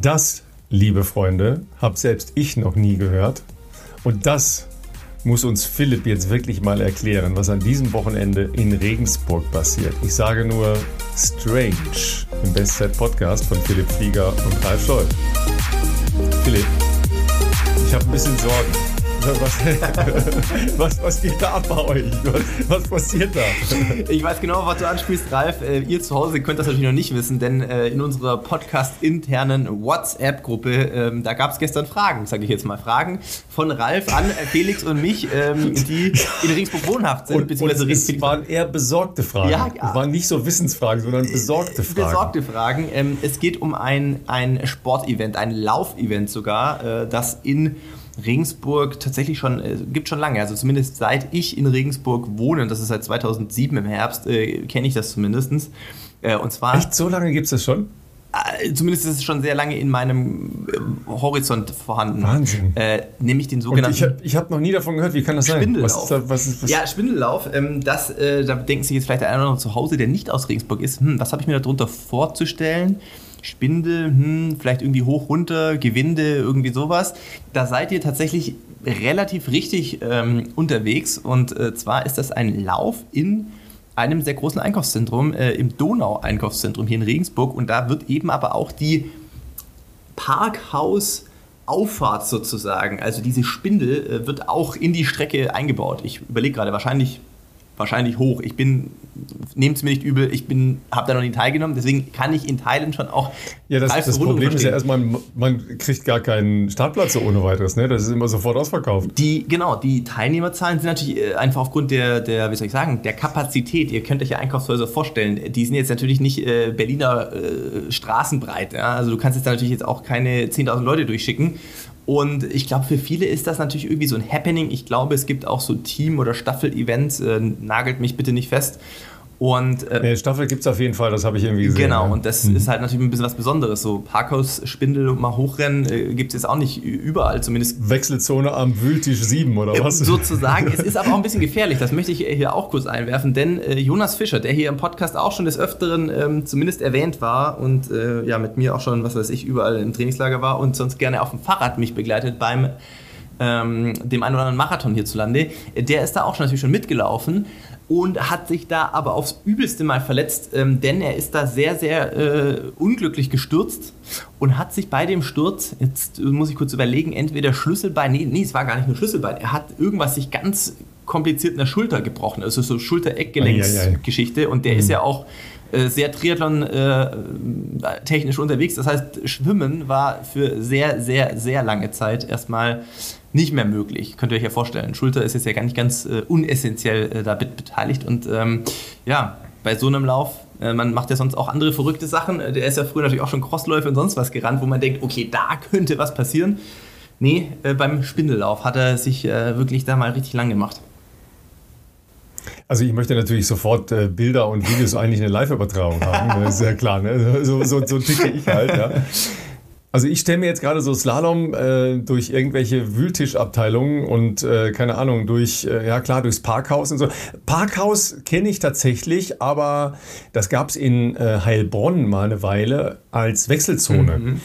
Das, liebe Freunde, habe selbst ich noch nie gehört. Und das muss uns Philipp jetzt wirklich mal erklären, was an diesem Wochenende in Regensburg passiert. Ich sage nur Strange im Bestzeit-Podcast von Philipp Flieger und Ralf Scholz. Philipp, ich habe ein bisschen Sorgen. Was, was, geht da bei euch? Was, was, passiert da? Ich weiß genau, was du anspielst, Ralf. Äh, ihr zu Hause könnt das natürlich noch nicht wissen, denn äh, in unserer Podcast-internen WhatsApp-Gruppe, ähm, da gab es gestern Fragen, sage ich jetzt mal. Fragen von Ralf an äh, Felix und mich, ähm, die in Regensburg wohnhaft sind. Und, beziehungsweise und es waren eher besorgte Fragen. Ja, ja. Es waren nicht so Wissensfragen, sondern besorgte Fragen. Besorgte Fragen. Ähm, es geht um ein, ein Sportevent, ein Laufevent sogar, das in Regensburg tatsächlich schon, äh, gibt schon lange. Also zumindest seit ich in Regensburg wohne, und das ist seit 2007 im Herbst, äh, kenne ich das zumindest. Äh, und zwar. Echt so lange gibt es das schon? Äh, zumindest ist es schon sehr lange in meinem äh, Horizont vorhanden. Wahnsinn. Äh, nämlich den sogenannten. ich habe hab noch nie davon gehört, wie kann das sein? Was ist da, was ist, was ja, Spindellauf. Ähm, das, äh, da denken sich jetzt vielleicht der eine oder andere zu Hause, der nicht aus Regensburg ist. Hm, was habe ich mir darunter vorzustellen? Spindel, hm, vielleicht irgendwie hoch, runter, Gewinde, irgendwie sowas. Da seid ihr tatsächlich relativ richtig ähm, unterwegs. Und äh, zwar ist das ein Lauf in einem sehr großen Einkaufszentrum, äh, im Donau-Einkaufszentrum hier in Regensburg. Und da wird eben aber auch die Parkhaus- Auffahrt sozusagen, also diese Spindel, äh, wird auch in die Strecke eingebaut. Ich überlege gerade, wahrscheinlich wahrscheinlich hoch. Ich bin, nehmt es mir nicht übel, ich habe da noch nie teilgenommen, deswegen kann ich in Teilen schon auch. Ja, das, das Problem ist ja erstmal, man kriegt gar keinen Startplatz so ohne weiteres, ne? Das ist immer sofort ausverkauft. Die, genau, die Teilnehmerzahlen sind natürlich äh, einfach aufgrund der, der, wie soll ich sagen, der Kapazität. Ihr könnt euch ja Einkaufshäuser vorstellen, die sind jetzt natürlich nicht äh, Berliner äh, Straßenbreit. Ja? Also du kannst jetzt natürlich jetzt auch keine 10.000 Leute durchschicken. Und ich glaube, für viele ist das natürlich irgendwie so ein Happening. Ich glaube, es gibt auch so Team- oder Staffel-Events, äh, nagelt mich bitte nicht fest. Und, äh, nee, Staffel gibt es auf jeden Fall, das habe ich irgendwie gesehen. Genau, ja. und das mhm. ist halt natürlich ein bisschen was Besonderes. So Parkhaus-Spindel mal hochrennen äh, gibt es jetzt auch nicht überall, zumindest. Wechselzone am Wühltisch 7 oder was? sozusagen. es ist aber auch ein bisschen gefährlich, das möchte ich hier auch kurz einwerfen, denn äh, Jonas Fischer, der hier im Podcast auch schon des Öfteren ähm, zumindest erwähnt war und äh, ja mit mir auch schon, was weiß ich, überall im Trainingslager war und sonst gerne auf dem Fahrrad mich begleitet beim ähm, dem einen oder anderen Marathon hierzulande, der ist da auch schon natürlich schon mitgelaufen und hat sich da aber aufs Übelste mal verletzt, ähm, denn er ist da sehr, sehr äh, unglücklich gestürzt und hat sich bei dem Sturz, jetzt muss ich kurz überlegen, entweder Schlüsselbein, nee, nee, es war gar nicht nur Schlüsselbein, er hat irgendwas sich ganz kompliziert in der Schulter gebrochen, also so Schulter-Eckgelenksgeschichte und der mhm. ist ja auch äh, sehr Triathlon-technisch äh, unterwegs. Das heißt, Schwimmen war für sehr, sehr, sehr lange Zeit erstmal nicht mehr möglich. Könnt ihr euch ja vorstellen. Schulter ist jetzt ja gar nicht ganz äh, unessentiell äh, da beteiligt. Und ähm, ja, bei so einem Lauf, äh, man macht ja sonst auch andere verrückte Sachen. Äh, der ist ja früher natürlich auch schon Crossläufe und sonst was gerannt, wo man denkt, okay, da könnte was passieren. Nee, äh, beim Spindellauf hat er sich äh, wirklich da mal richtig lang gemacht. Also ich möchte natürlich sofort äh, Bilder und Videos eigentlich eine Live-Übertragung haben, das ist ja klar, ne? so, so, so ticke ich halt. Ja. Also ich stelle mir jetzt gerade so Slalom äh, durch irgendwelche Wühltischabteilungen und äh, keine Ahnung, durch, äh, ja klar, durchs Parkhaus und so. Parkhaus kenne ich tatsächlich, aber das gab es in äh, Heilbronn mal eine Weile als Wechselzone. Mhm.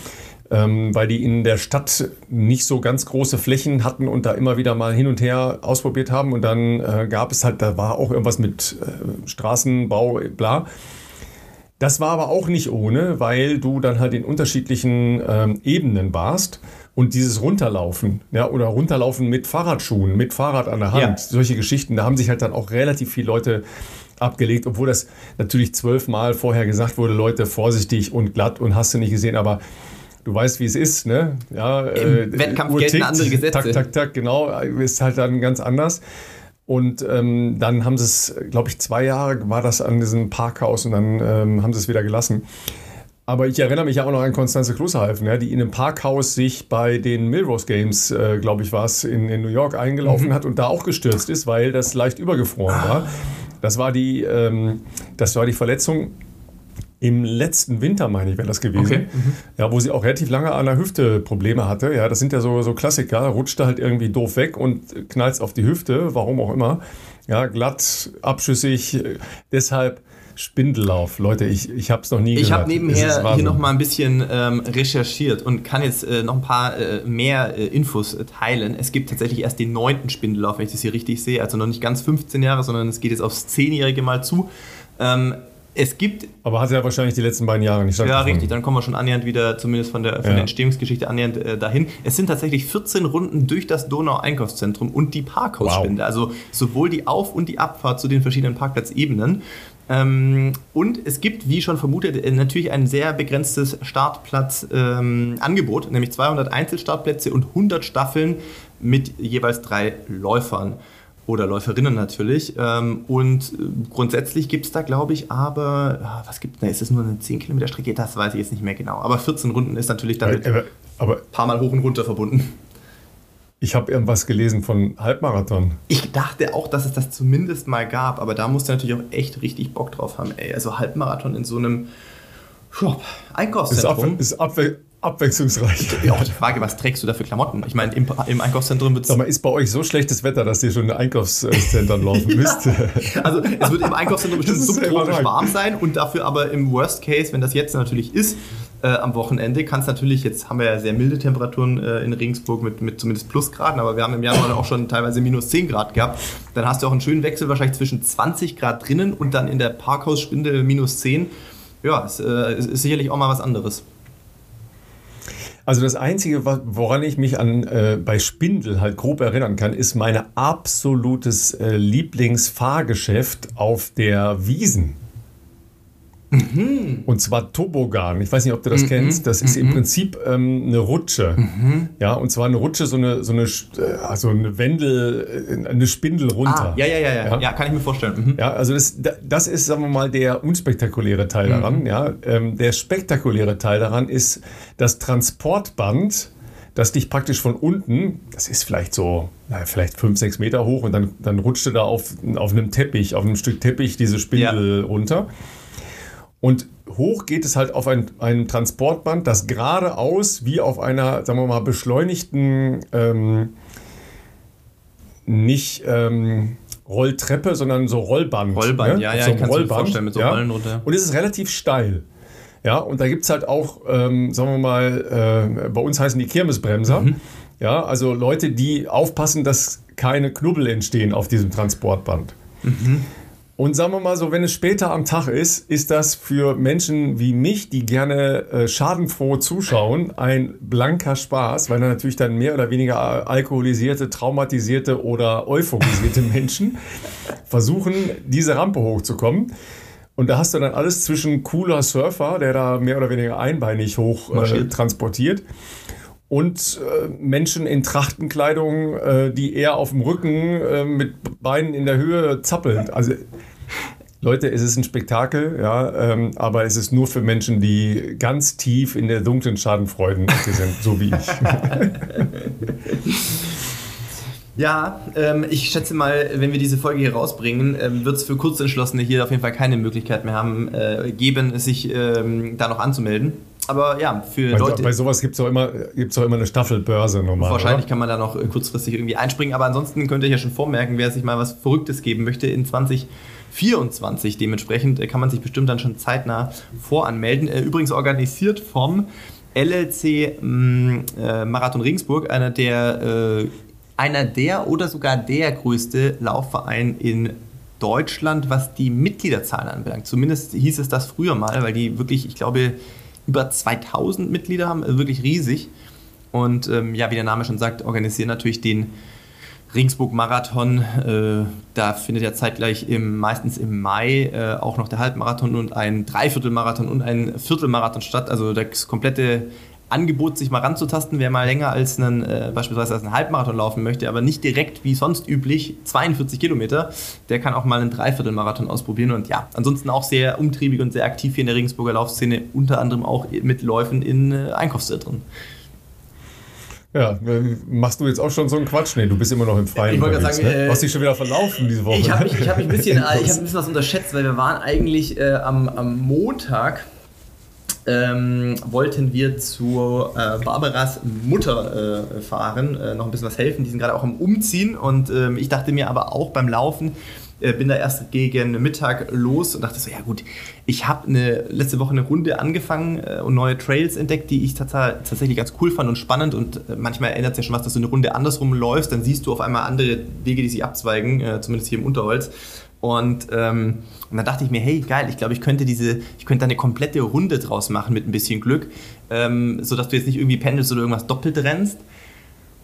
Ähm, weil die in der Stadt nicht so ganz große Flächen hatten und da immer wieder mal hin und her ausprobiert haben. Und dann äh, gab es halt, da war auch irgendwas mit äh, Straßenbau, bla. Das war aber auch nicht ohne, weil du dann halt in unterschiedlichen ähm, Ebenen warst und dieses Runterlaufen, ja, oder Runterlaufen mit Fahrradschuhen, mit Fahrrad an der Hand, ja. solche Geschichten, da haben sich halt dann auch relativ viele Leute abgelegt, obwohl das natürlich zwölfmal vorher gesagt wurde, Leute, vorsichtig und glatt und hast du nicht gesehen, aber du weißt, wie es ist, ne? Ja, Im äh, Wettkampf gelten tickt, andere Gesetze. Tak, tak, tak, genau, ist halt dann ganz anders. Und ähm, dann haben sie es, glaube ich, zwei Jahre war das an diesem Parkhaus und dann ähm, haben sie es wieder gelassen. Aber ich erinnere mich ja auch noch an Konstanze Klusehalfen, ja, die in einem Parkhaus sich bei den Milrose Games, äh, glaube ich, war es, in, in, New York eingelaufen mhm. hat und da auch gestürzt ist, weil das leicht übergefroren ah. war. Das war die, ähm, das war die Verletzung im letzten Winter, meine ich, wäre das gewesen. Okay. Mhm. Ja, wo sie auch relativ lange an der Hüfte Probleme hatte. Ja, das sind ja so, so Klassiker. Rutschte halt irgendwie doof weg und knallt auf die Hüfte, warum auch immer. Ja, glatt, abschüssig. Deshalb Spindellauf. Leute, ich, ich habe es noch nie ich gehört. Ich habe nebenher hier noch mal ein bisschen ähm, recherchiert und kann jetzt äh, noch ein paar äh, mehr äh, Infos äh, teilen. Es gibt tatsächlich erst den neunten Spindellauf, wenn ich das hier richtig sehe. Also noch nicht ganz 15 Jahre, sondern es geht jetzt aufs zehnjährige Mal zu. Ähm, es gibt. Aber hat ja wahrscheinlich die letzten beiden Jahre nicht stattgefunden. Ja, richtig. Dann kommen wir schon annähernd wieder, zumindest von der, von ja. der Entstehungsgeschichte annähernd äh, dahin. Es sind tatsächlich 14 Runden durch das Donau-Einkaufszentrum und die Parkhausspinde. Wow. Also sowohl die Auf- und die Abfahrt zu den verschiedenen Parkplatzebenen. Ähm, und es gibt, wie schon vermutet, äh, natürlich ein sehr begrenztes Startplatzangebot, ähm, nämlich 200 Einzelstartplätze und 100 Staffeln mit jeweils drei Läufern oder Läuferinnen natürlich. Ähm, und äh, grundsätzlich gibt es da, glaube ich, aber, ah, was gibt es da? Ist es nur eine 10 Kilometer Strecke? Das weiß ich jetzt nicht mehr genau. Aber 14 Runden ist natürlich dann mit ein paar Mal hoch und runter verbunden. Ich habe irgendwas gelesen von Halbmarathon. Ich dachte auch, dass es das zumindest mal gab, aber da musst du natürlich auch echt richtig Bock drauf haben. Ey. Also Halbmarathon in so einem Shop, Einkaufszentrum. Ist, ab, ist ab, abwechslungsreich. Ja, auch die Frage, was trägst du da für Klamotten? Ich meine, im, im Einkaufszentrum wird es. Ist bei euch so schlechtes Wetter, dass ihr schon in Einkaufszentren laufen müsst? also, es wird im Einkaufszentrum bestimmt subtropisch warm sein und dafür aber im Worst Case, wenn das jetzt natürlich ist, äh, am Wochenende, kann es natürlich, jetzt haben wir ja sehr milde Temperaturen äh, in Regensburg mit, mit zumindest Plusgraden, aber wir haben im Januar auch schon teilweise minus 10 Grad gehabt. Dann hast du auch einen schönen Wechsel wahrscheinlich zwischen 20 Grad drinnen und dann in der Parkhausspinde minus 10. Ja, es äh, ist sicherlich auch mal was anderes. Also das Einzige, woran ich mich an äh, bei Spindel halt grob erinnern kann, ist mein absolutes äh, Lieblingsfahrgeschäft auf der Wiesen. Mhm. Und zwar Tobogan. Ich weiß nicht, ob du das mhm. kennst. Das ist mhm. im Prinzip ähm, eine Rutsche. Mhm. Ja, und zwar eine Rutsche, so eine, so eine, also eine Wendel, äh, eine Spindel runter. Ah, ja, ja, ja, ja, ja. kann ich mir vorstellen. Mhm. Ja, also das, das ist, sagen wir mal, der unspektakuläre Teil mhm. daran. Ja, ähm, der spektakuläre Teil daran ist das Transportband das dich praktisch von unten, das ist vielleicht so, naja, vielleicht fünf, sechs Meter hoch und dann, dann rutscht du da auf, auf einem Teppich, auf einem Stück Teppich diese Spindel ja. runter. Und hoch geht es halt auf ein, ein Transportband, das geradeaus wie auf einer, sagen wir mal, beschleunigten, ähm, nicht ähm, Rolltreppe, sondern so Rollband. Rollband, ne? ja, ja, so ich kann mir vorstellen, mit so ja? Rollen runter. Und es ist relativ steil. Ja, und da gibt es halt auch, ähm, sagen wir mal, äh, bei uns heißen die Kirmesbremser. Mhm. Ja, also Leute, die aufpassen, dass keine Knubbel entstehen auf diesem Transportband. Mhm. Und sagen wir mal so, wenn es später am Tag ist, ist das für Menschen wie mich, die gerne äh, schadenfroh zuschauen, ein blanker Spaß, weil dann natürlich dann mehr oder weniger alkoholisierte, traumatisierte oder euphorisierte Menschen versuchen, diese Rampe hochzukommen. Und da hast du dann alles zwischen cooler Surfer, der da mehr oder weniger einbeinig hoch äh, transportiert, und äh, Menschen in Trachtenkleidung, äh, die eher auf dem Rücken äh, mit Beinen in der Höhe zappelnd. Also Leute, es ist ein Spektakel, ja, ähm, aber es ist nur für Menschen, die ganz tief in der dunklen Schadenfreuden sind, so wie ich. Ja, ähm, ich schätze mal, wenn wir diese Folge hier rausbringen, ähm, wird es für Kurzentschlossene hier auf jeden Fall keine Möglichkeit mehr haben, äh, geben, sich ähm, da noch anzumelden. Aber ja, für bei, Leute. Bei sowas gibt es auch, immer, auch immer eine Staffelbörse normal. Wahrscheinlich oder? kann man da noch kurzfristig irgendwie einspringen. Aber ansonsten könnt ihr ja schon vormerken, wer sich mal was Verrücktes geben möchte in 2024. Dementsprechend äh, kann man sich bestimmt dann schon zeitnah voranmelden. Äh, übrigens organisiert vom LLC mm, Marathon Regensburg, einer der, einer der oder sogar der größte Laufverein in Deutschland, was die Mitgliederzahlen anbelangt. Zumindest hieß es das früher mal, weil die wirklich, ich glaube, über 2000 Mitglieder haben, also wirklich riesig. Und ähm, ja, wie der Name schon sagt, organisieren natürlich den Ringsburg-Marathon. Äh, da findet ja zeitgleich im, meistens im Mai äh, auch noch der Halbmarathon und ein Dreiviertelmarathon und ein Viertelmarathon statt. Also das komplette Angebot, sich mal ranzutasten, wer mal länger als einen, äh, beispielsweise als einen Halbmarathon laufen möchte, aber nicht direkt wie sonst üblich 42 Kilometer, der kann auch mal einen Dreiviertelmarathon ausprobieren und ja, ansonsten auch sehr umtriebig und sehr aktiv hier in der Regensburger Laufszene, unter anderem auch mit Läufen in äh, Einkaufszentren. Ja, äh, machst du jetzt auch schon so einen Quatsch? Nee, du bist immer noch im Freien. Ich wollte sagen, ne? du hast dich schon wieder verlaufen diese Woche. Ich habe mich, hab mich, ein bisschen, hab ein bisschen was unterschätzt, weil wir waren eigentlich äh, am, am Montag ähm, wollten wir zu äh, Barbaras Mutter äh, fahren, äh, noch ein bisschen was helfen. Die sind gerade auch am Umziehen und ähm, ich dachte mir aber auch beim Laufen, Äh, bin da erst gegen Mittag los und dachte so, ja gut, ich habe eine, letzte Woche eine Runde angefangen äh, und neue Trails entdeckt, die ich tatsächlich ganz cool fand und spannend und äh, manchmal ändert es ja schon was, dass du eine Runde andersrum läufst, dann siehst du auf einmal andere Wege, die sich abzweigen, zumindest hier im Unterholz. Und, ähm, und dann dachte ich mir, hey, geil, ich glaube, ich könnte diese, ich könnte eine komplette Runde draus machen mit ein bisschen Glück, ähm, sodass du jetzt nicht irgendwie pendelst oder irgendwas doppelt rennst.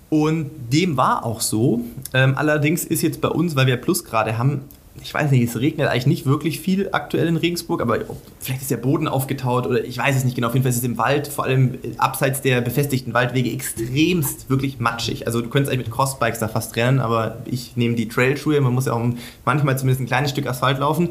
Und dem war auch so. Ähm, allerdings ist jetzt bei uns, weil wir Plus gerade haben, ich weiß nicht, es regnet eigentlich nicht wirklich viel aktuell in Regensburg, aber vielleicht ist der Boden aufgetaut oder ich weiß es nicht genau. Auf jeden Fall ist es im Wald, vor allem abseits der befestigten Waldwege, extremst wirklich matschig. Also du könntest eigentlich mit Crossbikes da fast rennen, aber ich nehme die Trailschuhe. Man muss ja auch manchmal zumindest ein kleines Stück Asphalt laufen.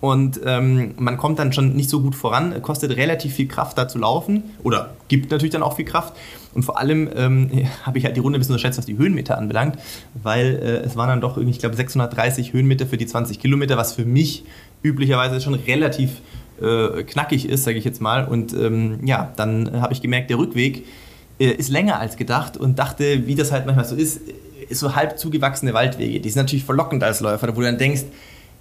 Und ähm, man kommt dann schon nicht so gut voran, kostet relativ viel Kraft da zu laufen oder gibt natürlich dann auch viel Kraft. Und vor allem ähm, habe ich halt die Runde ein bisschen unterschätzt, was die Höhenmeter anbelangt, weil äh, es waren dann doch, ich glaube, 630 Höhenmeter für die 20 Kilometer, was für mich üblicherweise schon relativ äh, knackig ist, sage ich jetzt mal. Und ähm, ja, dann habe ich gemerkt, der Rückweg äh, ist länger als gedacht und dachte, wie das halt manchmal so ist, ist so halb zugewachsene Waldwege. Die sind natürlich verlockend als Läufer, wo du dann denkst,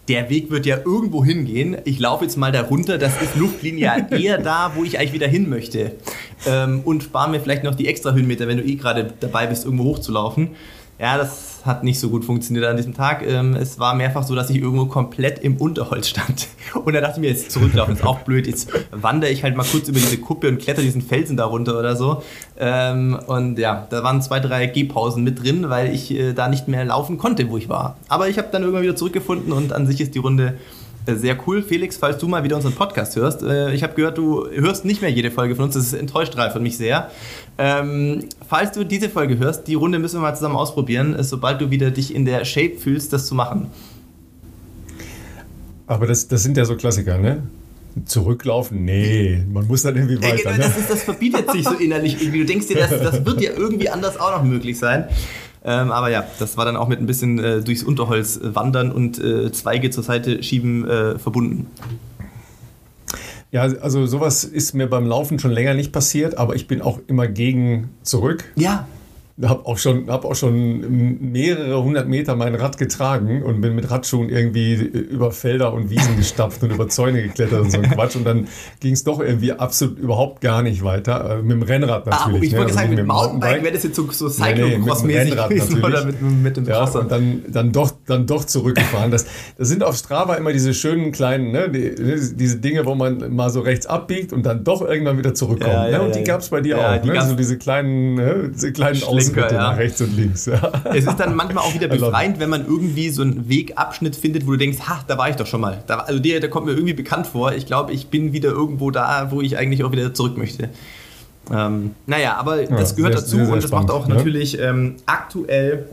der Weg wird ja irgendwo hingehen. Ich laufe jetzt mal da runter, das ist Luftlinie eher da, wo ich eigentlich wieder hin möchte. Ähm, und spare mir vielleicht noch die extra Höhenmeter, wenn du eh gerade dabei bist, irgendwo hochzulaufen. Ja, das hat nicht so gut funktioniert an diesem Tag. Ähm, es war mehrfach so, dass ich irgendwo komplett im Unterholz stand. Und da dachte ich mir, jetzt zurücklaufen ist auch blöd. Jetzt wandere ich halt mal kurz über diese Kuppe und kletter diesen Felsen da runter oder so. Ähm, und ja, da waren zwei, drei Gehpausen mit drin, weil ich äh, da nicht mehr laufen konnte, wo ich war. Aber ich habe dann irgendwann wieder zurückgefunden und an sich ist die Runde sehr cool. Felix, falls du mal wieder unseren Podcast hörst, äh, ich habe gehört, du hörst nicht mehr jede Folge von uns, das enttäuscht Ralf und mich sehr. Ähm, falls du diese Folge hörst, die Runde müssen wir mal zusammen ausprobieren, äh, sobald du wieder dich in der Shape fühlst, das zu machen. Aber das, das sind ja so Klassiker, ne? Zurücklaufen? Nee, man muss dann irgendwie weiter. Ja, genau, das, ist, das verbietet sich so innerlich irgendwie. Du denkst dir, das, das wird ja irgendwie anders auch noch möglich sein. Ähm, aber ja, das war dann auch mit ein bisschen äh, durchs Unterholz wandern und äh, Zweige zur Seite schieben äh, verbunden. Ja, also sowas ist mir beim Laufen schon länger nicht passiert, aber ich bin auch immer gegen zurück. Ja, habe auch schon habe auch schon mehrere hundert Meter mein Rad getragen und bin mit Radschuhen irgendwie über Felder und Wiesen gestapft und über Zäune geklettert und so ein Quatsch und dann ging es doch irgendwie absolut überhaupt gar nicht weiter äh, mit dem Rennrad ah, natürlich. Ah, ich ne? wollte also sagen mit dem Mountainbike wäre das jetzt so, so Cyclocross-mäßig nee, nee, oder mit, mit dem ja, und dann dann doch dann doch zurückgefahren. Das, das sind auf Strava immer diese schönen kleinen ne, die, diese Dinge, wo man mal so rechts abbiegt und dann doch irgendwann wieder zurückkommt. Ja, ja, ne? Und die gab es bei dir auch. Die ne? So diese kleinen ne? diese kleinen Schlenker, ja. nach rechts und links. Ja. Es ist dann manchmal auch wieder befreiend, wenn man irgendwie so einen Wegabschnitt findet, wo du denkst, ha, da war ich doch schon mal. Da, also der, der kommt mir irgendwie bekannt vor. Ich glaube, ich bin wieder irgendwo da, wo ich eigentlich auch wieder zurück möchte. Ähm, naja, aber das gehört sehr, dazu sehr, sehr und das spannend, macht auch ne? natürlich ähm, aktuell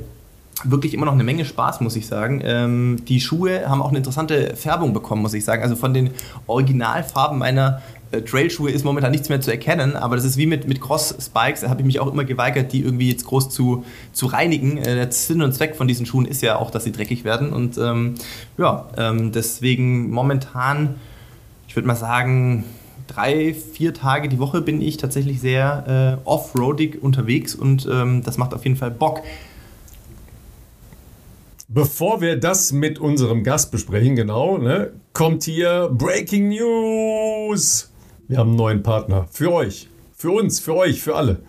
wirklich immer noch eine Menge Spaß, muss ich sagen. Ähm, die Schuhe haben auch eine interessante Färbung bekommen, muss ich sagen. Also von den Originalfarben meiner äh, Trailschuhe ist momentan nichts mehr zu erkennen, aber das ist wie mit, mit Cross-Spikes, da habe ich mich auch immer geweigert, die irgendwie jetzt groß zu, zu reinigen. Äh, der Sinn und Zweck von diesen Schuhen ist ja auch, dass sie dreckig werden und ähm, ja, ähm, deswegen momentan, ich würde mal sagen, drei, vier Tage die Woche bin ich tatsächlich sehr äh, offroadig unterwegs und ähm, das macht auf jeden Fall Bock. Bevor wir das mit unserem Gast besprechen, genau, ne, kommt hier Breaking News. Wir haben einen neuen Partner. Für euch. Für uns, für euch, für alle.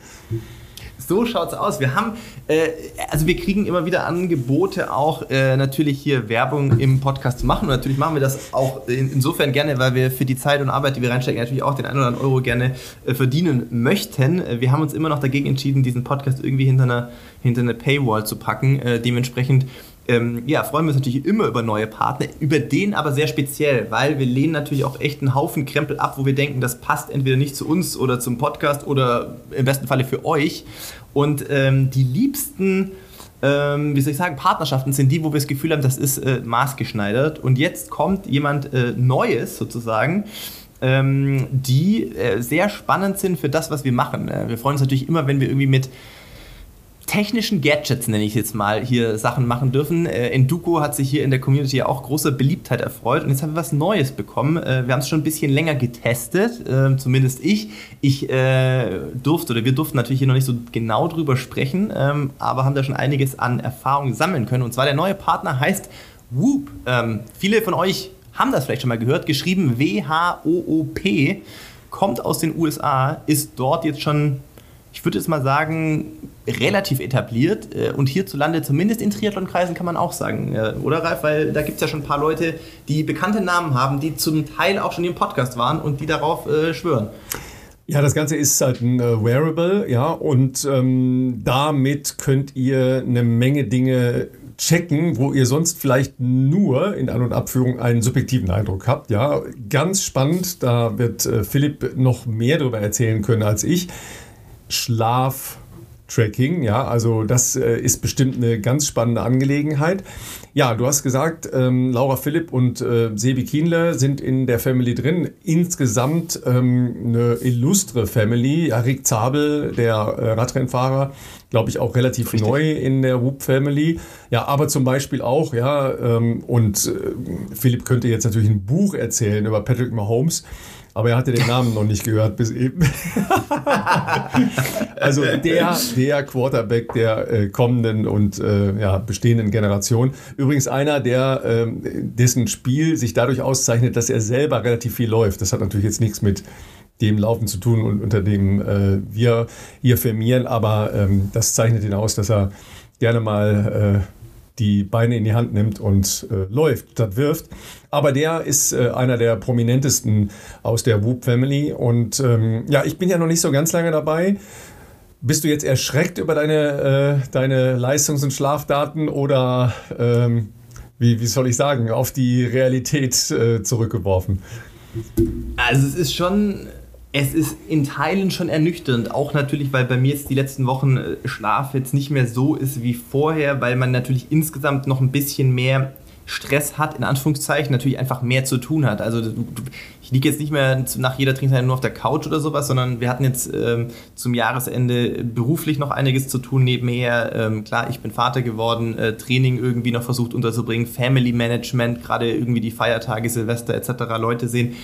So schaut's aus. Wir haben, äh, also wir kriegen immer wieder Angebote, auch äh, natürlich hier Werbung im Podcast zu machen. Und natürlich machen wir das auch in, insofern gerne, weil wir für die Zeit und Arbeit, die wir reinstecken, natürlich auch den einen oder anderen Euro gerne äh, verdienen möchten. Wir haben uns immer noch dagegen entschieden, diesen Podcast irgendwie hinter einer, hinter eine Paywall zu packen. Äh, dementsprechend ähm, ja, freuen wir uns natürlich immer über neue Partner, über den aber sehr speziell, weil wir lehnen natürlich auch echt einen Haufen Krempel ab, wo wir denken, das passt entweder nicht zu uns oder zum Podcast oder im besten Falle für euch. Und ähm, die liebsten ähm, wie soll ich sagen, Partnerschaften sind die, wo wir das Gefühl haben, das ist äh, maßgeschneidert. Und jetzt kommt jemand äh, Neues sozusagen, ähm, die äh, sehr spannend sind für das, was wir machen. Äh, wir freuen uns natürlich immer, wenn wir irgendwie mit technischen Gadgets, nenne ich jetzt mal, hier Sachen machen dürfen. Äh, Enduko hat sich hier in der Community auch große Beliebtheit erfreut und jetzt haben wir was Neues bekommen. Äh, wir haben es schon ein bisschen länger getestet, äh, zumindest ich. Ich äh, durfte oder wir durften natürlich hier noch nicht so genau drüber sprechen, ähm, aber haben da schon einiges an Erfahrung sammeln können. Und zwar der neue Partner heißt Whoop. Ähm, viele von euch haben das vielleicht schon mal gehört, geschrieben W-H-O-O-P, kommt aus den USA, ist dort jetzt schon, ich würde jetzt mal sagen, relativ etabliert äh, und hierzulande, zumindest in Triathlonkreisen, kann man auch sagen, äh, oder Ralf? Weil da gibt es ja schon ein paar Leute, die bekannte Namen haben, die zum Teil auch schon im Podcast waren und die darauf äh, schwören. Ja, das Ganze ist halt ein äh, Wearable, ja, und ähm, damit könnt ihr eine Menge Dinge checken, wo ihr sonst vielleicht nur in An- und Abführung einen subjektiven Eindruck habt. Ja, ganz spannend. Da wird äh, Philipp noch mehr darüber erzählen können als ich. Schlaf. Tracking, ja, also das äh, ist bestimmt eine ganz spannende Angelegenheit. Ja, du hast gesagt, ähm, Laura Philipp und äh, Sebi Kienle sind in der Family drin. Insgesamt ähm, eine illustre Family. Ja, Rick Zabel, der äh, Radrennfahrer, glaube ich, auch relativ Richtig. neu in der Whoop Family. Ja, aber zum Beispiel auch, ja, ähm, und äh, Philipp könnte jetzt natürlich ein Buch erzählen über Patrick Mahomes. Aber er hatte den Namen noch nicht gehört bis eben. also der, der Quarterback der äh, kommenden und äh, ja, bestehenden Generation. Übrigens einer, der äh, dessen Spiel sich dadurch auszeichnet, dass er selber relativ viel läuft. Das hat natürlich jetzt nichts mit dem Laufen zu tun und unter dem äh, wir hier firmieren, aber ähm, das zeichnet ihn aus, dass er gerne mal äh, die Beine in die Hand nimmt und äh, läuft statt wirft. Aber der ist äh, einer der prominentesten aus der Whoop Family. Und ähm, ja, ich bin ja noch nicht so ganz lange dabei. Bist du jetzt erschreckt über deine, äh, deine Leistungs- und Schlafdaten oder ähm, wie, wie soll ich sagen, auf die Realität äh, zurückgeworfen? Also es ist schon es ist in Teilen schon ernüchternd, auch natürlich, weil bei mir jetzt die letzten Wochen äh, Schlaf jetzt nicht mehr so ist wie vorher, weil man natürlich insgesamt noch ein bisschen mehr Stress hat, in Anführungszeichen, natürlich einfach mehr zu tun hat. Also ich liege jetzt nicht mehr nach jeder Trainingszeit nur auf der Couch oder sowas, sondern wir hatten jetzt ähm, zum Jahresende beruflich noch einiges zu tun nebenher. Ähm, klar, ich bin Vater geworden, äh, Training irgendwie noch versucht unterzubringen, Family Management, gerade irgendwie die Feiertage, Silvester etc. Leute sehen.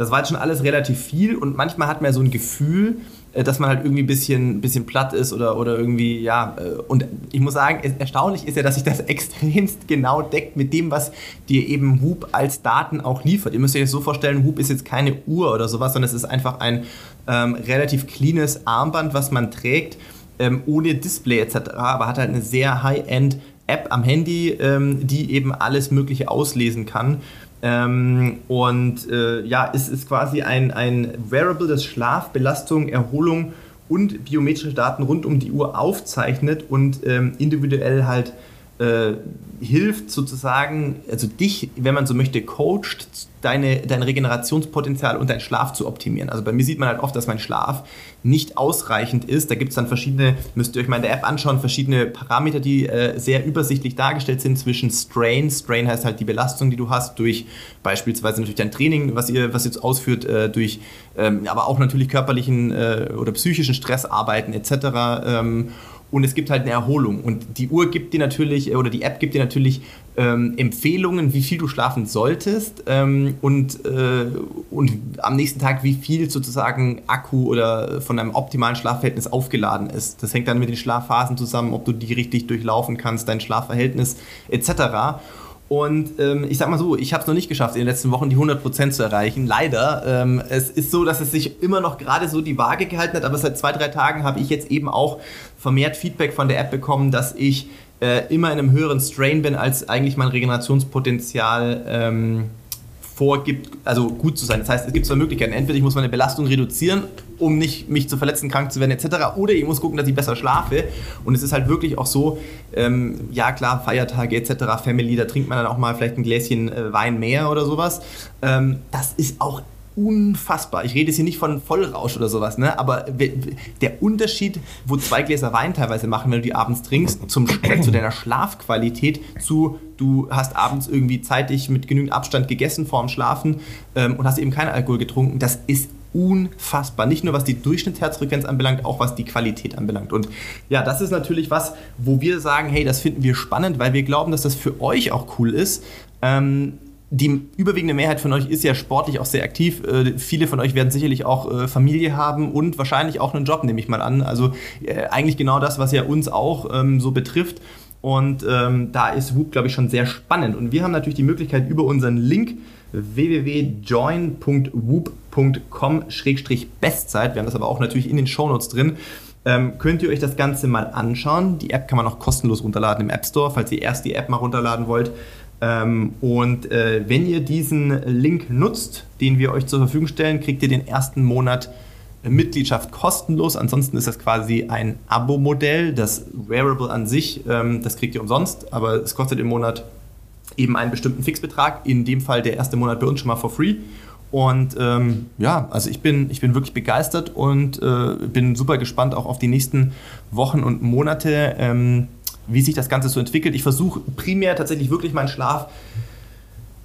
Das war jetzt schon alles relativ viel und manchmal hat man so ein Gefühl, äh, dass man halt irgendwie ein bisschen, bisschen platt ist oder, oder irgendwie, ja. Äh, und ich muss sagen, erstaunlich ist ja, dass sich das extremst genau deckt mit dem, was dir eben Whoop als Daten auch liefert. Ihr müsst euch das so vorstellen, Whoop ist jetzt keine Uhr oder sowas, sondern es ist einfach ein ähm, relativ cleanes Armband, was man trägt, ähm, ohne Display etc., aber hat halt eine sehr High-End App am Handy, ähm, die eben alles Mögliche auslesen kann. Ähm, und äh, ja, es ist quasi ein, ein Wearable, das Schlaf, Belastung, Erholung und biometrische Daten rund um die Uhr aufzeichnet und ähm, individuell halt äh, hilft sozusagen, also dich, wenn man so möchte, coacht, deine, dein Regenerationspotenzial und deinen Schlaf zu optimieren. Also bei mir sieht man halt oft, dass mein Schlaf nicht ausreichend ist. Da gibt es dann verschiedene, müsst ihr euch mal in der App anschauen, verschiedene Parameter, die äh, sehr übersichtlich dargestellt sind zwischen Strain. Strain heißt halt die Belastung, die du hast durch beispielsweise natürlich dein Training, was ihr, was jetzt ausführt, äh, durch ähm, aber auch natürlich körperlichen äh, oder psychischen Stressarbeiten etc. Ähm, und es gibt halt eine Erholung. Und die Uhr gibt dir natürlich, äh, oder die App gibt dir natürlich ähm, Empfehlungen, wie viel du schlafen solltest ähm, und, äh, und am nächsten Tag, wie viel sozusagen Akku oder von einem optimalen Schlafverhältnis aufgeladen ist. Das hängt dann mit den Schlafphasen zusammen, ob du die richtig durchlaufen kannst, dein Schlafverhältnis etc. Und ähm, ich sag mal so, ich habe es noch nicht geschafft, in den letzten Wochen die 100% zu erreichen. Leider. Ähm, es ist so, dass es sich immer noch gerade so die Waage gehalten hat, aber seit zwei, drei Tagen habe ich jetzt eben auch vermehrt Feedback von der App bekommen, dass ich äh, immer in einem höheren Strain bin, als eigentlich mein Regenerationspotenzial ähm, vorgibt, also gut zu sein. Das heißt, es gibt zwei Möglichkeiten. Entweder ich muss meine Belastung reduzieren, um nicht mich zu verletzen, krank zu werden etc. Oder ich muss gucken, dass ich besser schlafe. Und es ist halt wirklich auch so, ähm, ja klar, Feiertage etc., Family, da trinkt man dann auch mal vielleicht ein Gläschen äh, Wein mehr oder sowas. Ähm, das ist auch unfassbar. Ich rede jetzt hier nicht von Vollrausch oder sowas, ne? aber der Unterschied, wo zwei Gläser Wein teilweise machen, wenn du die abends trinkst, zum, zu deiner Schlafqualität, zu du hast abends irgendwie zeitig mit genügend Abstand gegessen vorm Schlafen ähm, und hast eben keinen Alkohol getrunken, das ist unfassbar. Nicht nur was die Durchschnittsherzfrequenz anbelangt, auch was die Qualität anbelangt. Und ja, das ist natürlich was, wo wir sagen, hey, das finden wir spannend, weil wir glauben, dass das für euch auch cool ist. Ähm, die überwiegende Mehrheit von euch ist ja sportlich auch sehr aktiv. Äh, viele von euch werden sicherlich auch äh, Familie haben und wahrscheinlich auch einen Job, nehme ich mal an. Also äh, eigentlich genau das, was ja uns auch ähm, so betrifft. Und ähm, da ist Whoop, glaube ich, schon sehr spannend. Und wir haben natürlich die Möglichkeit, über unseren Link www.join.whoop.com-bestzeit, wir haben das aber auch natürlich in den Shownotes drin, ähm, könnt ihr euch das Ganze mal anschauen. Die App kann man auch kostenlos runterladen im App Store, falls ihr erst die App mal runterladen wollt. Ähm, und äh, wenn ihr diesen Link nutzt, den wir euch zur Verfügung stellen, kriegt ihr den ersten Monat Mitgliedschaft kostenlos. Ansonsten ist das quasi ein Abo-Modell. Das Wearable an sich, ähm, das kriegt ihr umsonst, aber es kostet im Monat eben einen bestimmten Fixbetrag. In dem Fall der erste Monat bei uns schon mal for free. Und ähm, ja, also ich bin, ich bin wirklich begeistert und äh, bin super gespannt auch auf die nächsten Wochen und Monate, ähm, wie sich das Ganze so entwickelt. Ich versuche primär tatsächlich wirklich meinen Schlaf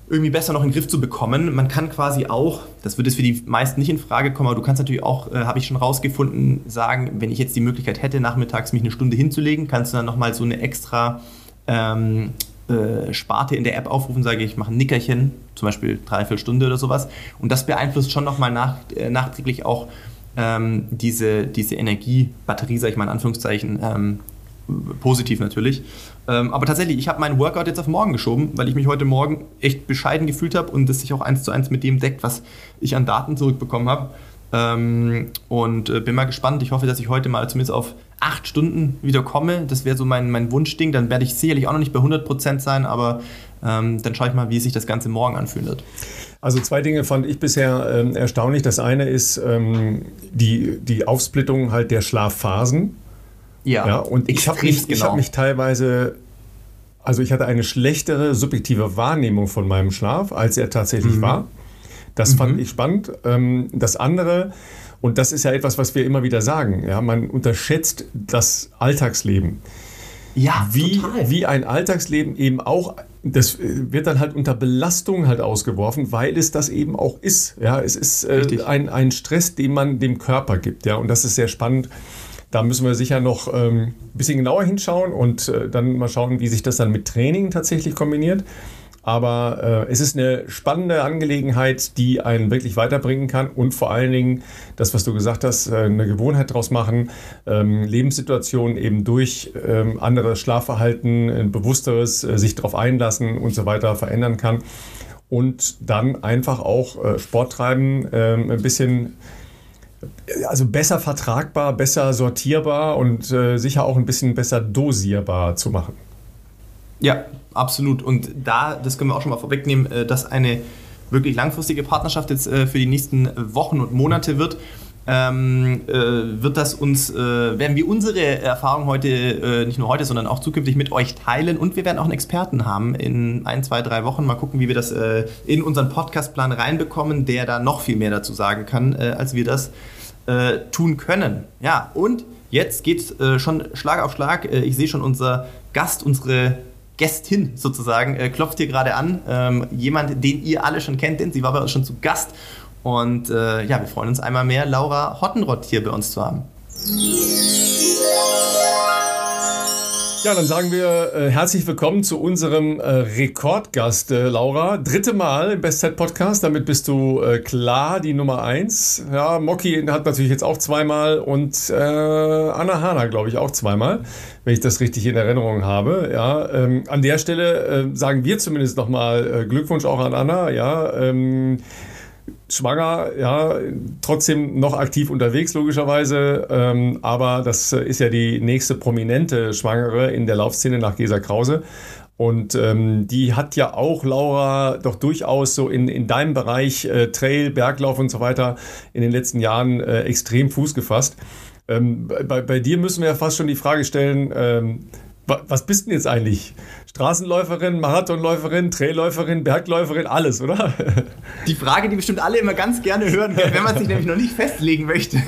irgendwie besser noch in den Griff zu bekommen. Man kann quasi auch, das wird jetzt für die meisten nicht in Frage kommen, aber du kannst natürlich auch, äh, habe ich schon rausgefunden, sagen, wenn ich jetzt die Möglichkeit hätte, nachmittags mich eine Stunde hinzulegen, kannst du dann nochmal so eine extra ähm, äh, Sparte in der App aufrufen, sage ich, mache ein Nickerchen, zum Beispiel dreiviertel Stunde oder sowas. Und das beeinflusst schon nochmal nach, äh, nachträglich auch ähm, diese, diese Energiebatterie, sage ich mal in Anführungszeichen, ähm, positiv natürlich. Ähm, aber tatsächlich, ich habe meinen Workout jetzt auf morgen geschoben, weil ich mich heute Morgen echt bescheiden gefühlt habe und das sich auch eins zu eins mit dem deckt, was ich an Daten zurückbekommen habe. Ähm, und äh, bin mal gespannt. Ich hoffe, dass ich heute mal zumindest auf acht Stunden wieder komme. Das wäre so mein, mein Wunschding. Dann werde ich sicherlich auch noch nicht bei 100% sein, aber ähm, dann schaue ich mal, wie sich das Ganze morgen anfühlen wird. Also zwei Dinge fand ich bisher ähm, erstaunlich. Das eine ist ähm, die, die Aufsplittung halt der Schlafphasen. Ja, ja und ich habe mich, genau. hab mich teilweise, also ich hatte eine schlechtere subjektive Wahrnehmung von meinem Schlaf, als er tatsächlich mhm. war. Das mhm. fand ich spannend. Ähm, das andere, und das ist ja etwas, was wir immer wieder sagen, ja, man unterschätzt das Alltagsleben. Ja, wie, total. wie ein Alltagsleben eben auch, das äh, wird dann halt unter Belastung halt ausgeworfen, weil es das eben auch ist. Ja, es ist äh, ein, ein Stress, den man dem Körper gibt. Ja, und das ist sehr spannend da müssen wir sicher noch ähm, ein bisschen genauer hinschauen und äh, dann mal schauen, wie sich das dann mit Training tatsächlich kombiniert. Aber äh, es ist eine spannende Angelegenheit, die einen wirklich weiterbringen kann und vor allen Dingen das, was du gesagt hast, äh, eine Gewohnheit daraus machen, ähm, Lebenssituationen eben durch ähm, anderes Schlafverhalten, ein bewussteres, äh, sich darauf einlassen und so weiter verändern kann. Und dann einfach auch äh, Sport treiben, ähm, ein bisschen also besser vertragbar, besser sortierbar und äh, sicher auch ein bisschen besser dosierbar zu machen. Ja, absolut. Und da, das können wir auch schon mal vorwegnehmen, äh, dass eine wirklich langfristige Partnerschaft jetzt äh, für die nächsten Wochen und Monate wird. Ähm, äh, wird das uns, äh, werden wir unsere Erfahrung heute, äh, nicht nur heute, sondern auch zukünftig mit euch teilen und wir werden auch einen Experten haben in ein, zwei, drei Wochen. Mal gucken, wie wir das äh, in unseren Podcastplan reinbekommen, der da noch viel mehr dazu sagen kann, als wir das tun können. Ja, und jetzt geht äh, schon Schlag auf Schlag. Ich sehe schon unser Gast, unsere Gästin sozusagen, äh, klopft hier gerade an. Ähm, jemand, den ihr alle schon kennt, denn sie war bei uns schon zu Gast. Und äh, ja, wir freuen uns einmal mehr, Laura Hottenrott hier bei uns zu haben. Ja, dann sagen wir äh, herzlich willkommen zu unserem äh, Rekordgast, äh, Laura. Dritte Mal im Bestzeit-Podcast, damit bist du äh, klar die Nummer eins. Ja, Mocky hat natürlich jetzt auch zweimal und äh, Anna Hana, glaube ich, auch zweimal, wenn ich das richtig in Erinnerung habe. Ja, ähm, an der Stelle äh, sagen wir zumindest nochmal Glückwunsch auch an Anna. Ja, ähm, schwanger, ja, trotzdem noch aktiv unterwegs, logischerweise. Ähm, aber das ist ja die nächste prominente Schwangere in der Laufszene nach Gesa Krause. Und ähm, die hat ja auch, Laura, doch durchaus so in, in deinem Bereich äh, Trail, Berglauf und so weiter in den letzten Jahren äh, extrem Fuß gefasst. Ähm, bei, bei dir müssen wir ja fast schon die Frage stellen, ähm, was bist denn jetzt eigentlich? Straßenläuferin, Marathonläuferin, Trailläuferin, Bergläuferin, alles, oder? Die Frage, die bestimmt alle immer ganz gerne hören, wenn man sich nämlich noch nicht festlegen möchte.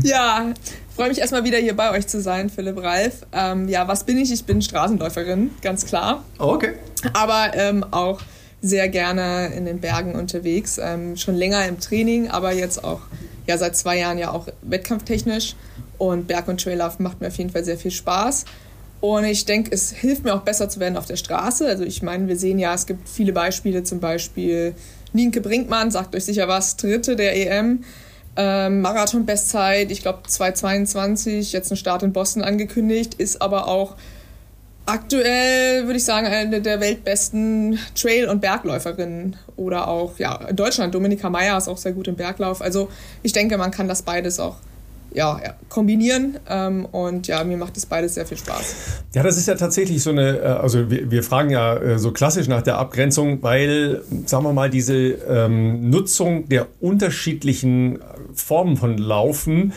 Ja, freue mich erstmal wieder hier bei euch zu sein, Philipp Ralf. Ähm, ja, was bin ich? Ich bin Straßenläuferin, ganz klar. Oh, okay. Aber ähm, auch sehr gerne in den Bergen unterwegs. Ähm, schon länger im Training, aber jetzt auch ja seit zwei Jahren ja auch wettkampftechnisch. Und Berg- und Traillauf macht mir auf jeden Fall sehr viel Spaß. Und ich denke, es hilft mir auch besser zu werden auf der Straße. Also ich meine, wir sehen ja, es gibt viele Beispiele, zum Beispiel Nienke Brinkmann, sagt euch sicher was, Dritte der EM. Ähm, Marathon-Bestzeit, ich glaube 2,22, jetzt ein Start in Boston angekündigt, ist aber auch aktuell, würde ich sagen, eine der weltbesten Trail- und Bergläuferinnen. Oder auch, ja, in Deutschland, Dominika Meyer ist auch sehr gut im Berglauf. Also ich denke, man kann das beides auch ja, kombinieren. Ähm, und ja, mir macht das beides sehr viel Spaß. Ja, das ist ja tatsächlich so eine, äh, also wir, wir fragen ja äh, so klassisch nach der Abgrenzung, weil, sagen wir mal, diese ähm, Nutzung der unterschiedlichen Formen von Laufen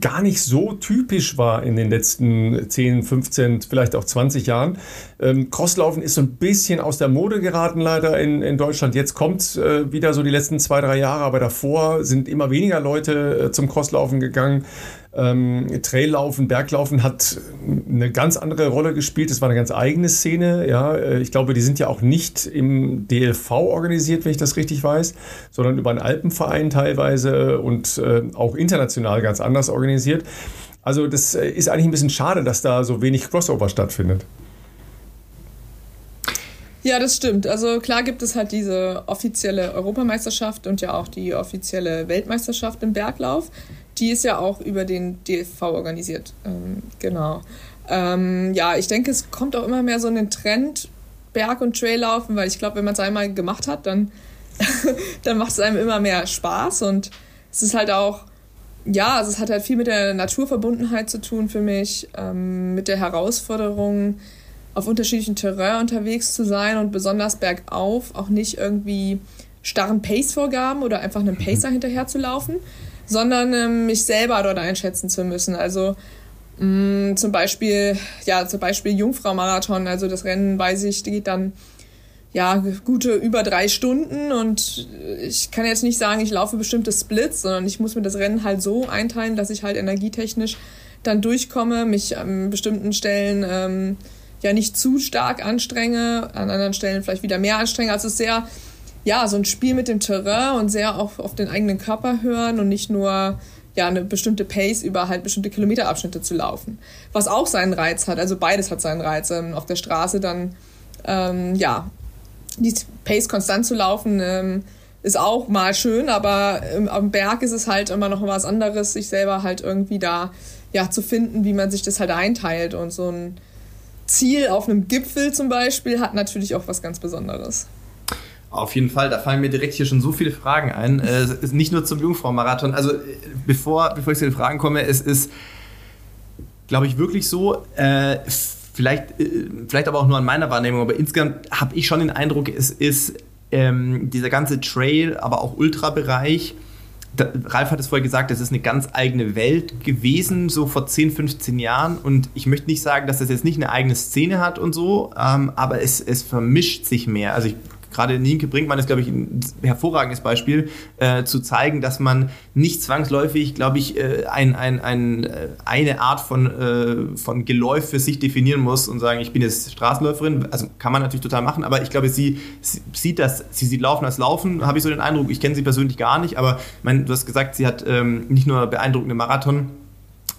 gar nicht so typisch war in den letzten 10, 15, vielleicht auch 20 Jahren. Ähm, Crosslaufen ist so ein bisschen aus der Mode geraten, leider in, in Deutschland. Jetzt kommt äh, wieder so die letzten zwei, drei Jahre, aber davor sind immer weniger Leute äh, zum Crosslaufen gegangen. Ähm, Traillaufen, Berglaufen hat eine ganz andere Rolle gespielt. Es war eine ganz eigene Szene. Ja, äh, ich glaube, die sind ja auch nicht im DLV organisiert, wenn ich das richtig weiß, sondern über einen Alpenverein teilweise und äh, auch international ganz anders organisiert. Also das äh, ist eigentlich ein bisschen schade, dass da so wenig Crossover stattfindet. Ja, das stimmt. Also klar gibt es halt diese offizielle Europameisterschaft und ja auch die offizielle Weltmeisterschaft im Berglauf. Die ist ja auch über den DFV organisiert. Ähm, genau. Ähm, ja, ich denke, es kommt auch immer mehr so ein Trend, Berg- und Traillaufen, weil ich glaube, wenn man es einmal gemacht hat, dann, dann macht es einem immer mehr Spaß und es ist halt auch, ja, also es hat halt viel mit der Naturverbundenheit zu tun für mich, ähm, mit der Herausforderung, auf unterschiedlichen Terrain unterwegs zu sein und besonders bergauf auch nicht irgendwie starren Pace-Vorgaben oder einfach einem Pacer mhm. hinterher zu laufen, sondern ähm, mich selber dort einschätzen zu müssen. Also mh, mm, zum Beispiel, ja, zum Beispiel Jungfrau-Marathon, also das Rennen, weiß ich, geht dann ja, gute über drei Stunden und ich kann jetzt nicht sagen, ich laufe bestimmte Splits, sondern ich muss mir das Rennen halt so einteilen, dass ich halt energietechnisch dann durchkomme, mich an bestimmten Stellen ähm, ja nicht zu stark anstrenge, an anderen Stellen vielleicht wieder mehr anstrenge. Also es ist sehr ja, so ein Spiel mit dem Terrain und sehr auch auf den eigenen Körper hören und nicht nur ja, eine bestimmte Pace über halt bestimmte Kilometerabschnitte zu laufen. Was auch seinen Reiz hat, also beides hat seinen Reiz. Ähm, auf der Straße dann, ähm, ja, die Pace konstant zu laufen, ähm, ist auch mal schön, aber im, am Berg ist es halt immer noch was anderes, sich selber halt irgendwie da ja, zu finden, wie man sich das halt einteilt. Und so ein Ziel auf einem Gipfel zum Beispiel hat natürlich auch was ganz Besonderes. Auf jeden Fall, da fallen mir direkt hier schon so viele Fragen ein. Äh, nicht nur zum Jungfrau-Marathon. Also äh, bevor, bevor ich zu den Fragen komme, es ist, glaube ich, wirklich so, äh, vielleicht, äh, vielleicht aber auch nur an meiner Wahrnehmung, aber insgesamt habe ich schon den Eindruck, es ist ähm, dieser ganze Trail, aber auch Ultra-Bereich, Ralf hat es vorher gesagt, es ist eine ganz eigene Welt gewesen, so vor 10, 15 Jahren. Und ich möchte nicht sagen, dass das jetzt nicht eine eigene Szene hat und so, ähm, aber es, es vermischt sich mehr. Also ich gerade Nienke Brinkmann ist, glaube ich, ein hervorragendes Beispiel, äh, zu zeigen, dass man nicht zwangsläufig, glaube ich, äh, ein, ein, ein, äh, eine Art von, äh, von Geläuf für sich definieren muss und sagen, ich bin jetzt Straßenläuferin. Also kann man natürlich total machen, aber ich glaube, sie, sie sieht das, sie sieht Laufen als Laufen, habe ich so den Eindruck. Ich kenne sie persönlich gar nicht, aber mein, du hast gesagt, sie hat ähm, nicht nur beeindruckende Marathon,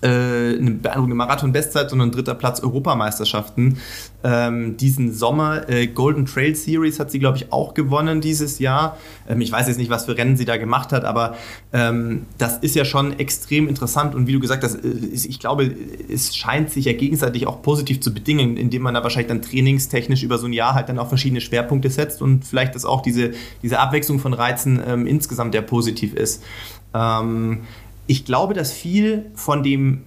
eine beeindruckende Marathon-Bestzeit, sondern dritter Platz Europameisterschaften. Ähm, diesen Sommer äh, Golden Trail Series hat sie, glaube ich, auch gewonnen dieses Jahr. Ähm, ich weiß jetzt nicht, was für Rennen sie da gemacht hat, aber ähm, das ist ja schon extrem interessant und wie du gesagt hast, äh, ich glaube, es scheint sich ja gegenseitig auch positiv zu bedingen, indem man da wahrscheinlich dann trainingstechnisch über so ein Jahr halt dann auch verschiedene Schwerpunkte setzt und vielleicht dass auch diese, diese Abwechslung von Reizen ähm, insgesamt ja positiv ist. Ich glaube, dass viel von dem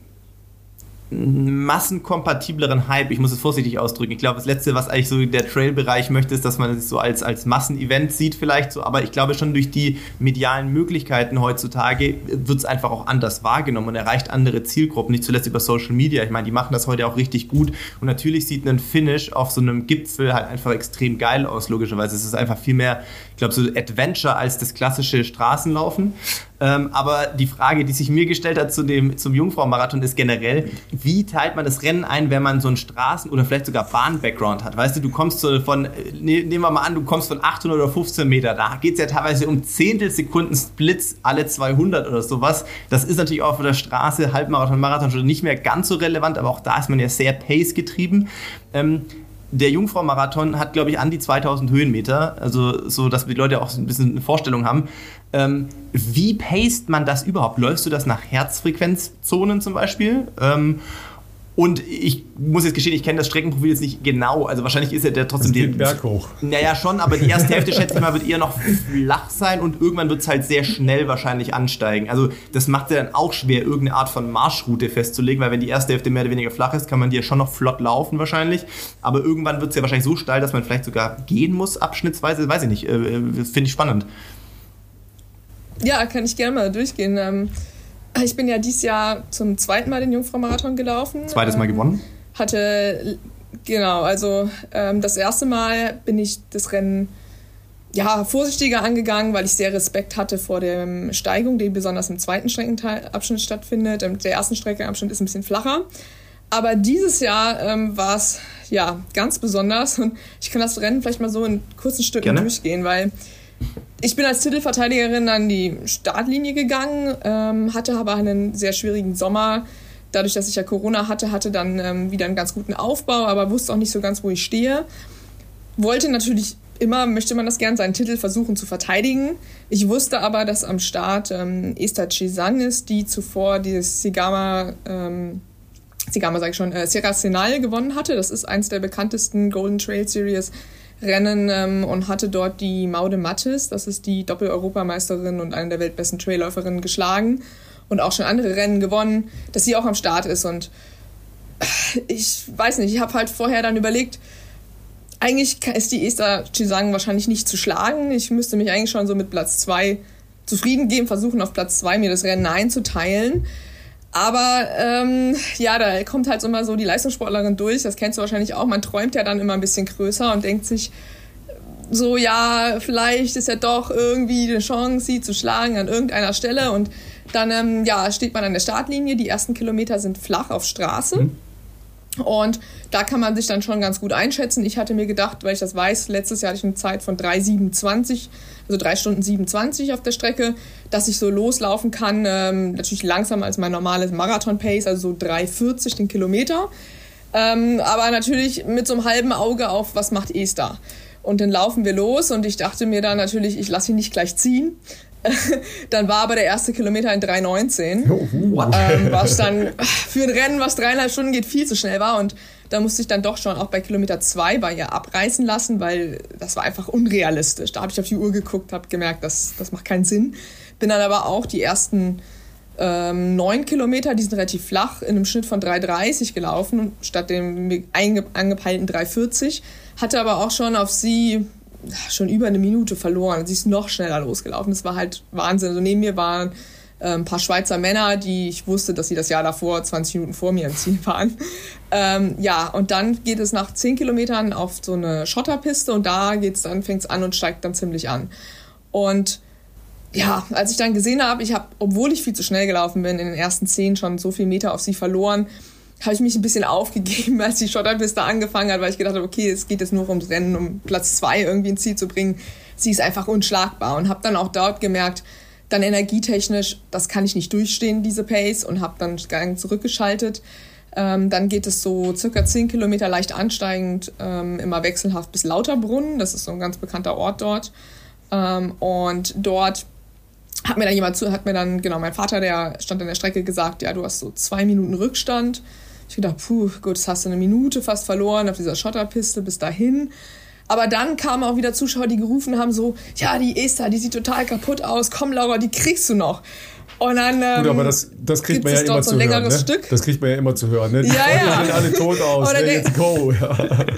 massenkompatibleren Hype, ich muss es vorsichtig ausdrücken. Ich glaube, das Letzte, was eigentlich so der Trail-Bereich möchte, ist, dass man es so als, als Massenevent sieht vielleicht so. Aber ich glaube schon durch die medialen Möglichkeiten heutzutage wird es einfach auch anders wahrgenommen und erreicht andere Zielgruppen, nicht zuletzt über Social Media. Ich meine, die machen das heute auch richtig gut. Und natürlich sieht ein Finish auf so einem Gipfel halt einfach extrem geil aus, logischerweise. Es ist einfach viel mehr, ich glaube, so Adventure als das klassische Straßenlaufen. Ähm, aber die Frage, die sich mir gestellt hat zu dem, zum Jungfrau-Marathon, ist generell, wie teilt man das Rennen ein, wenn man so einen Straßen- oder vielleicht sogar Bahn-Background hat? Weißt du, du kommst so von, ne, nehmen wir mal an, du kommst von 800 oder 15 Meter, da geht es ja teilweise um Zehntelsekunden Splits alle 200 oder sowas. Das ist natürlich auch auf der Straße, Halbmarathon, Marathon schon nicht mehr ganz so relevant, aber auch da ist man ja sehr pace getrieben. Ähm, der Jungfrau-Marathon hat, glaube ich, an die 2000 Höhenmeter, also so, dass die Leute auch ein bisschen eine Vorstellung haben. Ähm, wie paced man das überhaupt? Läufst du das nach Herzfrequenzzonen zum Beispiel? Ähm, und ich muss jetzt gestehen, ich kenne das Streckenprofil jetzt nicht genau. Also wahrscheinlich ist er der trotzdem den Berg hoch. Naja, schon, aber die erste Hälfte, schätze ich mal, wird eher noch flach sein und irgendwann wird es halt sehr schnell wahrscheinlich ansteigen. Also das macht ja dann auch schwer, irgendeine Art von Marschroute festzulegen, weil wenn die erste Hälfte mehr oder weniger flach ist, kann man die ja schon noch flott laufen wahrscheinlich. Aber irgendwann wird es ja wahrscheinlich so steil, dass man vielleicht sogar gehen muss, abschnittsweise. Weiß ich nicht. Äh, äh Finde ich spannend. Ja, kann ich gerne mal durchgehen. Ähm ich bin ja dieses Jahr zum zweiten Mal den Jungfrau-Marathon gelaufen. Zweites Mal ähm, gewonnen? Hatte, genau, also ähm, das erste Mal bin ich das Rennen ja, vorsichtiger angegangen, weil ich sehr Respekt hatte vor der Steigung, die besonders im zweiten Streckenabschnitt stattfindet. Der erste Streckenabschnitt ist ein bisschen flacher. Aber dieses Jahr ähm, war es ja ganz besonders und ich kann das Rennen vielleicht mal so in kurzen Stücken Gerne. durchgehen, weil ich bin als Titelverteidigerin an die Startlinie gegangen, ähm, hatte aber einen sehr schwierigen Sommer. Dadurch, dass ich ja Corona hatte, hatte dann ähm, wieder einen ganz guten Aufbau, aber wusste auch nicht so ganz, wo ich stehe. Wollte natürlich immer, möchte man das gern, seinen Titel versuchen zu verteidigen. Ich wusste aber, dass am Start ähm, Esther Chizan ist, die zuvor dieses Sigama, ähm, Sigama sage ich schon, äh, Sierra Senal gewonnen hatte. Das ist eins der bekanntesten Golden Trail Series Rennen ähm, und hatte dort die Maude Mattes, das ist die Doppel-Europameisterin und eine der weltbesten Trailläuferinnen, geschlagen und auch schon andere Rennen gewonnen, dass sie auch am Start ist. Und ich weiß nicht, ich habe halt vorher dann überlegt, eigentlich ist die Esther Chisang wahrscheinlich nicht zu schlagen. Ich müsste mich eigentlich schon so mit Platz zwei zufrieden geben, versuchen auf Platz zwei mir das Rennen einzuteilen. Aber ähm, ja, da kommt halt immer so die Leistungssportlerin durch, das kennst du wahrscheinlich auch. Man träumt ja dann immer ein bisschen größer und denkt sich so, ja, vielleicht ist ja doch irgendwie eine Chance, sie zu schlagen an irgendeiner Stelle. Und dann ähm, ja, steht man an der Startlinie, die ersten Kilometer sind flach auf Straße. Mhm. Und da kann man sich dann schon ganz gut einschätzen. Ich hatte mir gedacht, weil ich das weiß, letztes Jahr hatte ich eine Zeit von 3,27, also 3 Stunden 27 auf der Strecke, dass ich so loslaufen kann. Ähm, natürlich langsamer als mein normales Marathon-Pace, also so 3,40 den Kilometer. Ähm, aber natürlich mit so einem halben Auge auf, was macht Esther. Und dann laufen wir los und ich dachte mir dann natürlich, ich lasse ihn nicht gleich ziehen, dann war aber der erste Kilometer in 3,19. Oh, ähm, was dann für ein Rennen, was dreieinhalb Stunden geht, viel zu schnell war. Und da musste ich dann doch schon auch bei Kilometer 2 bei ihr abreißen lassen, weil das war einfach unrealistisch. Da habe ich auf die Uhr geguckt, habe gemerkt, das, das macht keinen Sinn. Bin dann aber auch die ersten ähm, neun Kilometer, die sind relativ flach, in einem Schnitt von 3,30 gelaufen, statt dem angepeilten 3,40. Hatte aber auch schon auf sie schon über eine Minute verloren. Sie ist noch schneller losgelaufen. Das war halt Wahnsinn. Also neben mir waren äh, ein paar Schweizer Männer, die ich wusste, dass sie das Jahr davor 20 Minuten vor mir im Ziel waren. Ähm, ja, und dann geht es nach 10 Kilometern auf so eine Schotterpiste und da geht's dann, fängt es an und steigt dann ziemlich an. Und ja, als ich dann gesehen habe, ich habe, obwohl ich viel zu schnell gelaufen bin, in den ersten 10 schon so viel Meter auf sie verloren, habe ich mich ein bisschen aufgegeben, als die Schotterpiste angefangen hat, weil ich gedacht habe, okay, es geht jetzt nur ums Rennen, um Platz zwei irgendwie ins Ziel zu bringen. Sie ist einfach unschlagbar und habe dann auch dort gemerkt, dann energietechnisch, das kann ich nicht durchstehen, diese Pace, und habe dann Gang zurückgeschaltet. Ähm, dann geht es so circa 10 Kilometer leicht ansteigend, ähm, immer wechselhaft bis Lauterbrunnen. Das ist so ein ganz bekannter Ort dort. Ähm, und dort hat mir dann jemand zu, hat mir dann, genau, mein Vater, der stand an der Strecke, gesagt, ja, du hast so zwei Minuten Rückstand. Ich gedacht, puh, gut, jetzt hast du eine Minute fast verloren auf dieser Schotterpiste bis dahin. Aber dann kamen auch wieder Zuschauer, die gerufen haben so, ja, die Esther, die sieht total kaputt aus. Komm, Laura, die kriegst du noch. Und dann ähm, Gut, aber das, das kriegt man ja immer so zu hören. Ne? Stück. Das kriegt man ja immer zu hören. Ne? Die ja, ja. sehen alle tot aus. ne? Let's go. Ja.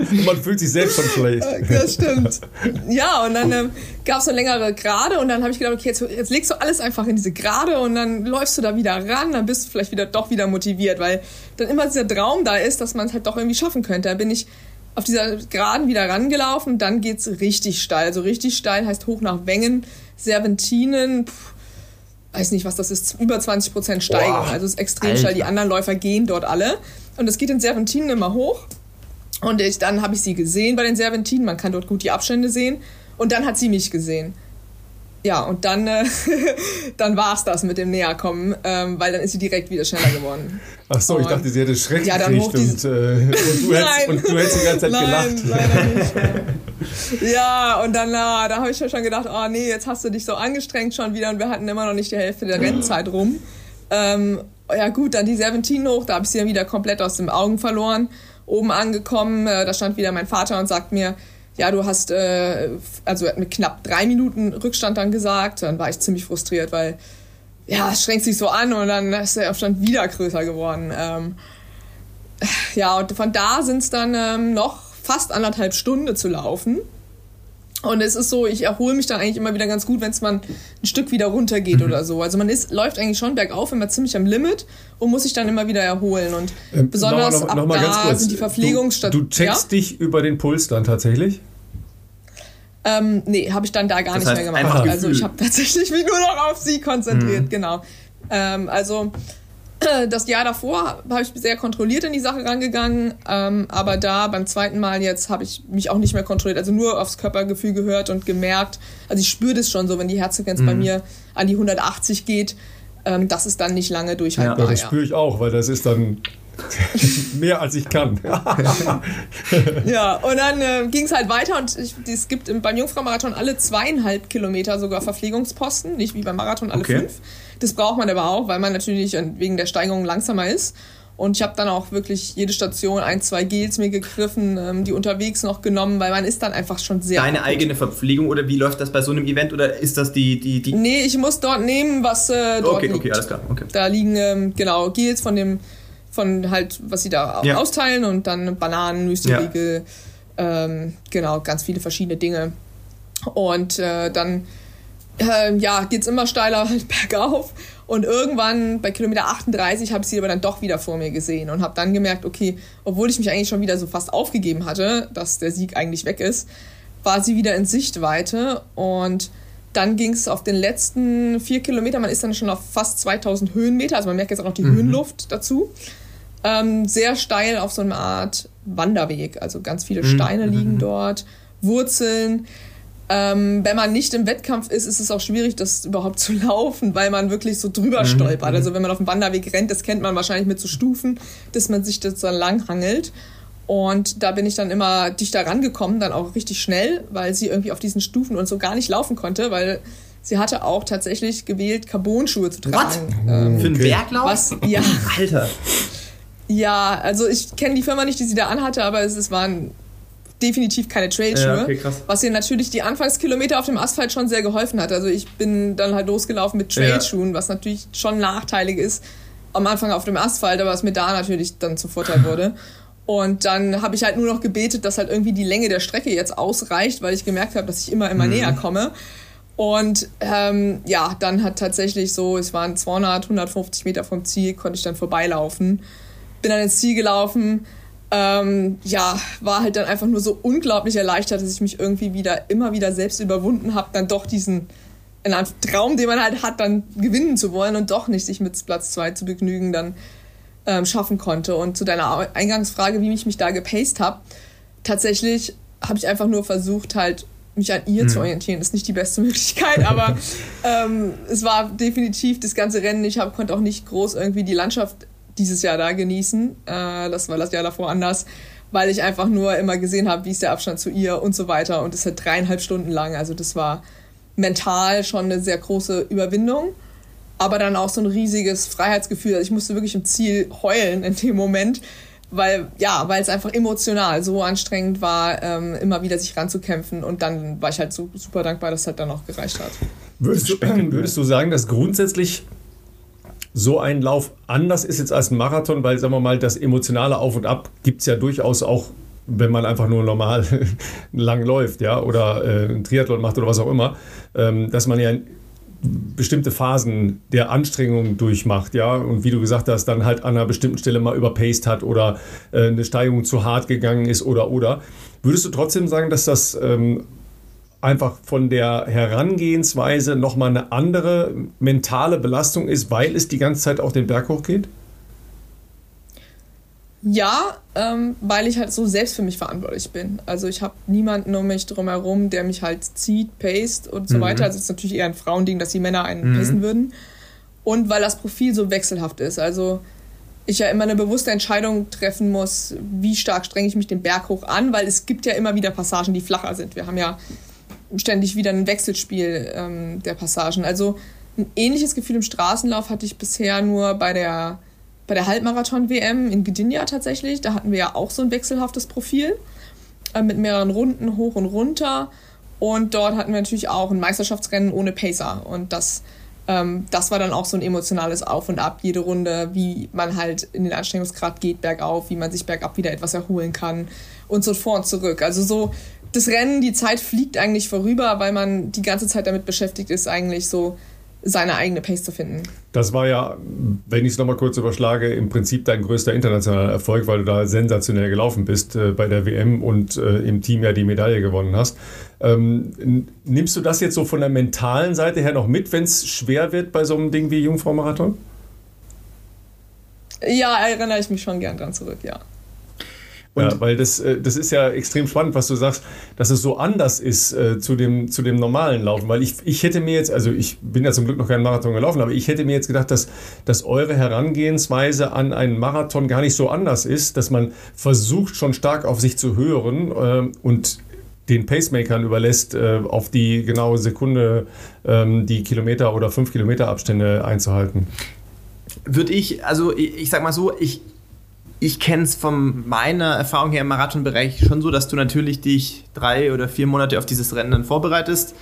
Und man fühlt sich selbst schon schlecht. Das stimmt. Ja, und dann ähm, gab es so längere Gerade und dann habe ich gedacht, okay, jetzt, jetzt legst du alles einfach in diese Gerade und dann läufst du da wieder ran, dann bist du vielleicht wieder doch wieder motiviert, weil dann immer dieser Traum da ist, dass man es halt doch irgendwie schaffen könnte. Da bin ich auf dieser Geraden wieder rangelaufen, dann geht es richtig steil. Also richtig steil heißt hoch nach Wengen, Serpentinen, pff, weiß nicht, was das ist, über 20 Prozent Steigung. Boah, also es ist extrem steil. Die anderen Läufer gehen dort alle. Und es geht in Serpentinen immer hoch. Und ich, dann habe ich sie gesehen bei den Serpentinen. Man kann dort gut die Abstände sehen. Und dann hat sie mich gesehen. ja, und dann, äh, dann war es das mit dem Näherkommen, ähm, weil dann ist sie direkt wieder schneller geworden. Ach so, ich Und- dachte, sie hätte Schreck Ja, dann hoch und, äh, und, du hättest, und du hättest die ganze Zeit Nein, gelacht. leider nicht. ja, und dann na, da habe ich ja schon gedacht, oh nee, jetzt hast du dich so angestrengt schon wieder und wir hatten immer noch nicht die Hälfte der Rennzeit rum. Ähm, ja gut, dann die Serpentinen hoch, da habe ich sie dann wieder komplett aus den Augen verloren. Oben angekommen, äh, da stand wieder mein Vater und sagt mir, ja, du hast, äh, also mit knapp drei Minuten Rückstand dann gesagt. Dann war ich ziemlich frustriert, weil, ja, es strengt sich so an und dann ist der Abstand wieder größer geworden. Ähm, ja, und von da sind es dann ähm, noch fast anderthalb Stunden zu laufen. Und es ist so, ich erhole mich dann eigentlich immer wieder ganz gut, wenn es mal ein Stück wieder runtergeht Mhm. oder so. Also man ist, läuft eigentlich schon bergauf, immer ziemlich am Limit und muss sich dann immer wieder erholen. Und Ähm, besonders noch- noch- ab noch mal da sind die Verpflegungsstationen. Du, du checkst dich über den Puls dann tatsächlich? Ja? Ähm, nee, habe ich dann da gar Das nicht mehr gemacht. Also ich habe tatsächlich mich nur noch auf sie Mhm. konzentriert, genau. Ähm, also das Jahr davor habe ich sehr kontrolliert in die Sache rangegangen, ähm, aber da beim zweiten Mal jetzt habe ich mich auch nicht mehr kontrolliert, also nur aufs Körpergefühl gehört und gemerkt, also ich spüre das schon so, wenn die Herzfrequenz Mhm. bei mir an die 180 geht, ähm, dass es dann nicht lange durchhaltbar. Ja, Ja, das spüre ich auch, weil das ist dann mehr als ich kann. Ja, und dann äh, ging es halt weiter und ich, es gibt im, beim Jungfrau-Marathon alle zweieinhalb Kilometer sogar Verpflegungsposten, nicht wie beim Marathon alle Okay. fünf. Das braucht man aber auch, weil man natürlich wegen der Steigerung langsamer ist. Und ich habe dann auch wirklich jede Station ein, zwei Gels mir gegriffen, ähm, die unterwegs noch genommen, weil man ist dann einfach schon sehr. Deine eigene Verpflegung oder wie läuft das bei so einem Event oder ist das die, die, die. Nee, ich muss dort nehmen, was äh, dort okay, liegt. okay, alles klar. Okay. Da liegen ähm, genau Gels von dem, von halt, was sie da Ja. austeilen und dann Bananen, Müsli-Riegel, ähm, genau, ganz viele verschiedene Dinge. Und äh, dann äh, ja, geht's immer steiler bergauf. Und irgendwann bei Kilometer 38 habe ich sie aber dann doch wieder vor mir gesehen und habe dann gemerkt, okay, obwohl ich mich eigentlich schon wieder so fast aufgegeben hatte, dass der Sieg eigentlich weg ist, war sie wieder in Sichtweite und dann ging es auf den letzten vier Kilometer, man ist dann schon auf fast 2000 Höhenmeter, also man merkt jetzt auch noch die Höhenluft dazu. Ähm, sehr steil auf so einer Art Wanderweg, also ganz viele Steine liegen dort, Wurzeln. Ähm, wenn man nicht im Wettkampf ist, ist es auch schwierig, das überhaupt zu laufen, weil man wirklich so drüber stolpert. Also wenn man auf dem Wanderweg rennt, das kennt man wahrscheinlich mit so Stufen, dass man sich das dann langhangelt. Und da bin ich dann immer dichter rangekommen, dann auch richtig schnell, weil sie irgendwie auf diesen Stufen und so gar nicht laufen konnte, weil sie hatte auch tatsächlich gewählt, Carbon-Schuhe zu tragen. Ähm, Für einen Okay. Berglauf? was, ja, Alter. ja, also ich kenne die Firma nicht, die sie da anhatte, aber es, es waren definitiv keine Trailschuhe. Ja, okay. Was ihr natürlich die Anfangskilometer auf dem Asphalt schon sehr geholfen hat. Also ich bin dann halt losgelaufen mit Trailschuhen, was natürlich schon nachteilig ist am Anfang auf dem Asphalt, aber was mir da natürlich dann zum Vorteil wurde. Und dann habe ich halt nur noch gebetet, dass halt irgendwie die Länge der Strecke jetzt ausreicht, weil ich gemerkt habe, dass ich immer, immer näher komme. Und ähm, ja, dann hat tatsächlich so, es waren 200, 150 Meter vom Ziel, konnte ich dann vorbeilaufen. Bin dann ins Ziel gelaufen. Ähm, ja, war halt dann einfach nur so unglaublich erleichtert, dass ich mich irgendwie wieder, immer wieder selbst überwunden habe, dann doch diesen in einem Traum, den man halt hat, dann gewinnen zu wollen und doch nicht sich mit Platz zwei zu begnügen, dann ähm, schaffen konnte. Und zu deiner Eingangsfrage, wie ich mich da gepaced habe, tatsächlich habe ich einfach nur versucht, halt mich an ihr zu orientieren. Das ist nicht die beste Möglichkeit, aber ähm, es war definitiv das ganze Rennen. Ich hab, konnte auch nicht groß irgendwie die Landschaft dieses Jahr da genießen. Äh, das war das Jahr davor anders, weil ich einfach nur immer gesehen habe, wie ist der Abstand zu ihr und so weiter. Und es hat dreieinhalb Stunden lang. Also das war mental schon eine sehr große Überwindung aber dann auch so ein riesiges Freiheitsgefühl. Also ich musste wirklich im Ziel heulen in dem Moment, weil ja, weil es einfach emotional so anstrengend war, ähm, immer wieder sich ranzukämpfen und dann war ich halt so super dankbar, dass es halt dann auch gereicht hat. Würdest du, würdest du sagen, dass grundsätzlich so ein Lauf anders ist jetzt als ein Marathon, weil, sagen wir mal, das emotionale Auf und Ab gibt es ja durchaus auch, wenn man einfach nur normal lang läuft, ja, oder äh, einen Triathlon macht oder was auch immer, ähm, dass man ja bestimmte Phasen der Anstrengung durchmacht, ja, und wie du gesagt hast, dann halt an einer bestimmten Stelle mal überpaced hat oder äh, eine Steigung zu hart gegangen ist oder oder. Würdest du trotzdem sagen, dass das ähm, einfach von der Herangehensweise nochmal eine andere mentale Belastung ist, weil es die ganze Zeit auch den Berg hochgeht? Ja, ähm, weil ich halt so selbst für mich verantwortlich bin. Also ich habe niemanden um mich drumherum, der mich halt zieht, paced und so mhm. weiter. Also es ist natürlich eher ein Frauending, dass die Männer einen mhm. pacen würden. Und weil das Profil so wechselhaft ist. Also ich ja immer eine bewusste Entscheidung treffen muss, wie stark strenge ich mich den Berg hoch an, weil es gibt ja immer wieder Passagen, die flacher sind. Wir haben ja ständig wieder ein Wechselspiel ähm, der Passagen. Also ein ähnliches Gefühl im Straßenlauf hatte ich bisher nur bei der, bei der Halbmarathon-WM in Gdynia tatsächlich. Da hatten wir ja auch so ein wechselhaftes Profil äh, mit mehreren Runden hoch und runter. Und dort hatten wir natürlich auch ein Meisterschaftsrennen ohne Pacer. Und das ähm, das war dann auch so ein emotionales Auf und Ab, jede Runde, wie man halt in den Anstrengungsgrad geht bergauf, wie man sich bergab wieder etwas erholen kann und so vor und zurück. Also so das Rennen, die Zeit fliegt eigentlich vorüber, weil man die ganze Zeit damit beschäftigt ist, eigentlich so seine eigene Pace zu finden. Das war ja, wenn ich es nochmal kurz überschlage, im Prinzip dein größter internationaler Erfolg, weil du da sensationell gelaufen bist äh, bei der WM und äh, im Team ja die Medaille gewonnen hast. Ähm, nimmst du das jetzt so von der mentalen Seite her noch mit, wenn es schwer wird bei so einem Ding wie Jungfrau-Marathon? Ja, erinnere ich mich schon gern dran zurück, ja. Und ja, weil das, äh, das ist ja extrem spannend, was du sagst, dass es so anders ist äh, zu, dem, zu dem normalen Laufen. Weil ich, ich hätte mir jetzt, also ich bin ja zum Glück noch keinen Marathon gelaufen, aber ich hätte mir jetzt gedacht, dass, dass eure Herangehensweise an einen Marathon gar nicht so anders ist, dass man versucht, schon stark auf sich zu hören äh, und den Pacemakern überlässt, äh, auf die genaue Sekunde ähm, die Kilometer oder fünf Kilometer Abstände einzuhalten. Würde ich, also ich, ich sag mal so, ich, ich kenne es von meiner Erfahrung her im Marathonbereich schon so, dass du natürlich dich drei oder vier Monate auf dieses Rennen dann vorbereitest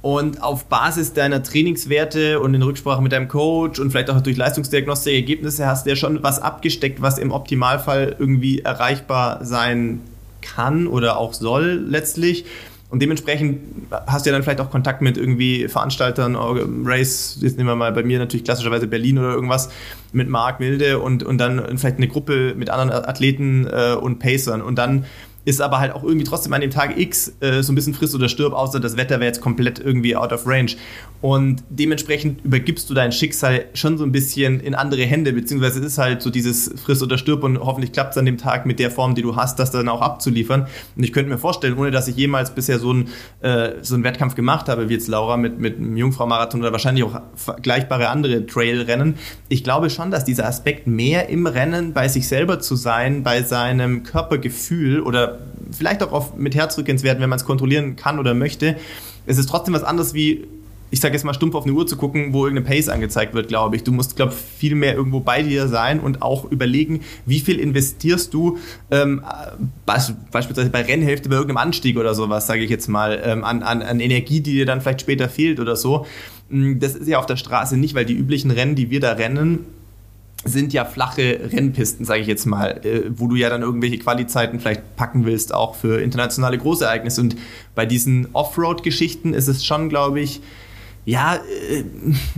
und auf Basis deiner Trainingswerte und in Rücksprache mit deinem Coach und vielleicht auch durch Leistungsdiagnostik Ergebnisse hast du ja schon was abgesteckt, was im Optimalfall irgendwie erreichbar sein kann oder auch soll letztlich. Und dementsprechend hast du ja dann vielleicht auch Kontakt mit irgendwie Veranstaltern, Race, jetzt nehmen wir mal bei mir natürlich klassischerweise Berlin oder irgendwas, mit Marc Milde und, und dann vielleicht eine Gruppe mit anderen Athleten äh, und Pacern. Und dann ist aber halt auch irgendwie trotzdem an dem Tag X äh, so ein bisschen friss oder stirb, außer das Wetter wäre jetzt komplett irgendwie out of range. Und dementsprechend übergibst du dein Schicksal schon so ein bisschen in andere Hände, beziehungsweise es ist halt so dieses friss oder stirb und hoffentlich klappt es an dem Tag mit der Form, die du hast, das dann auch abzuliefern. Und ich könnte mir vorstellen, ohne dass ich jemals bisher so einen, äh, so einen Wettkampf gemacht habe, wie jetzt Laura mit, mit einem Jungfrau-Marathon oder wahrscheinlich auch vergleichbare andere Trailrennen, ich glaube schon, dass dieser Aspekt mehr im Rennen bei sich selber zu sein, bei seinem Körpergefühl oder vielleicht auch auf, mit Herzrückenswerten, wenn man es kontrollieren kann oder möchte. Es ist trotzdem was anderes wie ich sage jetzt mal stumpf auf eine Uhr zu gucken, wo irgendeine Pace angezeigt wird, glaube ich. Du musst, glaube ich, viel mehr irgendwo bei dir sein und auch überlegen, wie viel investierst du ähm, beispielsweise bei Rennhälfte bei irgendeinem Anstieg oder sowas, sage ich jetzt mal, ähm, an, an, an Energie, die dir dann vielleicht später fehlt oder so. Hm, das ist ja auf der Straße nicht, weil die üblichen Rennen, die wir da rennen, sind ja flache Rennpisten, sage ich jetzt mal, äh, wo du ja dann irgendwelche Qualizeiten vielleicht packen willst, auch für internationale Großereignisse. Und bei diesen Offroad-Geschichten ist es schon, glaube ich, ja, äh,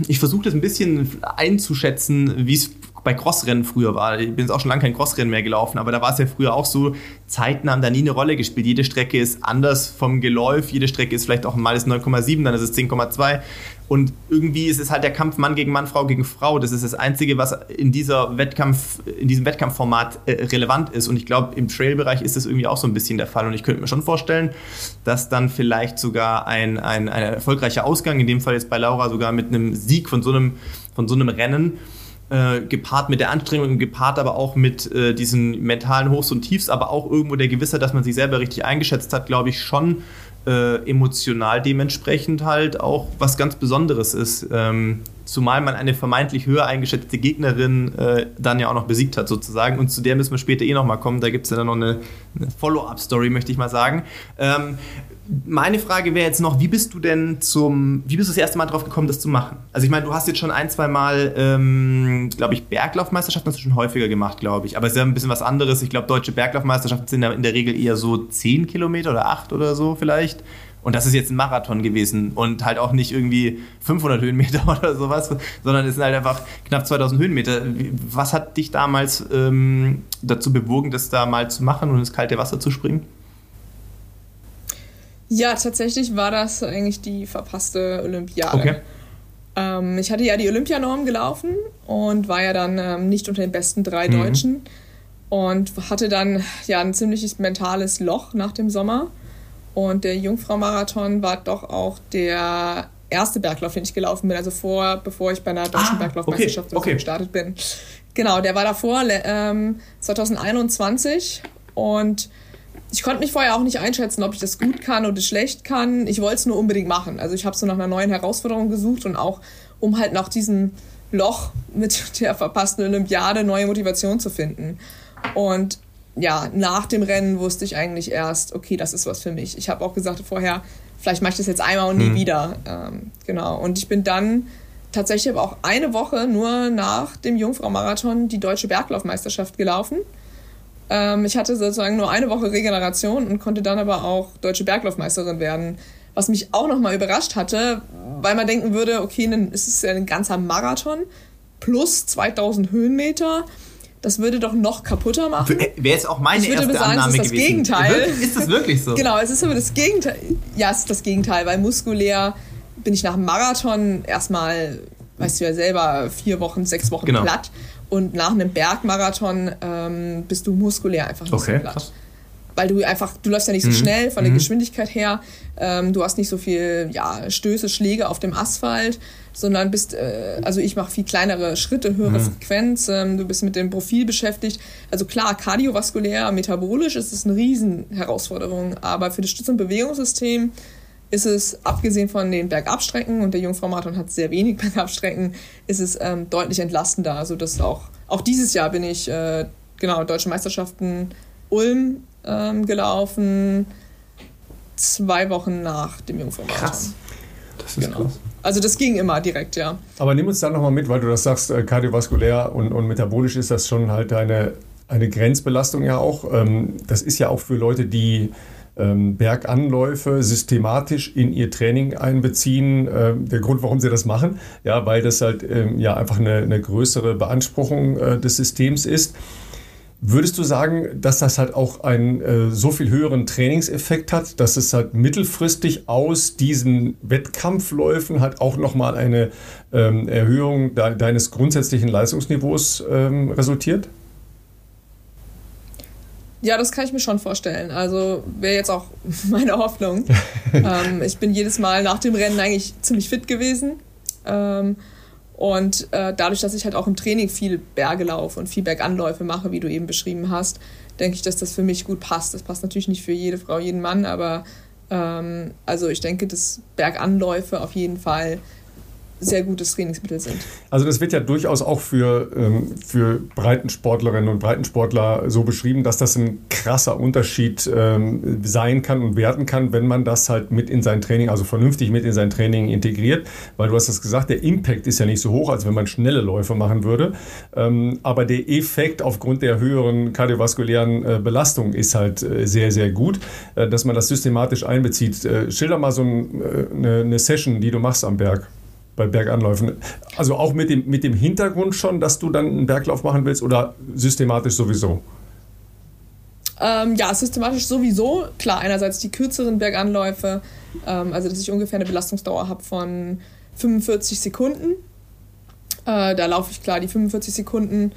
ich versuche das ein bisschen einzuschätzen, wie es bei Crossrennen früher war. Ich bin jetzt auch schon lange kein Crossrennen mehr gelaufen, aber da war es ja früher auch so, Zeiten haben da nie eine Rolle gespielt. Jede Strecke ist anders vom Geläuf, jede Strecke ist vielleicht auch mal 9,7, dann ist es 10,2. Und irgendwie ist es halt der Kampf Mann gegen Mann, Frau gegen Frau. Das ist das Einzige, was in, dieser Wettkampf, in diesem Wettkampfformat äh, relevant ist. Und ich glaube, im Trail-Bereich ist das irgendwie auch so ein bisschen der Fall. Und ich könnte mir schon vorstellen, dass dann vielleicht sogar ein, ein, ein erfolgreicher Ausgang, in dem Fall jetzt bei Laura sogar mit einem Sieg von so einem, von so einem Rennen, äh, gepaart mit der Anstrengung, gepaart aber auch mit äh, diesen mentalen Hochs und Tiefs, aber auch irgendwo der Gewissheit, dass man sich selber richtig eingeschätzt hat, glaube ich schon äh, emotional dementsprechend halt auch was ganz Besonderes ist. Ähm, zumal man eine vermeintlich höher eingeschätzte Gegnerin äh, dann ja auch noch besiegt hat, sozusagen. Und zu der müssen wir später eh nochmal kommen. Da gibt es ja dann noch eine, eine Follow-up-Story, möchte ich mal sagen. Ähm, meine Frage wäre jetzt noch, wie bist du denn zum, wie bist du das erste Mal drauf gekommen, das zu machen? Also ich meine, du hast jetzt schon ein, zwei Mal, ähm, glaube ich, Berglaufmeisterschaften hast du schon häufiger gemacht, glaube ich. Aber es ist ja ein bisschen was anderes. Ich glaube, deutsche Berglaufmeisterschaften sind in der Regel eher so 10 Kilometer oder 8 oder so vielleicht. Und das ist jetzt ein Marathon gewesen und halt auch nicht irgendwie 500 Höhenmeter oder sowas, sondern es sind halt einfach knapp 2000 Höhenmeter. Was hat dich damals ähm, dazu bewogen, das da mal zu machen und ins kalte Wasser zu springen? Ja, tatsächlich war das eigentlich die verpasste Olympiade. Okay. Ähm, ich hatte ja die Olympianorm gelaufen und war ja dann ähm, nicht unter den besten drei mhm. Deutschen. und hatte dann ja ein ziemliches mentales Loch nach dem Sommer. Und der Jungfrau-Marathon war doch auch der erste Berglauf, den ich gelaufen bin, also vor, bevor ich bei einer deutschen ah, Berglaufmeisterschaft okay, okay. gestartet bin. Genau, der war davor, ähm, 2021 und ich konnte mich vorher auch nicht einschätzen, ob ich das gut kann oder schlecht kann. Ich wollte es nur unbedingt machen. Also ich habe so nach einer neuen Herausforderung gesucht und auch, um halt nach diesem Loch mit der verpassten Olympiade neue Motivation zu finden. Und ja, nach dem Rennen wusste ich eigentlich erst, okay, das ist was für mich. Ich habe auch gesagt vorher, vielleicht mache ich das jetzt einmal und nie mhm. wieder. Ähm, genau. Und ich bin dann tatsächlich aber auch eine Woche nur nach dem Jungfrau-Marathon die deutsche Berglaufmeisterschaft gelaufen. Ähm, ich hatte sozusagen nur eine Woche Regeneration und konnte dann aber auch deutsche Berglaufmeisterin werden. Was mich auch nochmal überrascht hatte, weil man denken würde, okay, dann ist es ja ein ganzer Marathon plus 2000 Höhenmeter das würde doch noch kaputter machen. Wäre jetzt auch meine ich würde erste sagen, Annahme es ist das gewesen. Gegenteil. Ist das wirklich so? genau, es ist aber das Gegenteil. Ja, es ist das Gegenteil, weil muskulär bin ich nach dem Marathon erstmal, weißt du ja selber, vier Wochen, sechs Wochen genau. platt. Und nach einem Bergmarathon ähm, bist du muskulär einfach nicht okay, so platt. Krass weil du einfach, du läufst ja nicht so mhm. schnell von der mhm. Geschwindigkeit her, ähm, du hast nicht so viel ja, Stöße, Schläge auf dem Asphalt, sondern bist, äh, also ich mache viel kleinere Schritte, höhere mhm. Frequenz, ähm, du bist mit dem Profil beschäftigt. Also klar, kardiovaskulär, metabolisch ist es eine Riesenherausforderung, aber für das Stütz- und Bewegungssystem ist es, abgesehen von den Bergabstrecken, und der Jungfrau-Marathon hat sehr wenig Bergabstrecken, ist es ähm, deutlich entlastender. Also das auch, auch dieses Jahr bin ich, äh, genau, Deutsche Meisterschaften Ulm ähm, gelaufen, zwei Wochen nach dem Jungfrau-Marathon. Krass. Das ist genau. krass. Also das ging immer direkt, ja. Aber nimm uns da nochmal mit, weil du das sagst, äh, kardiovaskulär und, und metabolisch ist das schon halt eine, eine Grenzbelastung ja auch. Ähm, das ist ja auch für Leute, die Berganläufe systematisch in ihr Training einbeziehen. Ähm, der Grund, warum sie das machen, ja, weil das halt ähm, ja einfach eine, eine größere Beanspruchung äh, des Systems ist. Würdest du sagen, dass das halt auch einen äh, so viel höheren Trainingseffekt hat, dass es halt mittelfristig aus diesen Wettkampfläufen halt auch nochmal eine ähm, Erhöhung de deines grundsätzlichen Leistungsniveaus ähm, resultiert? Ja, das kann ich mir schon vorstellen. Also wäre jetzt auch meine Hoffnung. ähm, ich bin jedes Mal nach dem Rennen eigentlich ziemlich fit gewesen. Ähm, und äh, dadurch, dass ich halt auch im Training viel Berge laufe und viel Berganläufe mache, wie du eben beschrieben hast, denke ich, dass das für mich gut passt. Das passt natürlich nicht für jede Frau, jeden Mann, aber ähm, also ich denke, dass Berganläufe auf jeden Fall sehr gutes Trainingsmittel sind. Also das wird ja durchaus auch für, ähm, für Breitensportlerinnen und Breitensportler so beschrieben, dass das ein krasser Unterschied ähm, sein kann und werden kann, wenn man das halt mit in sein Training, also vernünftig mit in sein Training integriert. Weil du hast das gesagt, der Impact ist ja nicht so hoch, als wenn man schnelle Läufe machen würde. Ähm, aber der Effekt aufgrund der höheren kardiovaskulären äh, Belastung ist halt äh, sehr, sehr gut, äh, dass man das systematisch einbezieht. Äh, schilder mal so ein, äh, eine, eine Session, die du machst am Berg bei Berganläufen. Also auch mit dem, mit dem Hintergrund schon, dass du dann einen Berglauf machen willst oder systematisch sowieso? Ähm, ja, systematisch sowieso. Klar, einerseits die kürzeren Berganläufe, ähm, also dass ich ungefähr eine Belastungsdauer habe von 45 Sekunden. Äh, da laufe ich klar die 45 Sekunden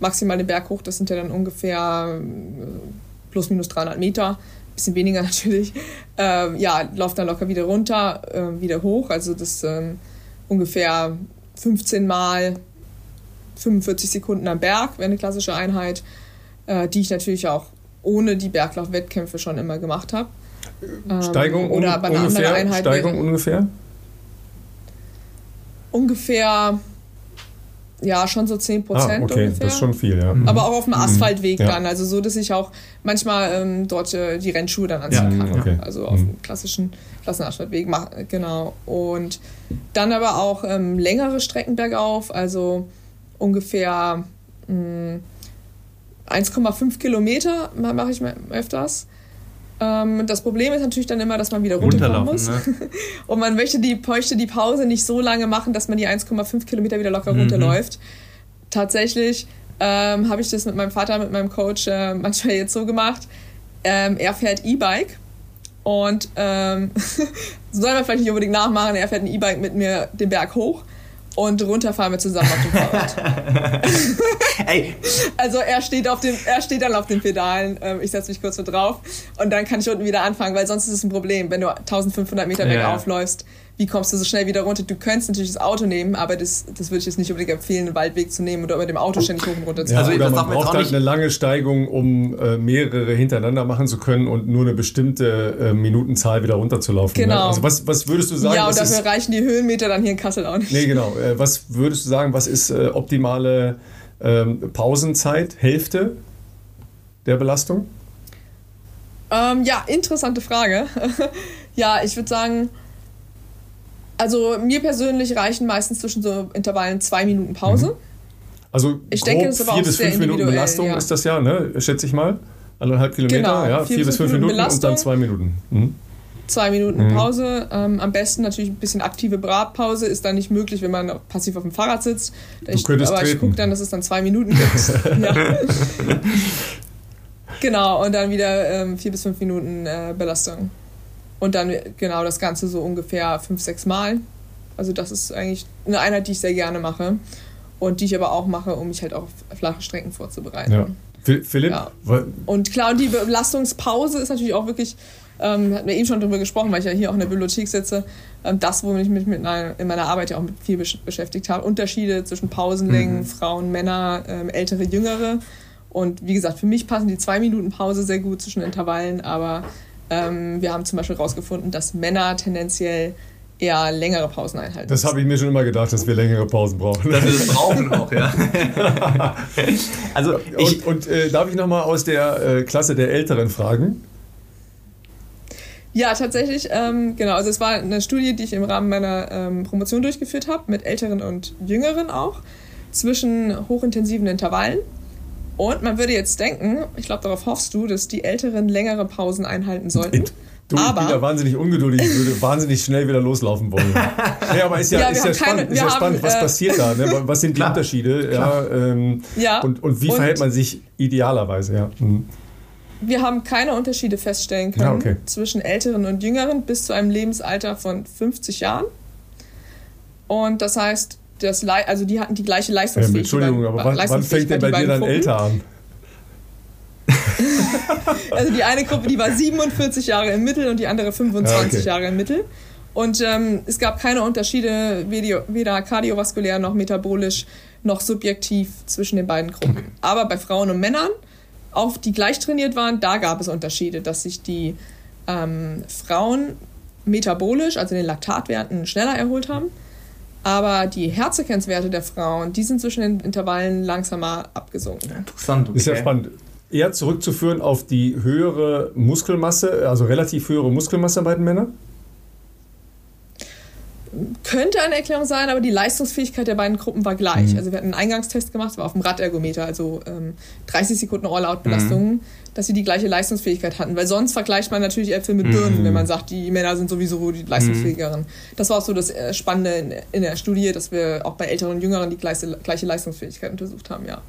maximal den Berg hoch. Das sind ja dann ungefähr äh, plus minus 300 Meter. Bisschen weniger natürlich. Ähm, ja, laufe dann locker wieder runter, äh, wieder hoch. Also das ähm, ungefähr 15 mal 45 Sekunden am Berg, wäre eine klassische Einheit, äh, die ich natürlich auch ohne die Berglauf-Wettkämpfe schon immer gemacht habe. Ähm, Steigung oder bei einer ungefähr. Steigung wäre, ungefähr? Ungefähr, ja, schon so 10 Prozent. Ah, okay, ungefähr. das ist schon viel, ja. Mhm. Aber auch auf dem mhm. Asphaltweg mhm. dann, also so, dass ich auch manchmal ähm, dort äh, die Rennschuhe dann anziehen ja, kann. Okay. Also auf mhm. dem klassischen Klassenausfallweg, genau. Und dann aber auch ähm, längere Strecken bergauf, also ungefähr 1,5 hm, Kilometer mache ich öfters. Ähm, das Problem ist natürlich dann immer, dass man wieder runterkommen muss. Ne? Und man möchte die, möchte die Pause nicht so lange machen, dass man die 1,5 Kilometer wieder locker mhm. runterläuft. Tatsächlich ähm, habe ich das mit meinem Vater, mit meinem Coach äh, manchmal jetzt so gemacht. Ähm, er fährt E-Bike und ähm, soll man vielleicht nicht unbedingt nachmachen, er fährt ein E-Bike mit mir den Berg hoch und runter fahren wir zusammen auf dem Fahrrad. Ey. Also er steht, auf dem, er steht dann auf den Pedalen, ähm, ich setze mich kurz so drauf und dann kann ich unten wieder anfangen, weil sonst ist es ein Problem, wenn du 1500 Meter ja. weg aufläufst wie kommst du so schnell wieder runter? Du könntest natürlich das Auto nehmen, aber das, das würde ich jetzt nicht unbedingt empfehlen, einen Waldweg zu nehmen oder mit dem Auto ständig hoch und runter zu fahren. Ja, also, man braucht halt eine lange Steigung, um äh, mehrere hintereinander machen zu können und nur eine bestimmte äh, Minutenzahl wieder runterzulaufen. Ne? Genau. Ne? Also was, was würdest du sagen? Ja, und dafür ist, reichen die Höhenmeter dann hier in Kassel auch nicht. Nee, genau. Äh, was würdest du sagen, was ist äh, optimale ähm, Pausenzeit, Hälfte der Belastung? Ähm, ja, interessante Frage. ja, ich würde sagen, also mir persönlich reichen meistens zwischen so Intervallen zwei Minuten Pause. Mhm. Also ich denke, das ist aber vier bis fünf Minuten Belastung ja. ist das ja, ne? schätze ich mal. Anderthalb Kilometer, genau, ja, vier, vier bis fünf Minuten, Minuten und dann zwei Minuten. Mhm. Zwei Minuten mhm. Pause. Ähm, am besten natürlich ein bisschen aktive Bratpause. Ist dann nicht möglich, wenn man passiv auf dem Fahrrad sitzt. Du ich, könntest aber treten. ich gucke dann, dass es dann zwei Minuten gibt. genau, und dann wieder ähm, vier bis fünf Minuten äh, Belastung. Und dann genau das Ganze so ungefähr fünf, sechs Mal. Also das ist eigentlich eine Einheit, die ich sehr gerne mache. Und die ich aber auch mache, um mich halt auf flache Strecken vorzubereiten. Ja. Philipp? Ja. Und klar, und die Belastungspause ist natürlich auch wirklich, ähm, hatten wir eben schon darüber gesprochen, weil ich ja hier auch in der Bibliothek sitze, ähm, das, womit ich mich mit einer, in meiner Arbeit ja auch viel beschäftigt habe. Unterschiede zwischen Pausenlängen, mhm. Frauen, Männer, ähm, ältere, jüngere. Und wie gesagt, für mich passen die zwei Minuten Pause sehr gut zwischen Intervallen, aber ähm, wir haben zum Beispiel herausgefunden, dass Männer tendenziell eher längere Pausen einhalten. Das habe ich mir schon immer gedacht, dass wir längere Pausen brauchen. Dass wir das brauchen auch, ja. also ich, und, und äh, darf ich nochmal aus der äh, Klasse der Älteren fragen? Ja, tatsächlich, ähm, genau. Also es war eine Studie, die ich im Rahmen meiner ähm, Promotion durchgeführt habe, mit Älteren und Jüngeren auch, zwischen hochintensiven Intervallen. Und man würde jetzt denken, ich glaube, darauf hoffst du, dass die Älteren längere Pausen einhalten sollten. Du, aber, ich bin da wahnsinnig ungeduldig, ich würde wahnsinnig schnell wieder loslaufen wollen. nee, aber ist ja, ja, ist ja spannend, keine, ist ja spannend was äh, passiert da, ne? was sind die klar, Unterschiede ja, ähm, ja, und, und wie und verhält man sich idealerweise. Ja. Mhm. Wir haben keine Unterschiede feststellen können ja, okay. zwischen Älteren und Jüngeren bis zu einem Lebensalter von 50 Jahren. Und das heißt, das, also die hatten die gleiche Leistungsfähigkeit. Entschuldigung, aber wann, wann fängt denn bei dir dann Gruppen? älter an? also die eine Gruppe, die war 47 Jahre im Mittel und die andere 25 ah, okay. Jahre im Mittel. Und ähm, es gab keine Unterschiede, weder kardiovaskulär noch metabolisch noch subjektiv zwischen den beiden Gruppen. Aber bei Frauen und Männern, auch die gleich trainiert waren, da gab es Unterschiede, dass sich die ähm, Frauen metabolisch, also den Laktatwerten, schneller erholt haben aber die Herzfrequenzwerte der Frauen, die sind zwischen den Intervallen langsamer abgesunken. Interessant. Okay. Ist ja spannend. Eher zurückzuführen auf die höhere Muskelmasse, also relativ höhere Muskelmasse bei den Männern? Könnte eine Erklärung sein, aber die Leistungsfähigkeit der beiden Gruppen war gleich. Mhm. Also wir hatten einen Eingangstest gemacht, war auf dem Radergometer, also ähm, 30 Sekunden All-Out-Belastungen, mhm. dass sie die gleiche Leistungsfähigkeit hatten. Weil sonst vergleicht man natürlich Äpfel mit Birnen, mhm. wenn man sagt, die Männer sind sowieso die leistungsfähigeren. Das war auch so das äh, Spannende in, in, der Studie, dass wir auch bei Älteren und Jüngeren die gleiche, gleiche Leistungsfähigkeit untersucht haben, ja.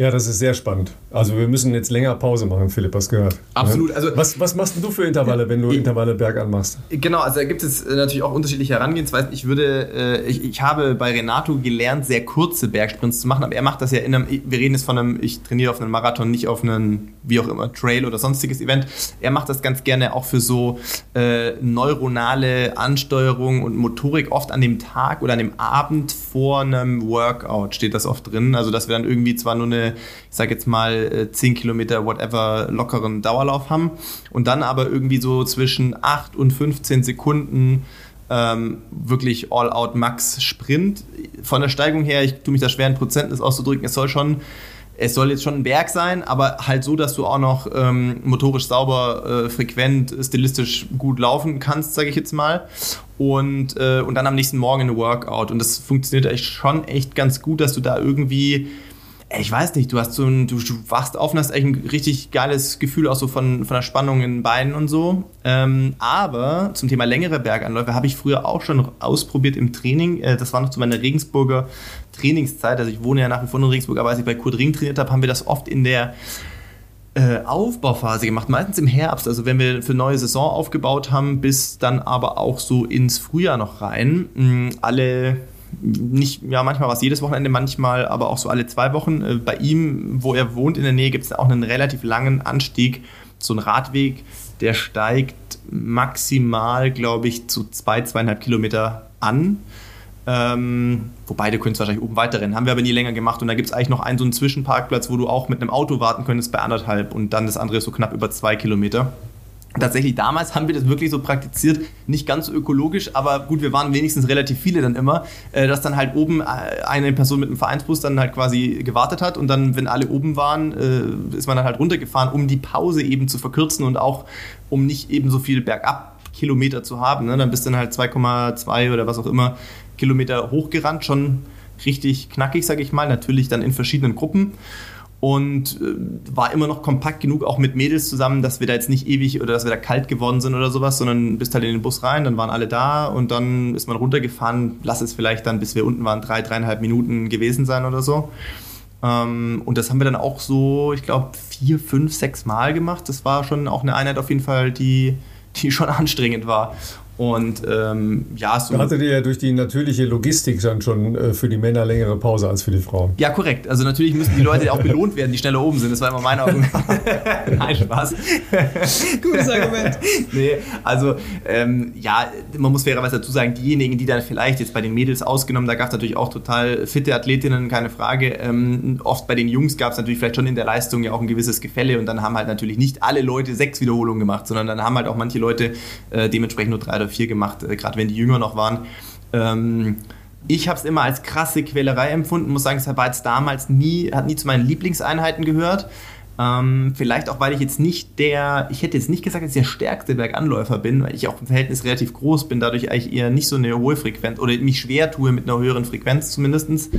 Ja, das ist sehr spannend. Also wir müssen jetzt länger Pause machen, Philipp, hast gehört. Absolut. Also, was, was machst du für Intervalle, wenn du Intervalle bergan machst? Genau, also da gibt es äh, natürlich auch unterschiedliche Herangehensweisen. Ich würde, äh, ich, ich habe bei Renato gelernt, sehr kurze Bergsprints zu machen, aber er macht das ja in einem, wir reden jetzt von einem, ich trainiere auf einem Marathon, nicht auf einem, wie auch immer, Trail oder sonstiges Event. Er macht das ganz gerne auch für so äh, neuronale Ansteuerung und Motorik oft an dem Tag oder an dem Abend vor einem Workout steht das oft drin. Also dass wir dann irgendwie zwar nur eine ich sag jetzt mal, 10 äh, Kilometer, whatever, lockeren Dauerlauf haben und dann aber irgendwie so zwischen 8 und 15 Sekunden ähm, wirklich All-Out Max Sprint. Von der Steigung her, ich tue mich da schwer in Prozent auszudrücken, es soll schon es soll jetzt schon ein Berg sein, aber halt so, dass du auch noch ähm, motorisch sauber, äh, frequent, stilistisch gut laufen kannst, sage ich jetzt mal. Und, äh, und dann am nächsten Morgen ein Workout. Und das funktioniert echt schon echt ganz gut, dass du da irgendwie ich weiß nicht, du hast so ein, du, wachst auf und hast echt ein richtig geiles Gefühl auch so von, von der Spannung in den Beinen und so. Ähm, aber zum Thema längere Berganläufe habe ich früher auch schon ausprobiert im Training. Äh, das war noch zu meiner Regensburger Trainingszeit. Also ich wohne ja nach wie vor in Regensburg, aber als ich bei Kurt Ring trainiert habe, haben wir das oft in der äh, Aufbauphase gemacht, meistens im Herbst, also wenn wir für neue Saison aufgebaut haben, bis dann aber auch so ins Frühjahr noch rein. Mh, alle nicht, ja, manchmal war es jedes Wochenende, manchmal aber auch so alle zwei Wochen. Äh, bei ihm, wo er wohnt in der Nähe, gibt es auch einen relativ langen Anstieg, so einen Radweg, der steigt maximal, glaube ich, zu zwei, zweieinhalb Kilometer an. Ähm, wobei, du könntest wahrscheinlich oben weiterrennen. Haben wir aber nie länger gemacht. Und da gibt es eigentlich noch einen so einen Zwischenparkplatz, wo du auch mit einem Auto warten könntest bei anderthalb und dann das andere so knapp über zwei Kilometer. Tatsächlich damals haben wir das wirklich so praktiziert, nicht ganz so ökologisch, aber gut, wir waren wenigstens relativ viele dann immer, äh, dass dann halt oben äh, eine Person mit einem Vereinsbus dann halt quasi gewartet hat und dann, wenn alle oben waren, äh, ist man dann halt runtergefahren, um die Pause eben zu verkürzen und auch um nicht eben so viel bergab Kilometer zu haben. Ne? Dann bist du dann halt 2,2 oder was auch immer Kilometer hochgerannt, schon richtig knackig, sag ich mal, natürlich dann in verschiedenen Gruppen und äh, war immer noch kompakt genug, auch mit Mädels zusammen, dass wir da jetzt nicht ewig oder dass wir da kalt geworden sind oder sowas, sondern bist halt in den Bus rein, dann waren alle da und dann ist man runtergefahren, lass es vielleicht dann, bis wir unten waren, drei, dreieinhalb Minuten gewesen sein oder so. Ähm, und das haben wir dann auch so, ich glaube, vier, fünf, sechs Mal gemacht. Das war schon auch eine Einheit auf jeden Fall, die, die schon anstrengend war. Und ähm, ja, so. Da hattet ihr ja durch die natürliche Logistik dann schon äh, für die Männer längere Pause als für die Frauen. Ja, korrekt. Also natürlich müssen die Leute auch belohnt werden, die schneller oben sind. Das war immer mein Argument. Nein, Spaß. Gutes Argument. nee, also ähm, ja, man muss fairerweise dazu sagen, diejenigen, die dann vielleicht jetzt bei den Mädels ausgenommen, da gab es natürlich auch total fitte Athletinnen, keine Frage. Ähm, oft bei den Jungs gab es natürlich vielleicht schon in der Leistung ja auch ein gewisses Gefälle und dann haben halt natürlich nicht alle Leute sechs Wiederholungen gemacht, sondern dann haben halt auch manche Leute äh, dementsprechend nur drei oder vier gemacht, äh, gerade wenn die jünger noch waren. Ähm, ich habe es immer als krasse Quälerei empfunden, muss sagen, es war jetzt damals nie, hat nie zu meinen Lieblingseinheiten gehört. Ähm, vielleicht auch, weil ich jetzt nicht der, ich hätte jetzt nicht gesagt, dass ich der stärkste Berganläufer bin, weil ich auch im Verhältnis relativ groß bin, dadurch eigentlich eher nicht so eine hohe Frequenz oder mich schwer tue mit einer höheren Frequenz zumindest.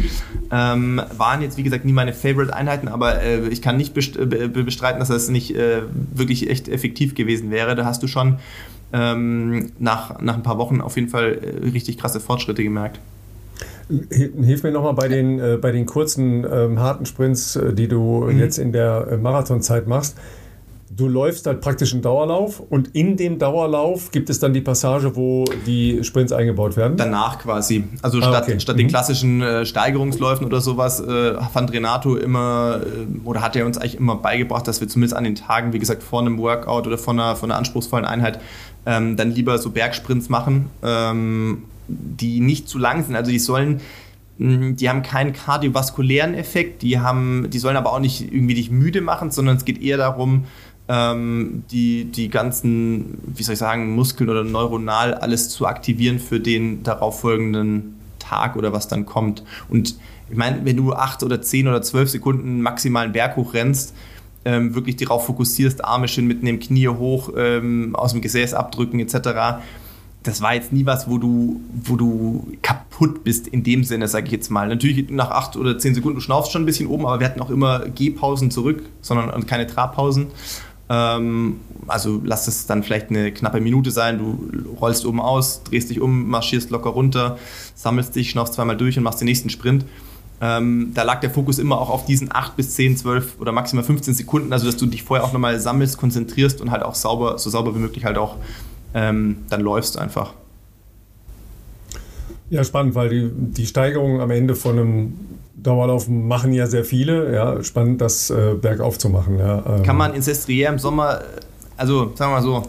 Ähm, waren jetzt, wie gesagt, nie meine Favorite-Einheiten, aber äh, ich kann nicht best bestreiten, dass das nicht äh, wirklich echt effektiv gewesen wäre. Da hast du schon ähm, nach, nach ein paar Wochen auf jeden Fall äh, richtig krasse Fortschritte gemerkt. Hilf mir nochmal bei den, äh, bei den kurzen, ähm, harten Sprints, äh, die du mhm. jetzt in der äh, Marathonzeit machst du läufst halt praktisch einen Dauerlauf und in dem Dauerlauf gibt es dann die Passage, wo die Sprints eingebaut werden? Danach quasi. Also ah, statt, okay. statt mhm. den klassischen äh, Steigerungsläufen oder sowas äh, fand Renato immer äh, oder hat er uns eigentlich immer beigebracht, dass wir zumindest an den Tagen, wie gesagt, vor einem Workout oder vor einer, vor einer anspruchsvollen Einheit ähm, dann lieber so Bergsprints machen, ähm, die nicht zu lang sind. Also die sollen die haben keinen kardiovaskulären Effekt, die, haben, die sollen aber auch nicht irgendwie dich müde machen, sondern es geht eher darum, ähm, die, die ganzen, wie soll ich sagen, Muskeln oder neuronal alles zu aktivieren für den darauffolgenden Tag oder was dann kommt. Und ich meine, wenn du acht oder zehn oder zwölf Sekunden maximalen Berg hoch rennst, ähm, wirklich darauf fokussierst, Arme schön mitnehmen, Knie hoch, ähm, aus dem Gesäß abdrücken etc., das war jetzt nie was, wo du, wo du kaputt bist in dem Sinne, sage ich jetzt mal. Natürlich nach acht oder zehn Sekunden, du schnaufst schon ein bisschen oben, aber wir hatten auch immer Gehpausen zurück, sondern keine Trabpausen. Ähm, also lass es dann vielleicht eine knappe Minute sein. Du rollst oben aus, drehst dich um, marschierst locker runter, sammelst dich, schnaufst zweimal durch und machst den nächsten Sprint. Ähm, da lag der Fokus immer auch auf diesen 8 bis 10, 12 oder maximal 15 Sekunden, also dass du dich vorher auch nochmal sammelst, konzentrierst und halt auch sauber, so sauber wie möglich halt auch ähm, dann läufst einfach. Ja, spannend, weil die, die Steigerung am Ende von einem Dauerlaufen machen ja sehr viele. Ja, spannend, das äh, bergauf zu machen. Ja, ähm. Kann man in Sestriere im Sommer, also sagen wir mal so,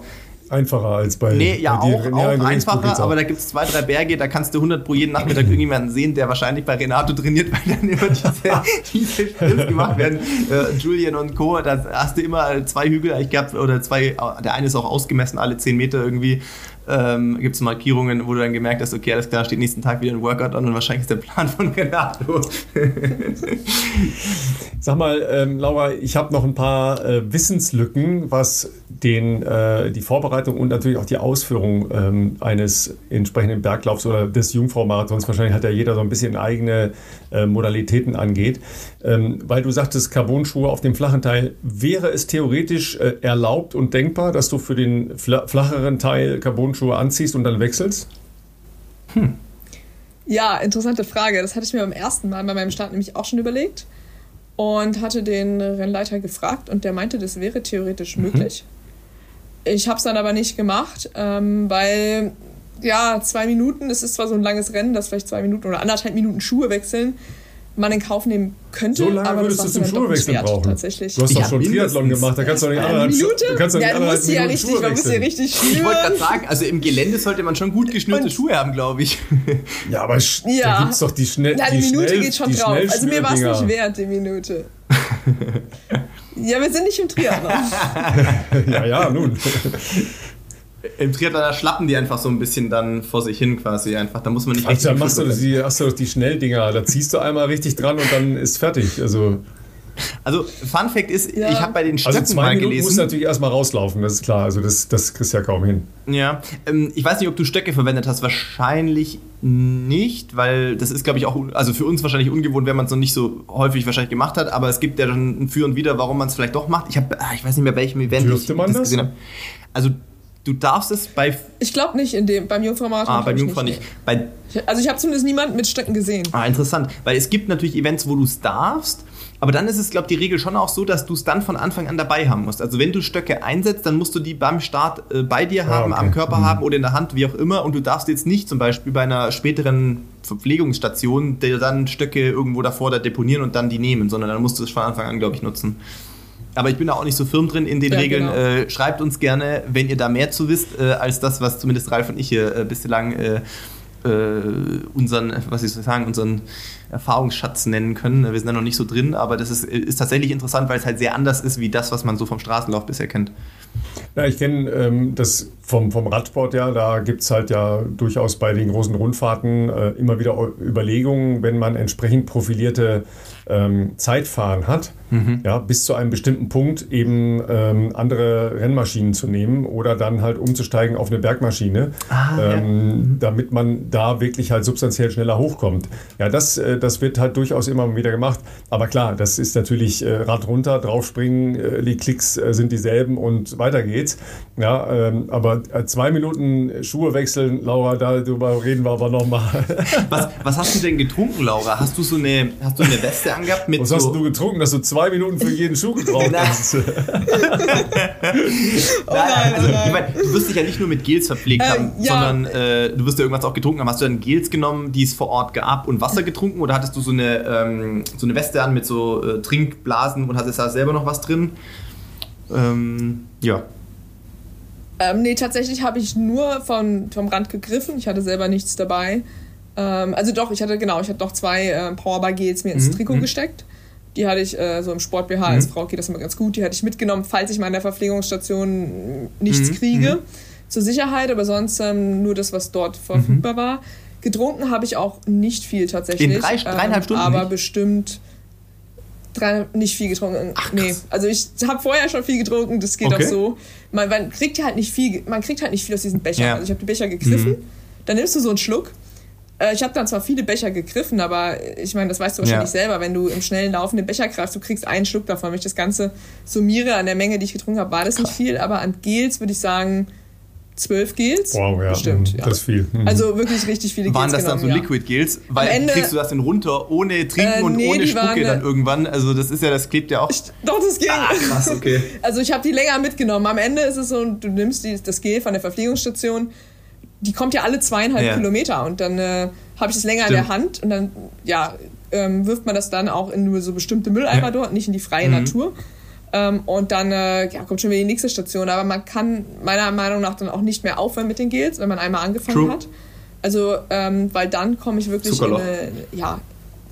einfacher als bei Nee, ja, bei auch, auch einfacher, aber da gibt es zwei, drei Berge, da kannst du 100 pro jeden Nachmittag irgendjemanden sehen, der wahrscheinlich bei Renato trainiert, weil dann immer diese, diese Sprints gemacht werden. Äh, Julian und Co., da hast du immer zwei Hügel ich gehabt, oder zwei, der eine ist auch ausgemessen, alle 10 Meter irgendwie ähm, gibt es Markierungen, wo du dann gemerkt hast, okay, alles klar, steht nächsten Tag wieder ein Workout an und wahrscheinlich ist der Plan von Renato. Sag mal, ähm, Laura, ich habe noch ein paar äh, Wissenslücken, was den, äh, die Vorbereitung und natürlich auch die Ausführung ähm, eines entsprechenden Berglaufs oder des Jungfrau-Marathons, wahrscheinlich hat ja jeder so ein bisschen eigene äh, Modalitäten angeht. Ähm, weil du sagtest, Carbon-Schuhe auf dem flachen Teil, wäre es theoretisch äh, erlaubt und denkbar, dass du für den fl flacheren Teil Carbon-Schuhe anziehst und dann wechselst? Hm. Ja, interessante Frage. Das hatte ich mir beim ersten Mal bei meinem Start nämlich auch schon überlegt und hatte den Rennleiter gefragt und der meinte, das wäre theoretisch mhm. möglich. Ich habe es dann aber nicht gemacht, ähm, weil ja, zwei Minuten, es ist zwar so ein langes Rennen, dass vielleicht zwei Minuten oder anderthalb Minuten Schuhe wechseln, man in Kauf nehmen könnte. So lange aber würdest du zum Schuhewechsel brauchen. Tatsächlich. Du hast Ja, doch schon Triathlon gemacht, da kannst du doch nicht anderthalb Minute? Du kannst doch nicht ja, du anderthalb musst ja Minuten richtig, man muss ja wechseln. richtig Ich wollte gerade schnüren. sagen, also im Gelände sollte man schon gut geschnürte Und- Schuhe haben, glaube ich. Ja, aber sch- da Ja. gibt's doch die schnell Ja, die, die Minute schnell, geht schon drauf. Also mir war es nicht wert, die Minute. ja, wir sind nicht im Triathlon. Ja, ja, nun. Im Triathlon da schlappen die einfach so ein bisschen dann vor sich hin quasi einfach. Da muss man nicht Also, da richtig machst du, die, hast du doch die Schnelldinger, da ziehst du einmal richtig dran und dann ist fertig. Also, Also, Fun Fact ist, Ja. ich habe bei den Stöcken also zwei mal Minuten musst gelesen. du natürlich erstmal rauslaufen, das ist klar. Also das, das kriegst du ja kaum hin. Ja, ähm, ich weiß nicht, ob du Stöcke verwendet hast. Wahrscheinlich nicht, weil das ist, glaube ich, auch, also für uns wahrscheinlich ungewohnt, wenn man es noch nicht so häufig wahrscheinlich gemacht hat. Aber es gibt ja dann ein Für und Wider, warum man es vielleicht doch macht. Ich habe, ich weiß nicht mehr, welchem Event Dürfte ich man das? gesehen habe. Also, du darfst es bei, Ich glaube nicht in dem, beim Jungfrau-Marathon. ah, beim Jungfrau nicht. Bei, Also ich habe zumindest niemanden mit Stöcken gesehen. Ah, interessant. Weil es gibt natürlich Events, wo du es darfst, aber dann ist es, glaube ich, die Regel schon auch so, dass du es dann von Anfang an dabei haben musst. Also wenn du Stöcke einsetzt, dann musst du die beim Start äh, bei dir haben, Ah, okay. am Körper Mhm. haben oder in der Hand, wie auch immer. Und du darfst jetzt nicht zum Beispiel bei einer späteren Verpflegungsstation dir dann Stöcke irgendwo davor da deponieren und dann die nehmen, sondern dann musst du es von Anfang an, glaube ich, nutzen. Aber ich bin da auch nicht so firm drin in den Ja, Regeln. genau. Äh, schreibt uns gerne, wenn ihr da mehr zu wisst, äh, als das, was zumindest Ralf und ich hier äh, bislang äh, äh, unseren, was ich soll sagen, unseren Erfahrungsschatz nennen können. Wir sind da noch nicht so drin, aber das ist, ist tatsächlich interessant, weil es halt sehr anders ist, wie das, was man so vom Straßenlauf bisher kennt. Ja, ich kenne ähm, das vom, vom Radsport ja, da gibt es halt ja durchaus bei den großen Rundfahrten äh, immer wieder Überlegungen, wenn man entsprechend profilierte ähm, Zeitfahren hat, ja, bis zu einem bestimmten Punkt eben ähm, andere Rennmaschinen zu nehmen oder dann halt umzusteigen auf eine Bergmaschine, Ah, ja. ähm, damit man da wirklich halt substanziell schneller hochkommt. Ja, das, äh, das wird halt durchaus immer wieder gemacht. Aber klar, das ist natürlich äh, Rad runter, draufspringen, äh, die Klicks äh, sind dieselben und weiter geht's. Ja, ähm, aber äh, zwei Minuten Schuhe wechseln, Laura, darüber reden wir aber nochmal. Was, was hast du denn getrunken, Laura? Hast du so eine, hast du eine Weste angehabt mit Was so... hast du getrunken, dass du zwei Minuten für jeden Schuh gebraucht Nein. hast? Oh nein, also, oh nein. ich meine, du wirst dich ja nicht nur mit Gels verpflegt Äh, haben, ja. sondern äh, du wirst ja irgendwas auch getrunken haben. Hast du dann Gels genommen, die es vor Ort gab und Wasser getrunken oder hattest du so eine, ähm, so eine Weste an mit so äh, Trinkblasen und hattest da selber noch was drin? Ähm, ja. Ähm, nee, tatsächlich habe ich nur von, vom Rand gegriffen. Ich hatte selber nichts dabei. Ähm, also doch, ich hatte genau, ich hatte noch zwei äh, Powerbar-Gels mir ins Mhm, Trikot mhm. gesteckt. Die hatte ich äh, so im Sport-BH. Als Frau geht das immer ganz gut. Die hatte ich mitgenommen, falls ich mal in der Verpflegungsstation nichts Mhm, kriege. Zur Sicherheit, aber sonst ähm, nur das, was dort verfügbar war. Getrunken habe ich auch nicht viel tatsächlich. In drei- dreieinhalb Stunden Aber nicht? bestimmt drei, nicht viel getrunken. Ach, nee, also ich habe vorher schon viel getrunken, das geht Okay. auch so. Man, man kriegt ja halt nicht viel, man kriegt halt nicht viel aus diesen Bechern. Ja. Also ich habe die Becher gegriffen, Mhm. dann nimmst du so einen Schluck. Äh, Ich habe dann zwar viele Becher gegriffen, aber ich meine, das weißt du wahrscheinlich Ja. selber, wenn du im schnellen Laufen den Becher greifst, du kriegst einen Schluck davon. Wenn ich das Ganze summiere an der Menge, die ich getrunken habe, war das nicht viel, aber an Gels würde ich sagen zwölf Gels. Wow, ja, Bestimmt, mhm, ja. das ist viel. Mhm. Also wirklich richtig viele Waren Gels das dann so genommen, ja. Liquid Gels? Weil Ende- kriegst du das denn runter ohne Trinken Äh, und nee, ohne waren, Spucke äh, dann irgendwann? Also das ist ja, das klebt ja auch. Doch, das ging. Ah, krass, okay. Also ich habe die länger mitgenommen. Am Ende ist es so, du nimmst die, das Gel von der Verpflegungsstation, die kommt ja alle zweieinhalb Ja. Kilometer und dann äh, habe ich das länger in Stimmt. der Hand und dann ja, ähm, wirft man das dann auch in nur so bestimmte Mülleimer Ja. dort, nicht in die freie Mhm. Natur. Ähm, und dann äh, ja, kommt schon wieder die nächste Station. Aber man kann meiner Meinung nach dann auch nicht mehr aufhören mit den Gels, wenn man einmal angefangen True. hat. Also, ähm, weil dann komme ich wirklich in, eine, ja,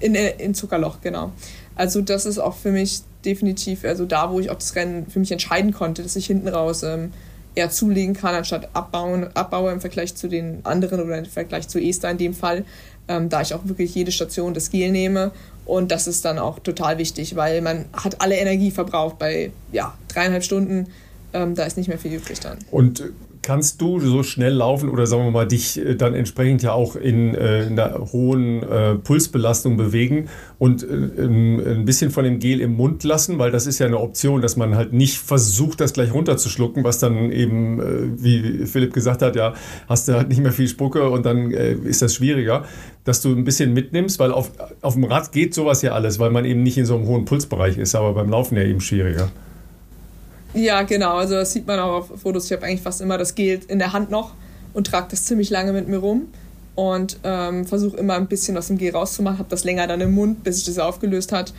in, in, in Zuckerloch, genau. Also das ist auch für mich definitiv, also da, wo ich auch das Rennen für mich entscheiden konnte, dass ich hinten raus ähm, eher zulegen kann, anstatt abbauen, abbaue im Vergleich zu den anderen oder im Vergleich zu Esther in dem Fall, ähm, da ich auch wirklich jede Station das Gel nehme. Und das ist dann auch total wichtig, weil man hat alle Energie verbraucht bei ja, dreieinhalb Stunden. Ähm, da ist nicht mehr viel übrig dann. Und kannst du so schnell laufen oder sagen wir mal dich äh, dann entsprechend ja auch in, äh, in einer hohen äh, Pulsbelastung bewegen und äh, ähm, ein bisschen von dem Gel im Mund lassen, weil das ist ja eine Option, dass man halt nicht versucht, das gleich runterzuschlucken, was dann eben, äh, wie Philipp gesagt hat, ja, hast du halt nicht mehr viel Spucke und dann äh, ist das schwieriger, dass du ein bisschen mitnimmst, weil auf, auf dem Rad geht sowas ja alles, weil man eben nicht in so einem hohen Pulsbereich ist, aber beim Laufen ja eben schwieriger. Ja, genau. Also das sieht man auch auf Fotos. Ich habe eigentlich fast immer das Gel in der Hand noch. und trage das ziemlich lange mit mir rum und ähm, versuche immer ein bisschen aus dem Gel rauszumachen, habe das länger dann im Mund, bis sich das aufgelöst hat.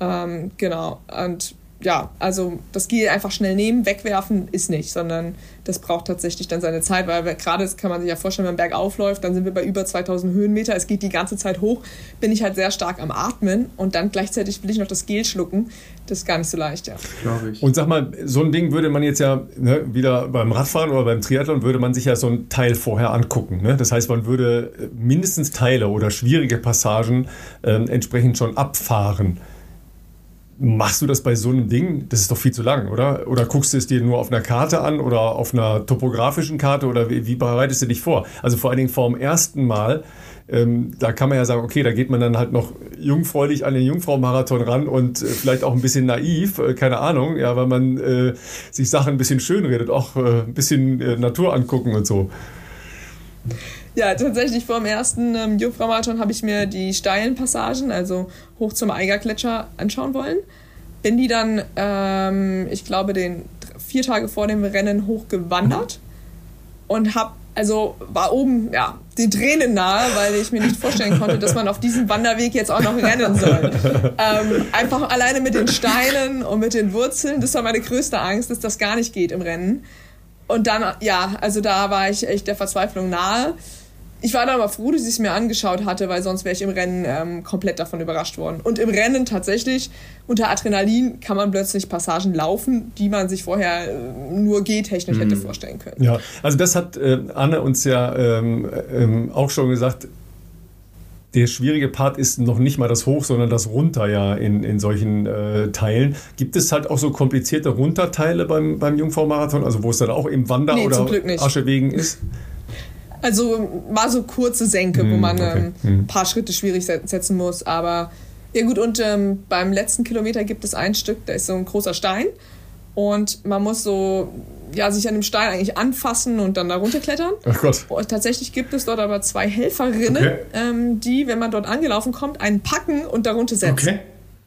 Ähm, genau. Und ja, also das Gel einfach schnell nehmen, wegwerfen ist nicht, sondern das braucht tatsächlich dann seine Zeit, weil gerade das kann man sich ja vorstellen, wenn man bergauf läuft, dann sind wir bei über 2000 Höhenmeter, es geht die ganze Zeit hoch, bin ich halt sehr stark am Atmen und dann gleichzeitig will ich noch das Gel schlucken. Das ist gar nicht so leicht, ja. Glaube ich. Und sag mal, so ein Ding würde man jetzt ja ne, wieder beim Radfahren oder beim Triathlon würde man sich ja so ein Teil vorher angucken. Ne? Das heißt, man würde mindestens Teile oder schwierige Passagen äh, entsprechend schon abfahren. Machst du das bei so einem Ding? Das ist doch viel zu lang, oder? Oder guckst du es dir nur auf einer Karte an oder auf einer topografischen Karte oder wie, wie bereitest du dich vor? Also vor allen Dingen vor dem ersten Mal, ähm, da kann man ja sagen, okay, da geht man dann halt noch jungfräulich an den Jungfrau-Marathon ran und äh, vielleicht auch ein bisschen naiv, äh, keine Ahnung, ja, weil man äh, sich Sachen ein bisschen schön redet, auch äh, ein bisschen äh, Natur angucken und so. Ja, tatsächlich vor dem ersten ähm, Jungfrau-Marathon habe ich mir die steilen Passagen, also hoch zum Eigergletscher, anschauen wollen. Bin die dann, ähm, ich glaube, den vier Tage vor dem Rennen hochgewandert und habe, also war oben, ja, die Tränen nahe, weil ich mir nicht vorstellen konnte, dass man auf diesem Wanderweg jetzt auch noch rennen soll. Ähm, einfach alleine mit den Steinen und mit den Wurzeln, das war meine größte Angst, dass das gar nicht geht im Rennen. Und dann, ja, also da war ich echt der Verzweiflung nahe ich war dann aber froh, dass ich es mir angeschaut hatte, weil sonst wäre ich im Rennen ähm, komplett davon überrascht worden. Und im Rennen tatsächlich, unter Adrenalin kann man plötzlich Passagen laufen, die man sich vorher äh, nur gehtechnisch hätte mhm. vorstellen können. Ja, also das hat äh, Anne uns ja ähm, ähm, auch schon gesagt. Der schwierige Part ist noch nicht mal das Hoch, sondern das Runter ja in, in solchen äh, Teilen. Gibt es halt auch so komplizierte Runterteile beim, beim Jungfrau-Marathon, also wo es dann auch im Wander- nee, oder Aschewegen ist? Also war so kurze Senke, mm, wo hm, man okay. ähm, mm. ein paar Schritte schwierig setzen muss. Aber ja gut, und ähm, beim letzten Kilometer gibt es ein Stück, da ist so ein großer Stein. Und man muss so ja, sich an dem Stein eigentlich anfassen und dann da runterklettern. Ach Gott. Und tatsächlich gibt es dort aber zwei Helferinnen, okay. ähm, die, wenn man dort angelaufen kommt, einen packen und darunter setzen. Okay.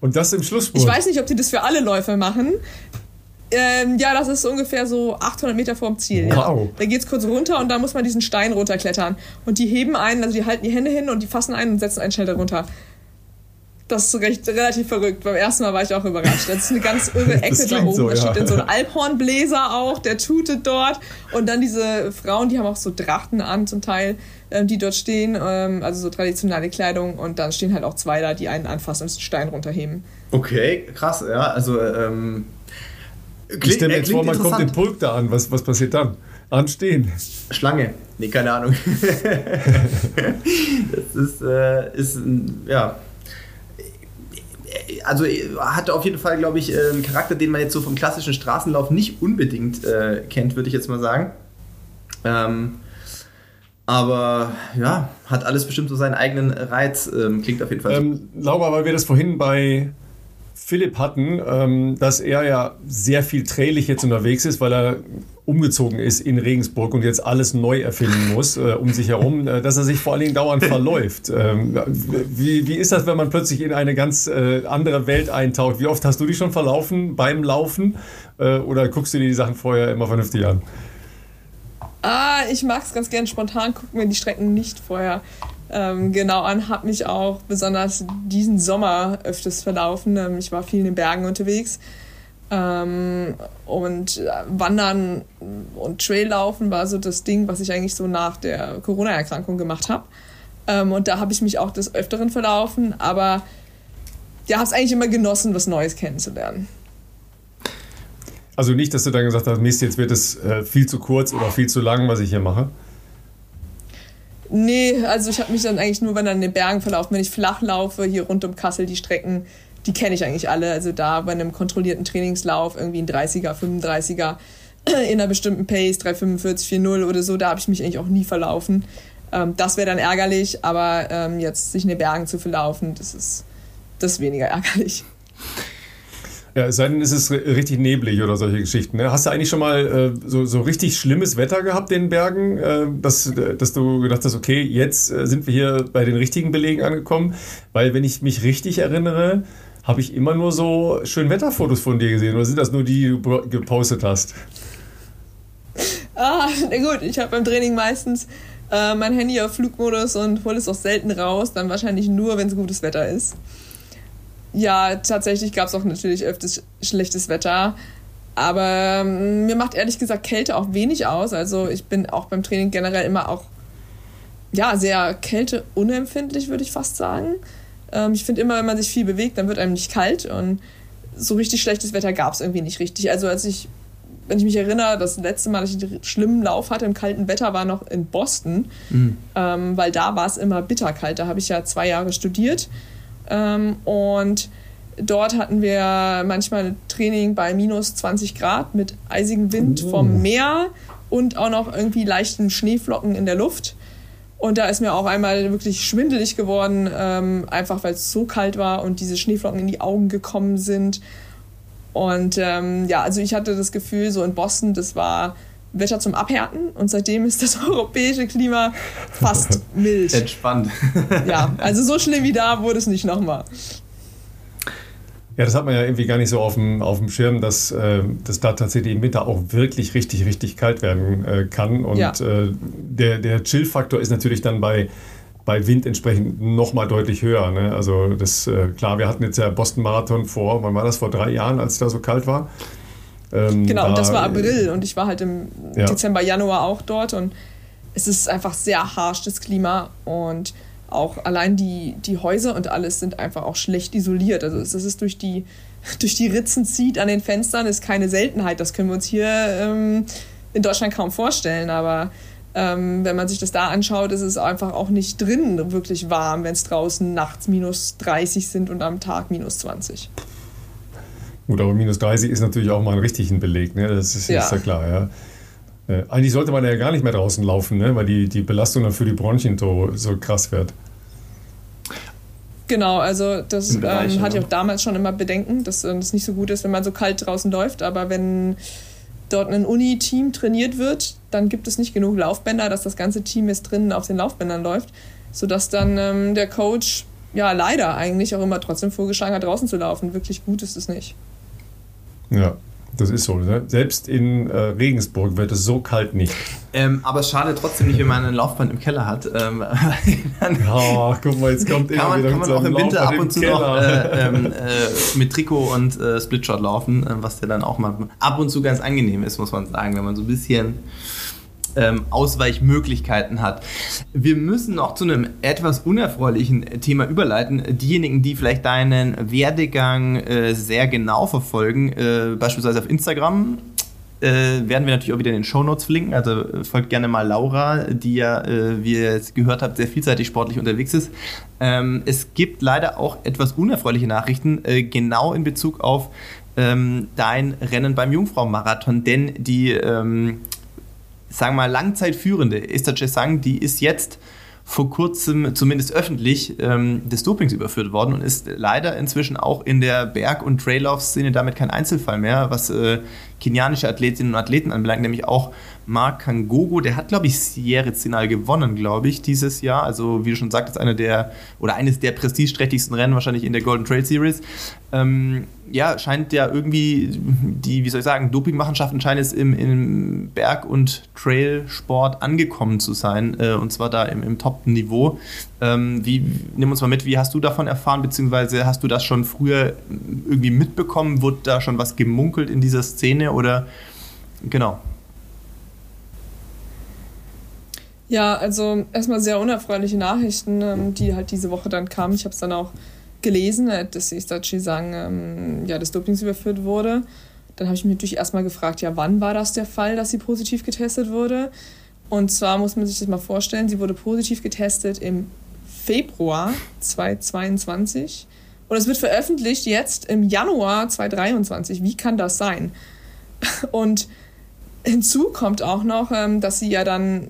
Und das im Schlussspurt? Ich weiß nicht, ob die das für alle Läufer machen. Ähm, ja, das ist ungefähr so 800 Meter vorm Ziel. Wow. Ja. Da geht es kurz runter und da muss man diesen Stein runterklettern. Und die heben einen, also die halten die Hände hin und die fassen einen und setzen einen schnell darunter. Das ist recht, relativ verrückt. Beim ersten Mal war ich auch überrascht. Das ist eine ganz irre Ecke da oben. So, da steht dann so ein Alphornbläser auch, der tutet dort. Und dann diese Frauen, die haben auch so Trachten an zum Teil, ähm, die dort stehen. Ähm, also so traditionelle Kleidung. Und dann stehen halt auch zwei da, die einen anfassen und den Stein runterheben. Okay, krass. Ja, also ähm, ich stelle mir jetzt vor, man kommt den Pulk da an. Was, was passiert dann? Anstehen. Schlange. Nee, keine Ahnung. das ist, äh, ist ja. Also hat auf jeden Fall, glaube ich, einen Charakter, den man jetzt so vom klassischen Straßenlauf nicht unbedingt äh, kennt, würde ich jetzt mal sagen. Ähm, aber ja, hat alles bestimmt so seinen eigenen Reiz. Ähm, klingt auf jeden Fall. Ähm, Laura, weil wir das vorhin bei Philipp hatten, ähm, dass er ja sehr viel trailig jetzt unterwegs ist, weil er umgezogen ist in Regensburg und jetzt alles neu erfinden muss äh, um sich herum, äh, dass er sich vor allen Dingen dauernd verläuft. Ähm, wie, wie ist das, wenn man plötzlich in eine ganz äh, andere Welt eintaucht? Wie oft hast du dich schon verlaufen beim Laufen äh, oder guckst du dir die Sachen vorher immer vernünftig an? Ah, ich mag es ganz gern spontan, gucken mir die Strecken nicht vorher ähm, genau an, habe mich auch besonders diesen Sommer öfters verlaufen. Ähm, ich war viel in den Bergen unterwegs. Ähm, und Wandern und Traillaufen war so das Ding, was ich eigentlich so nach der Corona-Erkrankung gemacht habe. Ähm, und da habe ich mich auch des Öfteren verlaufen, aber ja, habe es eigentlich immer genossen, was Neues kennenzulernen. Also nicht, dass du dann gesagt hast, Mist, jetzt wird es äh, viel zu kurz oder viel zu lang, was ich hier mache? Nee, also ich habe mich dann eigentlich nur, wenn dann in den Bergen verlaufen, wenn ich flach laufe, hier rund um Kassel, die Strecken, die kenne ich eigentlich alle. Also da bei einem kontrollierten Trainingslauf, irgendwie ein 30er, 35er, in einer bestimmten Pace, 345, 40 oder so, da habe ich mich eigentlich auch nie verlaufen. Ähm, das wäre dann ärgerlich, aber ähm, jetzt sich in den Bergen zu verlaufen, das ist, das ist weniger ärgerlich. Ja, es sei denn, es ist richtig neblig oder solche Geschichten. Ne? Hast du eigentlich schon mal äh, so, so richtig schlimmes Wetter gehabt in den Bergen, äh, dass, dass du gedacht hast, okay, jetzt äh, sind wir hier bei den richtigen Belegen angekommen? Weil, wenn ich mich richtig erinnere, habe ich immer nur so schön Wetterfotos von dir gesehen. Oder sind das nur die, die du gepostet hast? Ah, na gut, ich habe beim Training meistens äh, mein Handy auf Flugmodus und hole es auch selten raus, dann wahrscheinlich nur, wenn es gutes Wetter ist. Ja, tatsächlich gab es auch natürlich öfters schlechtes Wetter. Aber ähm, mir macht ehrlich gesagt Kälte auch wenig aus. Also ich bin auch beim Training generell immer auch ja, sehr kälteunempfindlich, würde ich fast sagen. Ähm, ich finde immer, wenn man sich viel bewegt, dann wird einem nicht kalt. Und so richtig schlechtes Wetter gab es irgendwie nicht richtig. Also als ich, wenn ich mich erinnere, das letzte Mal, dass ich einen schlimmen Lauf hatte im kalten Wetter, war noch in Boston. Mhm. Ähm, weil da war es immer bitterkalt. Da habe ich ja zwei Jahre studiert. Ähm, und dort hatten wir manchmal Training bei minus 20 Grad mit eisigem Wind oh. vom Meer und auch noch irgendwie leichten Schneeflocken in der Luft. Und da ist mir auch einmal wirklich schwindelig geworden, ähm, einfach weil es so kalt war und diese Schneeflocken in die Augen gekommen sind. Und ähm, ja, also ich hatte das Gefühl, so in Boston, das war Wetter zum Abhärten und seitdem ist das europäische Klima fast mild. Entspannt. ja, also so schlimm wie da wurde es nicht nochmal. Ja, das hat man ja irgendwie gar nicht so auf dem, auf dem Schirm, dass, äh, dass da tatsächlich im Winter auch wirklich richtig, richtig kalt werden äh, kann. Und ja. äh, der, der Chill-Faktor ist natürlich dann bei, bei Wind entsprechend nochmal deutlich höher. Ne? Also das, äh, klar, wir hatten jetzt ja Boston-Marathon vor, wann war das, vor drei Jahren, als es da so kalt war? Ähm, genau, da, und das war April und ich war halt im ja. Dezember, Januar auch dort und es ist einfach sehr harsch, das Klima und auch allein die, die Häuser und alles sind einfach auch schlecht isoliert. Also es ist durch die, durch die Ritzen zieht an den Fenstern, ist keine Seltenheit. Das können wir uns hier ähm, in Deutschland kaum vorstellen. Aber ähm, wenn man sich das da anschaut, ist es einfach auch nicht drin wirklich warm, wenn es draußen nachts minus 30 sind und am Tag minus 20. Gut, aber minus 30 ist natürlich auch mal ein richtigen Beleg, ne? das ist, ja. ist ja klar. Ja. Äh, eigentlich sollte man ja gar nicht mehr draußen laufen, ne? weil die, die Belastung dann für die Bronchien so, so krass wird. Genau, also das ähm, hatte ich auch damals schon immer Bedenken, dass es äh, nicht so gut ist, wenn man so kalt draußen läuft. Aber wenn dort ein Uni-Team trainiert wird, dann gibt es nicht genug Laufbänder, dass das ganze Team jetzt drinnen auf den Laufbändern läuft, sodass dann ähm, der Coach ja leider eigentlich auch immer trotzdem vorgeschlagen hat, draußen zu laufen. Wirklich gut ist es nicht. Ja, das ist so. Ne? Selbst in äh, Regensburg wird es so kalt nicht. Ähm, aber es schadet trotzdem nicht, wenn man einen Laufband im Keller hat. Ähm, oh, guck mal, jetzt kommt kann man, kann man auch im Winter ab und zu noch äh, ähm, äh, mit Trikot und äh, Splitshot laufen, äh, was ja dann auch mal ab und zu ganz angenehm ist, muss man sagen, wenn man so ein bisschen ähm, Ausweichmöglichkeiten hat. Wir müssen noch zu einem etwas unerfreulichen Thema überleiten. Diejenigen, die vielleicht deinen Werdegang äh, sehr genau verfolgen, äh, beispielsweise auf Instagram, äh, werden wir natürlich auch wieder in den Shownotes verlinken. Also äh, folgt gerne mal Laura, die ja, äh, wie ihr jetzt gehört habt, sehr vielseitig sportlich unterwegs ist. Ähm, es gibt leider auch etwas unerfreuliche Nachrichten, genau in Bezug auf ähm, dein Rennen beim Jungfrau-Marathon, denn die ähm, sagen wir mal, Langzeitführende Esther Chesang, die ist jetzt vor kurzem, zumindest öffentlich, ähm, des Dopings überführt worden und ist leider inzwischen auch in der Berg- und Traillauf-Szene damit kein Einzelfall mehr, was äh, kenianische Athletinnen und Athleten anbelangt, nämlich auch Mark Kangogo, der hat, glaube ich, Sierra Zinal gewonnen, glaube ich, dieses Jahr. Also, wie du schon sagtest, einer der oder eines der prestigeträchtigsten Rennen wahrscheinlich in der Golden Trail Series. Ähm, ja, scheint ja irgendwie die, wie soll ich sagen, Dopingmachenschaften scheint es im, im Berg- und Trailsport angekommen zu sein. Äh, und zwar da im, im Top-Niveau. Ähm, wie, nimm uns mal mit, wie hast du davon erfahren, beziehungsweise hast du das schon früher irgendwie mitbekommen? Wurde da schon was gemunkelt in dieser Szene oder genau? Ja, also erstmal sehr unerfreuliche Nachrichten, ähm, die halt diese Woche dann kamen. Ich habe es dann auch gelesen, äh, dass Istachi sagen, ähm, ja, des Dopings überführt wurde. Dann habe ich mich natürlich erstmal gefragt, ja, wann war das der Fall, dass sie positiv getestet wurde? Und zwar muss man sich das mal vorstellen, sie wurde positiv getestet im Februar 2022 und es wird veröffentlicht jetzt im Januar 2023. Wie kann das sein? Und hinzu kommt auch noch, ähm, dass sie ja dann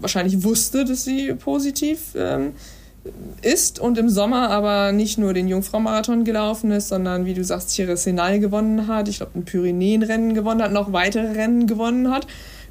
wahrscheinlich wusste, dass sie positiv ähm, ist und im Sommer aber nicht nur den Jungfrau-Marathon gelaufen ist, sondern wie du sagst, Thierry Senal gewonnen hat, ich glaube ein Pyrenäen-Rennen gewonnen hat, noch weitere Rennen gewonnen hat.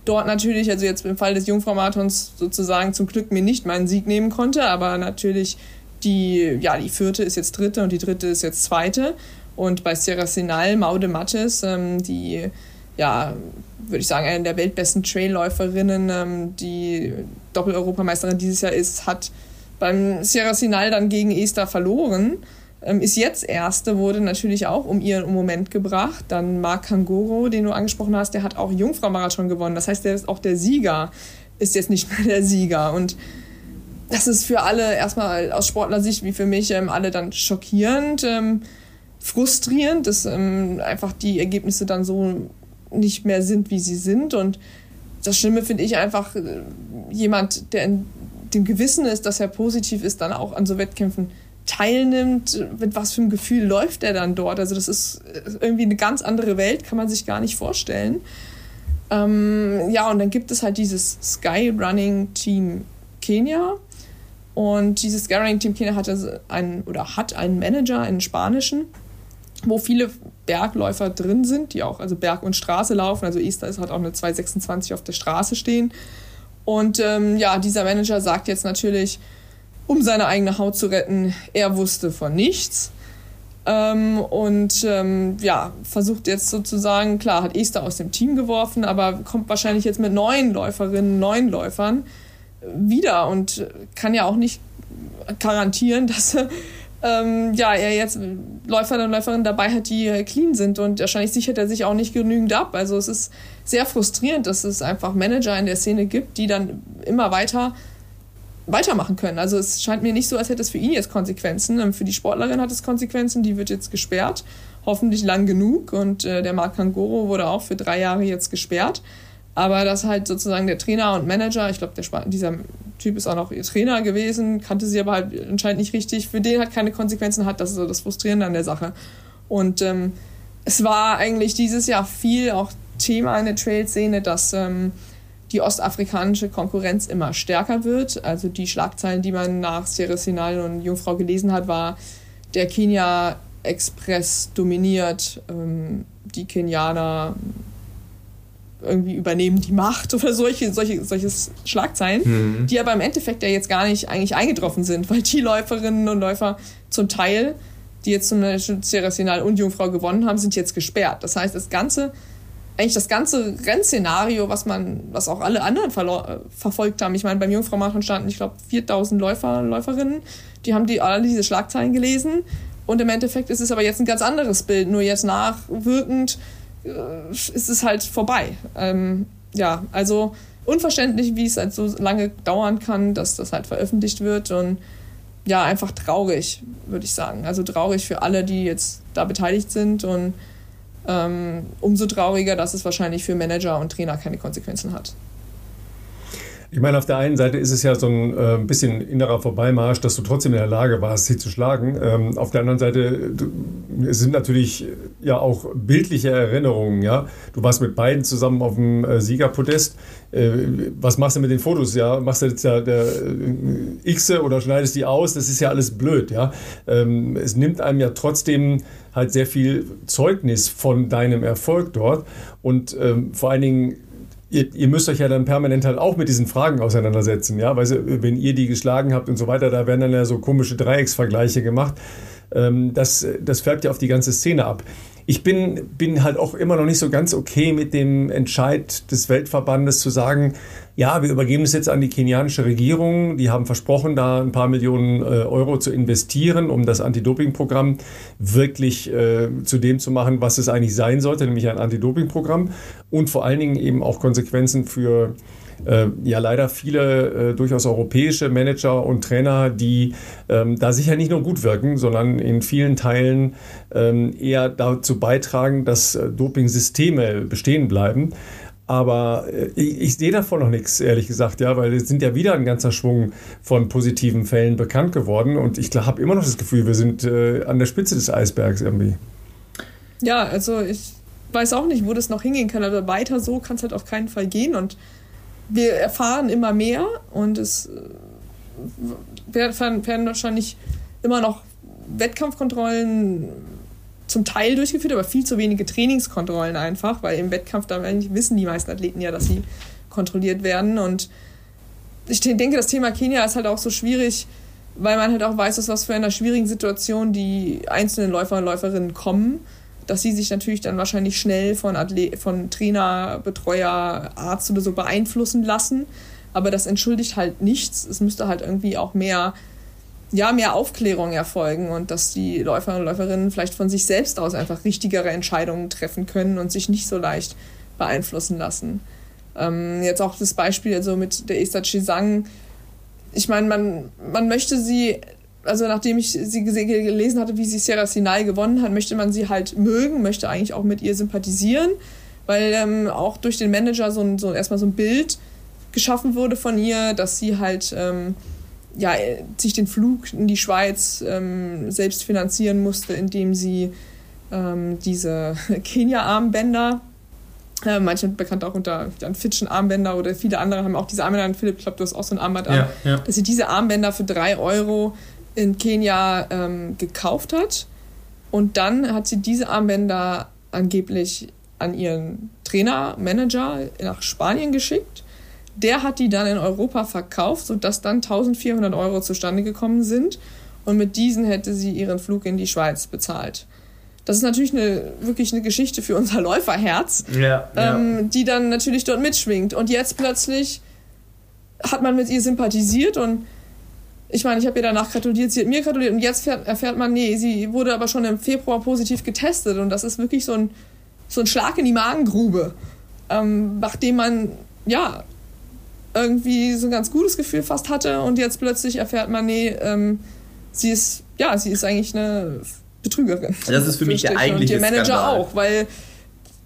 Dort natürlich, also jetzt im Fall des Jungfrau-Marathons sozusagen zum Glück mir nicht meinen Sieg nehmen konnte, aber natürlich die, ja, die vierte ist jetzt dritte und die dritte ist jetzt zweite. Und bei Sierra Senal, Maude Mattes, ähm, die ja, würde ich sagen, eine der weltbesten Trailläuferinnen, ähm, die Doppel-Europameisterin dieses Jahr ist, hat beim Sierra Sinal dann gegen Esther verloren. Ähm, ist jetzt Erste, wurde natürlich auch um ihren Moment gebracht. Dann Marc Kangoro, den du angesprochen hast, der hat auch Jungfrau-Marathon gewonnen. Das heißt, der ist auch der Sieger, ist jetzt nicht mehr der Sieger. Und das ist für alle erstmal aus Sportlersicht wie für mich ähm, alle dann schockierend, ähm, frustrierend, dass ähm, einfach die Ergebnisse dann so nicht mehr sind, wie sie sind. Und das Schlimme finde ich einfach, äh, jemand, der in dem Gewissen ist, dass er positiv ist, dann auch an so Wettkämpfen teilnimmt, mit was für einem Gefühl läuft er dann dort. Also das ist irgendwie eine ganz andere Welt, kann man sich gar nicht vorstellen. Ähm, ja, und dann gibt es halt dieses Sky Running Team Kenia. Und dieses Sky Running Team Kenia hatte einen oder hat einen Manager, einen spanischen, wo viele Bergläufer drin sind, die auch also Berg und Straße laufen. Also Easter ist, hat auch eine 226 auf der Straße stehen. Und ähm, ja, dieser Manager sagt jetzt natürlich, um seine eigene Haut zu retten, er wusste von nichts. Ähm, und ähm, ja, versucht jetzt sozusagen, klar, hat Esther aus dem Team geworfen, aber kommt wahrscheinlich jetzt mit neuen Läuferinnen, neuen Läufern wieder und kann ja auch nicht garantieren, dass ähm, ja, er jetzt Läufer und Läuferinnen dabei hat, die clean sind und wahrscheinlich sichert er sich auch nicht genügend ab. Also es ist sehr frustrierend, dass es einfach Manager in der Szene gibt, die dann immer weiter weitermachen können. Also es scheint mir nicht so, als hätte es für ihn jetzt Konsequenzen. Ähm, für die Sportlerin hat es Konsequenzen, die wird jetzt gesperrt, hoffentlich lang genug. Und äh, der Marc Kangoro wurde auch für drei Jahre jetzt gesperrt. Aber dass halt sozusagen der Trainer und Manager, ich glaube, dieser Typ ist auch noch ihr Trainer gewesen, kannte sie aber halt anscheinend nicht richtig, für den halt keine Konsequenzen hat, das ist so das Frustrierende an der Sache. Und ähm, es war eigentlich dieses Jahr viel auch Thema in der Trail-Szene, dass ähm, die ostafrikanische Konkurrenz immer stärker wird. Also die Schlagzeilen, die man nach Sierra Sinal und Jungfrau gelesen hat, war, der Kenia Express dominiert, ähm, die Kenianer irgendwie übernehmen die Macht oder solche, solche, solche Schlagzeilen, mhm. die aber im Endeffekt ja jetzt gar nicht eigentlich eingetroffen sind, weil die Läuferinnen und Läufer zum Teil, die jetzt zum Beispiel Sierra Sinal und Jungfrau gewonnen haben, sind jetzt gesperrt. Das heißt, das ganze eigentlich das ganze Rennszenario, was man, was auch alle anderen äh, verfolgt haben. Ich meine, beim Jungfrau-Marathon standen, ich glaube, 4000 Läufer, Läuferinnen. Die haben die alle diese Schlagzeilen gelesen. Und im Endeffekt ist es aber jetzt ein ganz anderes Bild. Nur jetzt nachwirkend ist es halt vorbei. Ähm, ja, also unverständlich, wie es halt so lange dauern kann, dass das halt veröffentlicht wird. Und ja, einfach traurig, würde ich sagen. Also traurig für alle, die jetzt da beteiligt sind und ähm, umso trauriger, dass es wahrscheinlich für Manager und Trainer keine Konsequenzen hat. Ich meine, auf der einen Seite ist es ja so ein äh, bisschen innerer Vorbeimarsch, dass du trotzdem in der Lage warst, sie zu schlagen. Ähm, auf der anderen Seite du, es sind natürlich ja auch bildliche Erinnerungen. Ja, du warst mit beiden zusammen auf dem äh, Siegerpodest. Äh, was machst du mit den Fotos? Ja, machst du jetzt ja der äh, X oder schneidest die aus? Das ist ja alles blöd. Ja, ähm, es nimmt einem ja trotzdem halt sehr viel Zeugnis von deinem Erfolg dort und ähm, vor allen Dingen Ihr, ihr, müsst euch ja dann permanent halt auch mit diesen Fragen auseinandersetzen, ja, weil wenn ihr die geschlagen habt und so weiter, da werden dann ja so komische Dreiecksvergleiche gemacht. Ähm, das, das färbt ja auf die ganze Szene ab. Ich bin, bin halt auch immer noch nicht so ganz okay mit dem Entscheid des Weltverbandes zu sagen, ja, wir übergeben es jetzt an die kenianische Regierung. Die haben versprochen, da ein paar Millionen äh, Euro zu investieren, um das Anti-Doping-Programm wirklich äh, zu dem zu machen, was es eigentlich sein sollte, nämlich ein Anti-Doping-Programm und vor allen Dingen eben auch Konsequenzen für äh, ja leider viele äh, durchaus europäische Manager und Trainer, die ähm, da sicher nicht nur gut wirken, sondern in vielen Teilen ähm, eher dazu beitragen, dass äh, Dopingsysteme bestehen bleiben. Aber äh, ich, ich, sehe davon noch nichts, ehrlich gesagt, ja, weil es sind ja wieder ein ganzer Schwung von positiven Fällen bekannt geworden und ich habe immer noch das Gefühl, wir sind äh, an der Spitze des Eisbergs irgendwie. Ja, also ich weiß auch nicht, wo das noch hingehen kann, aber weiter so kann es halt auf keinen Fall gehen und wir erfahren immer mehr und es äh, werden wahrscheinlich immer noch Wettkampfkontrollen zum Teil durchgeführt, aber viel zu wenige Trainingskontrollen einfach, weil im Wettkampf da wissen die meisten Athleten ja, dass sie kontrolliert werden. Und ich denke, das Thema Kenia ist halt auch so schwierig, weil man halt auch weiß, aus was für einer schwierigen Situation die einzelnen Läufer und Läuferinnen kommen. Dass sie sich natürlich dann wahrscheinlich schnell von, Athlet von Trainer, Betreuer, Arzt oder so beeinflussen lassen. Aber das entschuldigt halt nichts. Es müsste halt irgendwie auch mehr, ja, mehr Aufklärung erfolgen und dass die Läufer und Läuferinnen vielleicht von sich selbst aus einfach richtigere Entscheidungen treffen können und sich nicht so leicht beeinflussen lassen. Ähm, jetzt auch das Beispiel also mit der Esther Chisang. Ich meine, man, man möchte sie also nachdem ich sie gelesen hatte, wie sie Sierra Sinai gewonnen hat, möchte man sie halt mögen, möchte eigentlich auch mit ihr sympathisieren, weil ähm, auch durch den Manager so, ein, so erstmal so ein Bild geschaffen wurde von ihr, dass sie halt ähm, ja, sich den Flug in die Schweiz ähm, selbst finanzieren musste, indem sie ähm, diese Kenia-Armbänder äh, manche bekannt auch unter Jan Fitschen Armbänder oder viele andere haben auch diese Armbänder an. Philipp, ich glaube, du hast auch so ein Armband an. Ja. Dass sie diese Armbänder für drei Euro in Kenia ähm, gekauft hat. Und dann hat sie diese Armbänder angeblich an ihren Trainer, Manager nach Spanien geschickt. Der hat die dann in Europa verkauft, sodass dann 1400 Euro zustande gekommen sind. Und mit diesen hätte sie ihren Flug in die Schweiz bezahlt. Das ist natürlich eine, wirklich eine Geschichte für unser Läuferherz, ja, ähm, ja. die dann natürlich dort mitschwingt. Und jetzt plötzlich hat man mit ihr sympathisiert und ich meine, ich habe ihr danach gratuliert, sie hat mir gratuliert und jetzt erfährt man, nee, sie wurde aber schon im Februar positiv getestet und das ist wirklich so ein, so ein Schlag in die Magengrube, ähm, nachdem man, ja, irgendwie so ein ganz gutes Gefühl fast hatte und jetzt plötzlich erfährt man, nee, ähm, sie ist, ja, sie ist eigentlich eine Betrügerin. Das ist für mich der eigentliche Und ihr Manager Skandal. auch, weil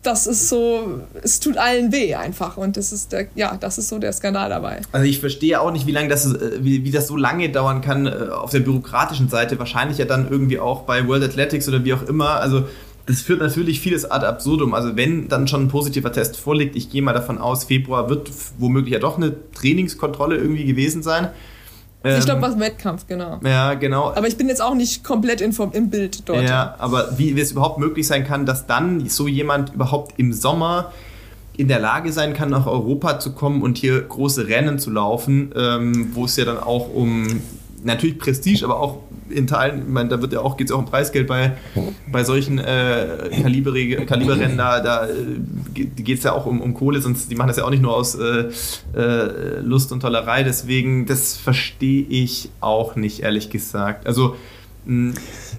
das ist so, es tut allen weh einfach und das ist der, ja, das ist so der Skandal dabei. Also ich verstehe auch nicht, wie lange das, äh, wie, wie das so lange dauern kann äh, auf der bürokratischen Seite. Wahrscheinlich ja dann irgendwie auch bei World Athletics oder wie auch immer. Also das führt natürlich vieles ad absurdum. Also wenn dann schon ein positiver Test vorliegt, ich gehe mal davon aus, Februar wird womöglich ja doch eine Trainingskontrolle irgendwie gewesen sein. Ähm, ich glaube, was Wettkampf, genau. Ja, genau. Aber ich bin jetzt auch nicht komplett in, im Bild dort. Ja, aber wie, wie es überhaupt möglich sein kann, dass dann so jemand überhaupt im Sommer in der Lage sein kann, nach Europa zu kommen und hier große Rennen zu laufen, ähm, wo es ja dann auch um natürlich Prestige, aber auch in Teilen, ich meine, da wird ja auch, geht es auch um Preisgeld bei, bei solchen äh, Kaliber, Kaliberrennen, da, da äh, geht es ja auch um, um Kohle, sonst die machen das ja auch nicht nur aus äh, äh, Lust und Tollerei, deswegen, das verstehe ich auch nicht, ehrlich gesagt. Also hm.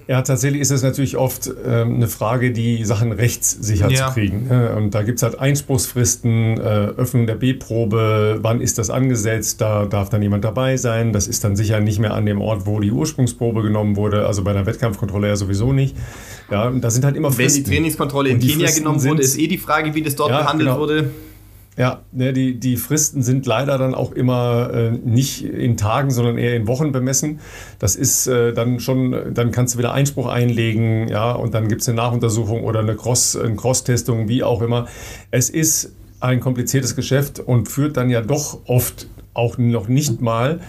Ja, tatsächlich ist es natürlich oft ähm, eine Frage, die Sachen rechtssicher ja. zu kriegen. Ne? Und da gibt es halt Einspruchsfristen, äh, Öffnung der B-Probe, wann ist das angesetzt, da darf dann jemand dabei sein. Das ist dann sicher nicht mehr an dem Ort, wo die Ursprungsprobe genommen wurde, also bei der Wettkampfkontrolle ja sowieso nicht. Ja, da sind halt immer Fristen. Wenn die Trainingskontrolle in Kenia genommen wurde, ist eh die Frage, wie das dort ja, behandelt genau. wurde. Ja, ne, die, die Fristen sind leider dann auch immer äh, nicht in Tagen, sondern eher in Wochen bemessen. Das ist äh, dann schon, dann kannst du wieder Einspruch einlegen, ja, und dann gibt es eine Nachuntersuchung oder eine Cross, eine Cross-Testung, wie auch immer. Es ist ein kompliziertes Geschäft und führt dann ja doch oft auch noch nicht mal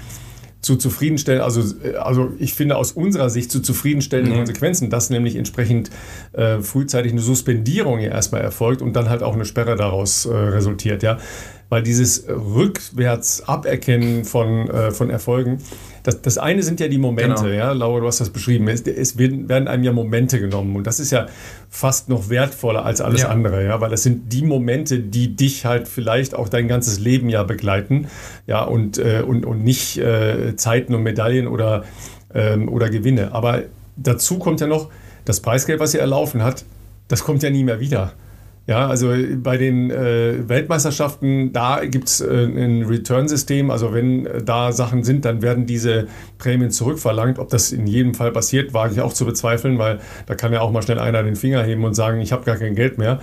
zu zufriedenstellen, also, äh, also ich finde aus unserer Sicht zu zufriedenstellenden mhm. Konsequenzen, dass nämlich entsprechend äh, frühzeitig eine Suspendierung ja erstmal erfolgt und dann halt auch eine Sperre daraus äh, resultiert, ja. Weil dieses rückwärts Aberkennen von, äh, von Erfolgen, das, das eine sind ja die Momente, genau. ja, Laura, du hast das beschrieben. Es, es, werden einem ja Momente genommen und das ist ja fast noch wertvoller als alles ja. andere, ja, weil das sind die Momente, die dich halt vielleicht auch dein ganzes Leben ja begleiten, ja, und, äh, und, und nicht äh, Zeiten und Medaillen oder, ähm, oder Gewinne. Aber dazu kommt ja noch, das Preisgeld, was ihr erlaufen hat, das kommt ja nie mehr wieder. Ja, also bei den äh, Weltmeisterschaften, da gibt es äh, ein Return-System. Also wenn äh, da Sachen sind, dann werden diese Prämien zurückverlangt. Ob das in jedem Fall passiert, wage ich auch zu bezweifeln, weil da kann ja auch mal schnell einer den Finger heben und sagen, ich habe gar kein Geld mehr.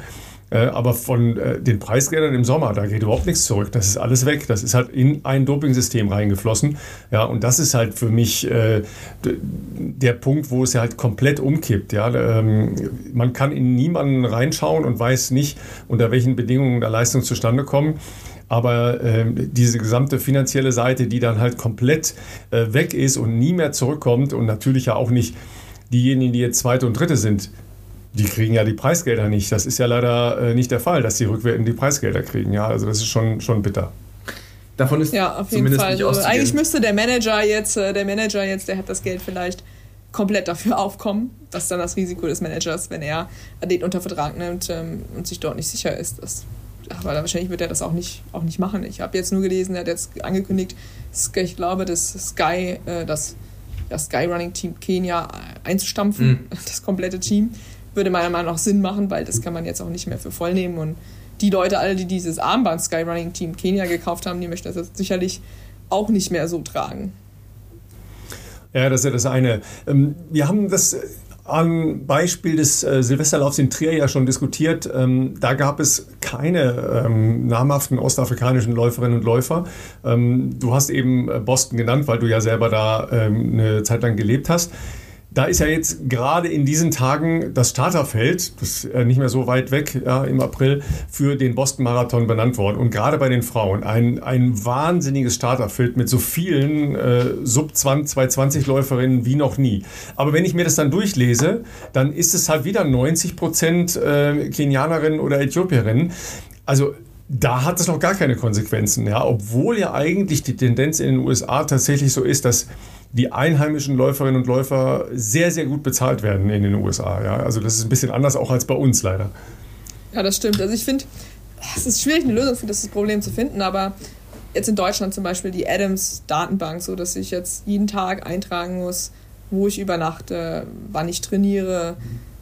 Äh, aber von äh, den Preisgeldern im Sommer, da geht überhaupt nichts zurück. Das ist alles weg. Das ist halt in ein Dopingsystem reingeflossen. Ja, und das ist halt für mich äh, der Punkt, wo es ja halt komplett umkippt. Ja, ähm, man kann in niemanden reinschauen und weiß nicht, unter welchen Bedingungen da Leistungen zustande kommen. Aber äh, diese gesamte finanzielle Seite, die dann halt komplett äh, weg ist und nie mehr zurückkommt und natürlich ja auch nicht diejenigen, die jetzt zweite und dritte sind, die kriegen ja die Preisgelder nicht. Das ist ja leider äh, nicht der Fall, dass die rückwärts die Preisgelder kriegen. Ja, also das ist schon, schon bitter. Davon ist ja, auf jeden Fall. Also, eigentlich müsste der Manager jetzt, äh, der Manager jetzt, der hat das Geld vielleicht komplett dafür aufkommen, das ist dann das Risiko des Managers, wenn er Athlet unter Vertrag nimmt ähm, und sich dort nicht sicher ist. Das, aber wahrscheinlich wird er das auch nicht, auch nicht machen. Ich habe jetzt nur gelesen, er hat jetzt angekündigt, ich glaube, das Sky, äh, das, das Sky Running Team Kenia einzustampfen, mhm. das komplette Team, würde meiner Meinung nach Sinn machen, weil das kann man jetzt auch nicht mehr für voll nehmen. Und die Leute, alle, die dieses Armband Sky Running Team Kenia gekauft haben, die möchten das jetzt sicherlich auch nicht mehr so tragen. Ja, das ist ja das eine. Ähm, wir haben das am Beispiel des äh, Silvesterlaufs in Trier ja schon diskutiert. Ähm, da gab es keine ähm, namhaften ostafrikanischen Läuferinnen und Läufer. Du hast eben äh, Boston genannt, weil du ja selber da eine Zeit lang gelebt hast. Da ist ja jetzt gerade in diesen Tagen das Starterfeld, das ist nicht mehr so weit weg ja, im April, für den Boston Marathon benannt worden. Und gerade bei den Frauen ein, ein wahnsinniges Starterfeld mit so vielen äh, Sub-220-Läuferinnen wie noch nie. Aber wenn ich mir das dann durchlese, dann ist es halt wieder 90 Prozent äh, Kenianerinnen oder Äthiopierinnen. Also da hat es noch gar keine Konsequenzen, ja, obwohl ja eigentlich die Tendenz in den USA tatsächlich so ist, dass die einheimischen Läuferinnen und Läufer sehr, sehr gut bezahlt werden in den USA. Ja? Also das ist ein bisschen anders auch als bei uns leider. Ja, das stimmt. Also ich finde, es ist schwierig, eine Lösung für das Problem zu finden, aber jetzt in Deutschland zum Beispiel die Adams-Datenbank, so dass ich jetzt jeden Tag eintragen muss, wo ich übernachte, wann ich trainiere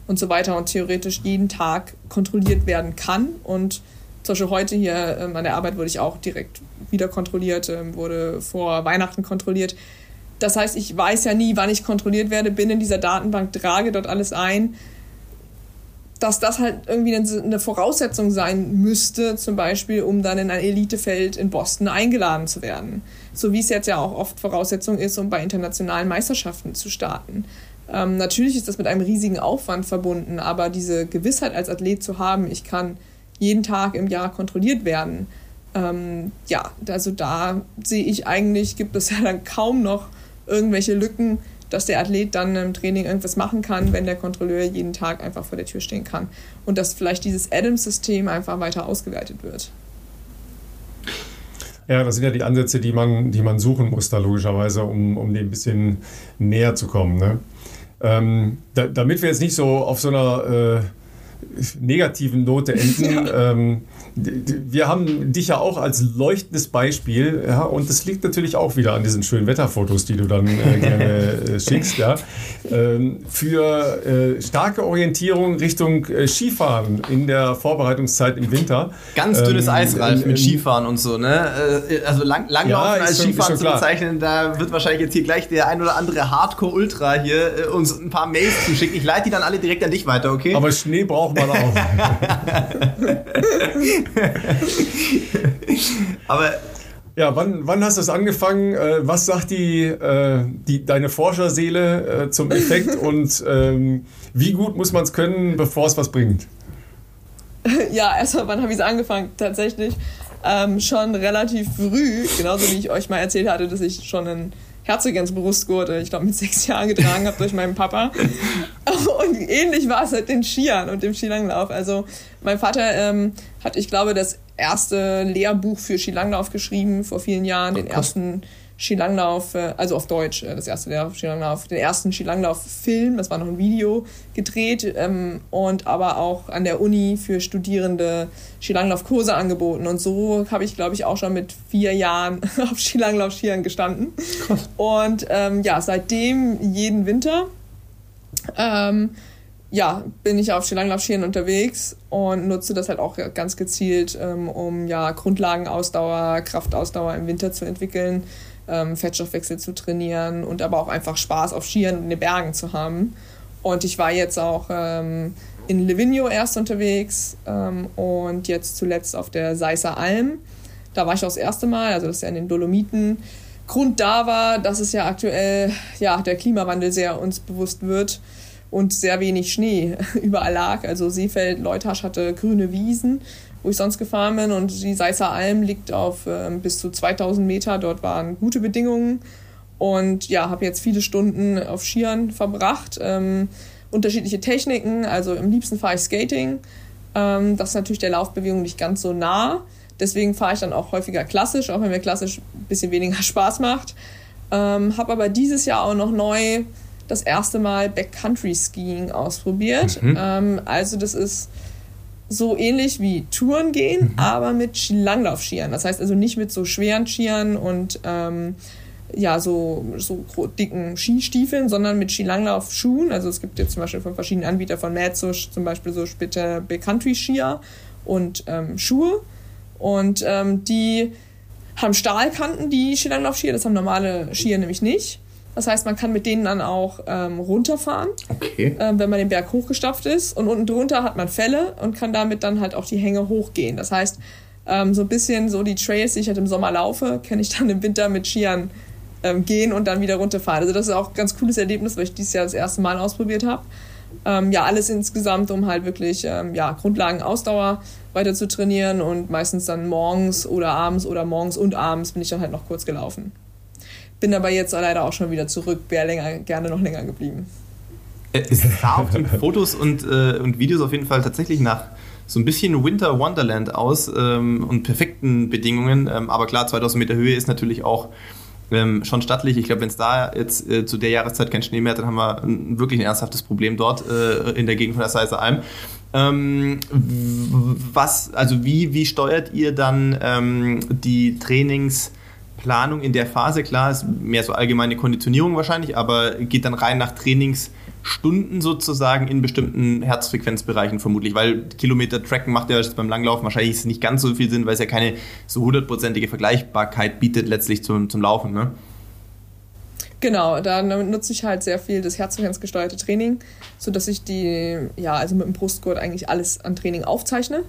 und so weiter und theoretisch jeden Tag kontrolliert werden kann. Und zum Beispiel heute hier ähm, an der Arbeit wurde ich auch direkt wieder kontrolliert, ähm, wurde vor Weihnachten kontrolliert. Das heißt, ich weiß ja nie, wann ich kontrolliert werde, bin in dieser Datenbank, trage dort alles ein. Dass das halt irgendwie eine Voraussetzung sein müsste, zum Beispiel, um dann in ein Elitefeld in Boston eingeladen zu werden. So wie es jetzt ja auch oft Voraussetzung ist, um bei internationalen Meisterschaften zu starten. Ähm, natürlich ist das mit einem riesigen Aufwand verbunden, aber diese Gewissheit als Athlet zu haben, ich kann jeden Tag im Jahr kontrolliert werden, ähm, ja, also da sehe ich eigentlich, gibt es ja dann kaum noch irgendwelche Lücken, dass der Athlet dann im Training irgendwas machen kann, wenn der Kontrolleur jeden Tag einfach vor der Tür stehen kann. Und dass vielleicht dieses Adams-System einfach weiter ausgeweitet wird. Ja, das sind ja die Ansätze, die man, die man suchen muss, da logischerweise, um, um dem ein bisschen näher zu kommen. Ne? Ähm, da, damit wir jetzt nicht so auf so einer äh, negativen Note enden, ähm, wir haben dich ja auch als leuchtendes Beispiel, ja, und das liegt natürlich auch wieder an diesen schönen Wetterfotos, die du dann äh, gerne äh, schickst, ja, ähm, für äh, starke Orientierung Richtung äh, Skifahren in der Vorbereitungszeit im Winter. Ganz dünnes ähm, Eis, Ralf, mit Skifahren und so, ne? Äh, also lang, Langlaufen ja, als schon, Skifahren zu bezeichnen, da wird wahrscheinlich jetzt hier gleich der ein oder andere Hardcore-Ultra hier äh, uns ein paar Mails zuschicken. Ich leite die dann alle direkt an dich weiter, okay? Aber Schnee braucht man auch. Aber ja, wann, wann hast du das angefangen? Äh, was sagt die, äh, die, deine Forscherseele äh, zum Effekt und ähm, wie gut muss man es können, bevor es was bringt? Ja, erstmal, wann habe ich es angefangen? Tatsächlich ähm, schon relativ früh, genauso wie ich euch mal erzählt hatte, dass ich schon ein Herzogensbrustgurt, ich glaube mit sechs Jahren getragen habe durch meinen Papa. Und ähnlich war es mit den Skiern und dem Skilanglauf. Also mein Vater ähm, hat, ich glaube, das erste Lehrbuch für Skilanglauf geschrieben vor vielen Jahren, den ersten Skilanglauf, äh, also auf Deutsch, äh, das erste Lehrbuch Skilanglauf, den ersten Skilanglauf-Film, das war noch ein Video gedreht ähm, und aber auch an der Uni für Studierende Skilanglauf-Kurse angeboten. Und so habe ich, glaube ich, auch schon mit vier Jahren auf Skilanglauf-Skiern gestanden. Und ähm, ja, seitdem jeden Winter. Ähm, ja, bin ich auf Skilanglaufskiern unterwegs und nutze das halt auch ganz gezielt, ähm, um ja Grundlagenausdauer, Kraftausdauer im Winter zu entwickeln, ähm, Fettstoffwechsel zu trainieren und aber auch einfach Spaß auf Skiern in den Bergen zu haben. Und ich war jetzt auch ähm, in Livigno erst unterwegs ähm, und jetzt zuletzt auf der Seisser Alm. Da war ich auch das erste Mal, also das ist ja in den Dolomiten. Grund da war, dass es ja aktuell ja, der Klimawandel sehr uns bewusst wird und sehr wenig Schnee überall lag. Also Seefeld, Leutasch hatte grüne Wiesen, wo ich sonst gefahren bin und die Seisser Alm liegt auf äh, bis zu 2000 Meter. Dort waren gute Bedingungen und ja, habe jetzt viele Stunden auf Skiern verbracht. Ähm, unterschiedliche Techniken, also im liebsten fahre ich Skating. Ähm, das ist natürlich der Laufbewegung nicht ganz so nah. Deswegen fahre ich dann auch häufiger klassisch, auch wenn mir klassisch ein bisschen weniger Spaß macht. Ähm, habe aber dieses Jahr auch noch neu das erste Mal Backcountry Skiing ausprobiert. Mhm. Ähm, also das ist so ähnlich wie Touren gehen, mhm. aber mit Langlaufskiern. Das heißt also nicht mit so schweren Skiern und ähm, ja, so, so dicken Skistiefeln, sondern mit Skilanglaufschuhen. Also es gibt jetzt zum Beispiel von verschiedenen Anbietern von Metzo zum Beispiel so später Backcountry Skier und ähm, Schuhe. Und ähm, die haben Stahlkanten, die Skilanglaufskier. Das haben normale Skier nämlich nicht. Das heißt, man kann mit denen dann auch ähm, runterfahren, okay. ähm, wenn man den Berg hochgestapft ist. Und unten drunter hat man Fälle und kann damit dann halt auch die Hänge hochgehen. Das heißt, ähm, so ein bisschen so die Trails, die ich halt im Sommer laufe, kenne ich dann im Winter mit Skiern ähm, gehen und dann wieder runterfahren. Also das ist auch ein ganz cooles Erlebnis, weil ich dieses Jahr das erste Mal ausprobiert habe. Ähm, ja, alles insgesamt, um halt wirklich ähm, ja, Grundlagen Ausdauer weiter zu trainieren und meistens dann morgens oder abends oder morgens und abends bin ich dann halt noch kurz gelaufen. Bin aber jetzt leider auch schon wieder zurück, wäre länger, gerne noch länger geblieben. Äh, es sah auf den Fotos und, äh, und Videos auf jeden Fall tatsächlich nach so ein bisschen Winter Wonderland aus ähm, und perfekten Bedingungen. Ähm, aber klar, 2000 Meter Höhe ist natürlich auch ähm, schon stattlich. Ich glaube, wenn es da jetzt äh, zu der Jahreszeit kein Schnee mehr hat, dann haben wir ein, wirklich ein ernsthaftes Problem dort äh, in der Gegend von der Seiser Alm. Ähm, was, also wie, wie steuert ihr dann ähm, die Trainings? Planung in der Phase, klar, ist mehr so allgemeine Konditionierung wahrscheinlich, aber geht dann rein nach Trainingsstunden sozusagen in bestimmten Herzfrequenzbereichen vermutlich, weil Kilometer tracken macht ja beim Langlaufen wahrscheinlich nicht ganz so viel Sinn, weil es ja keine so hundertprozentige Vergleichbarkeit bietet letztlich zum, zum Laufen, ne? Genau, da nutze ich halt sehr viel das herzfrequenzgesteuerte Training, sodass ich die, ja, also mit dem Brustgurt eigentlich alles an Training aufzeichne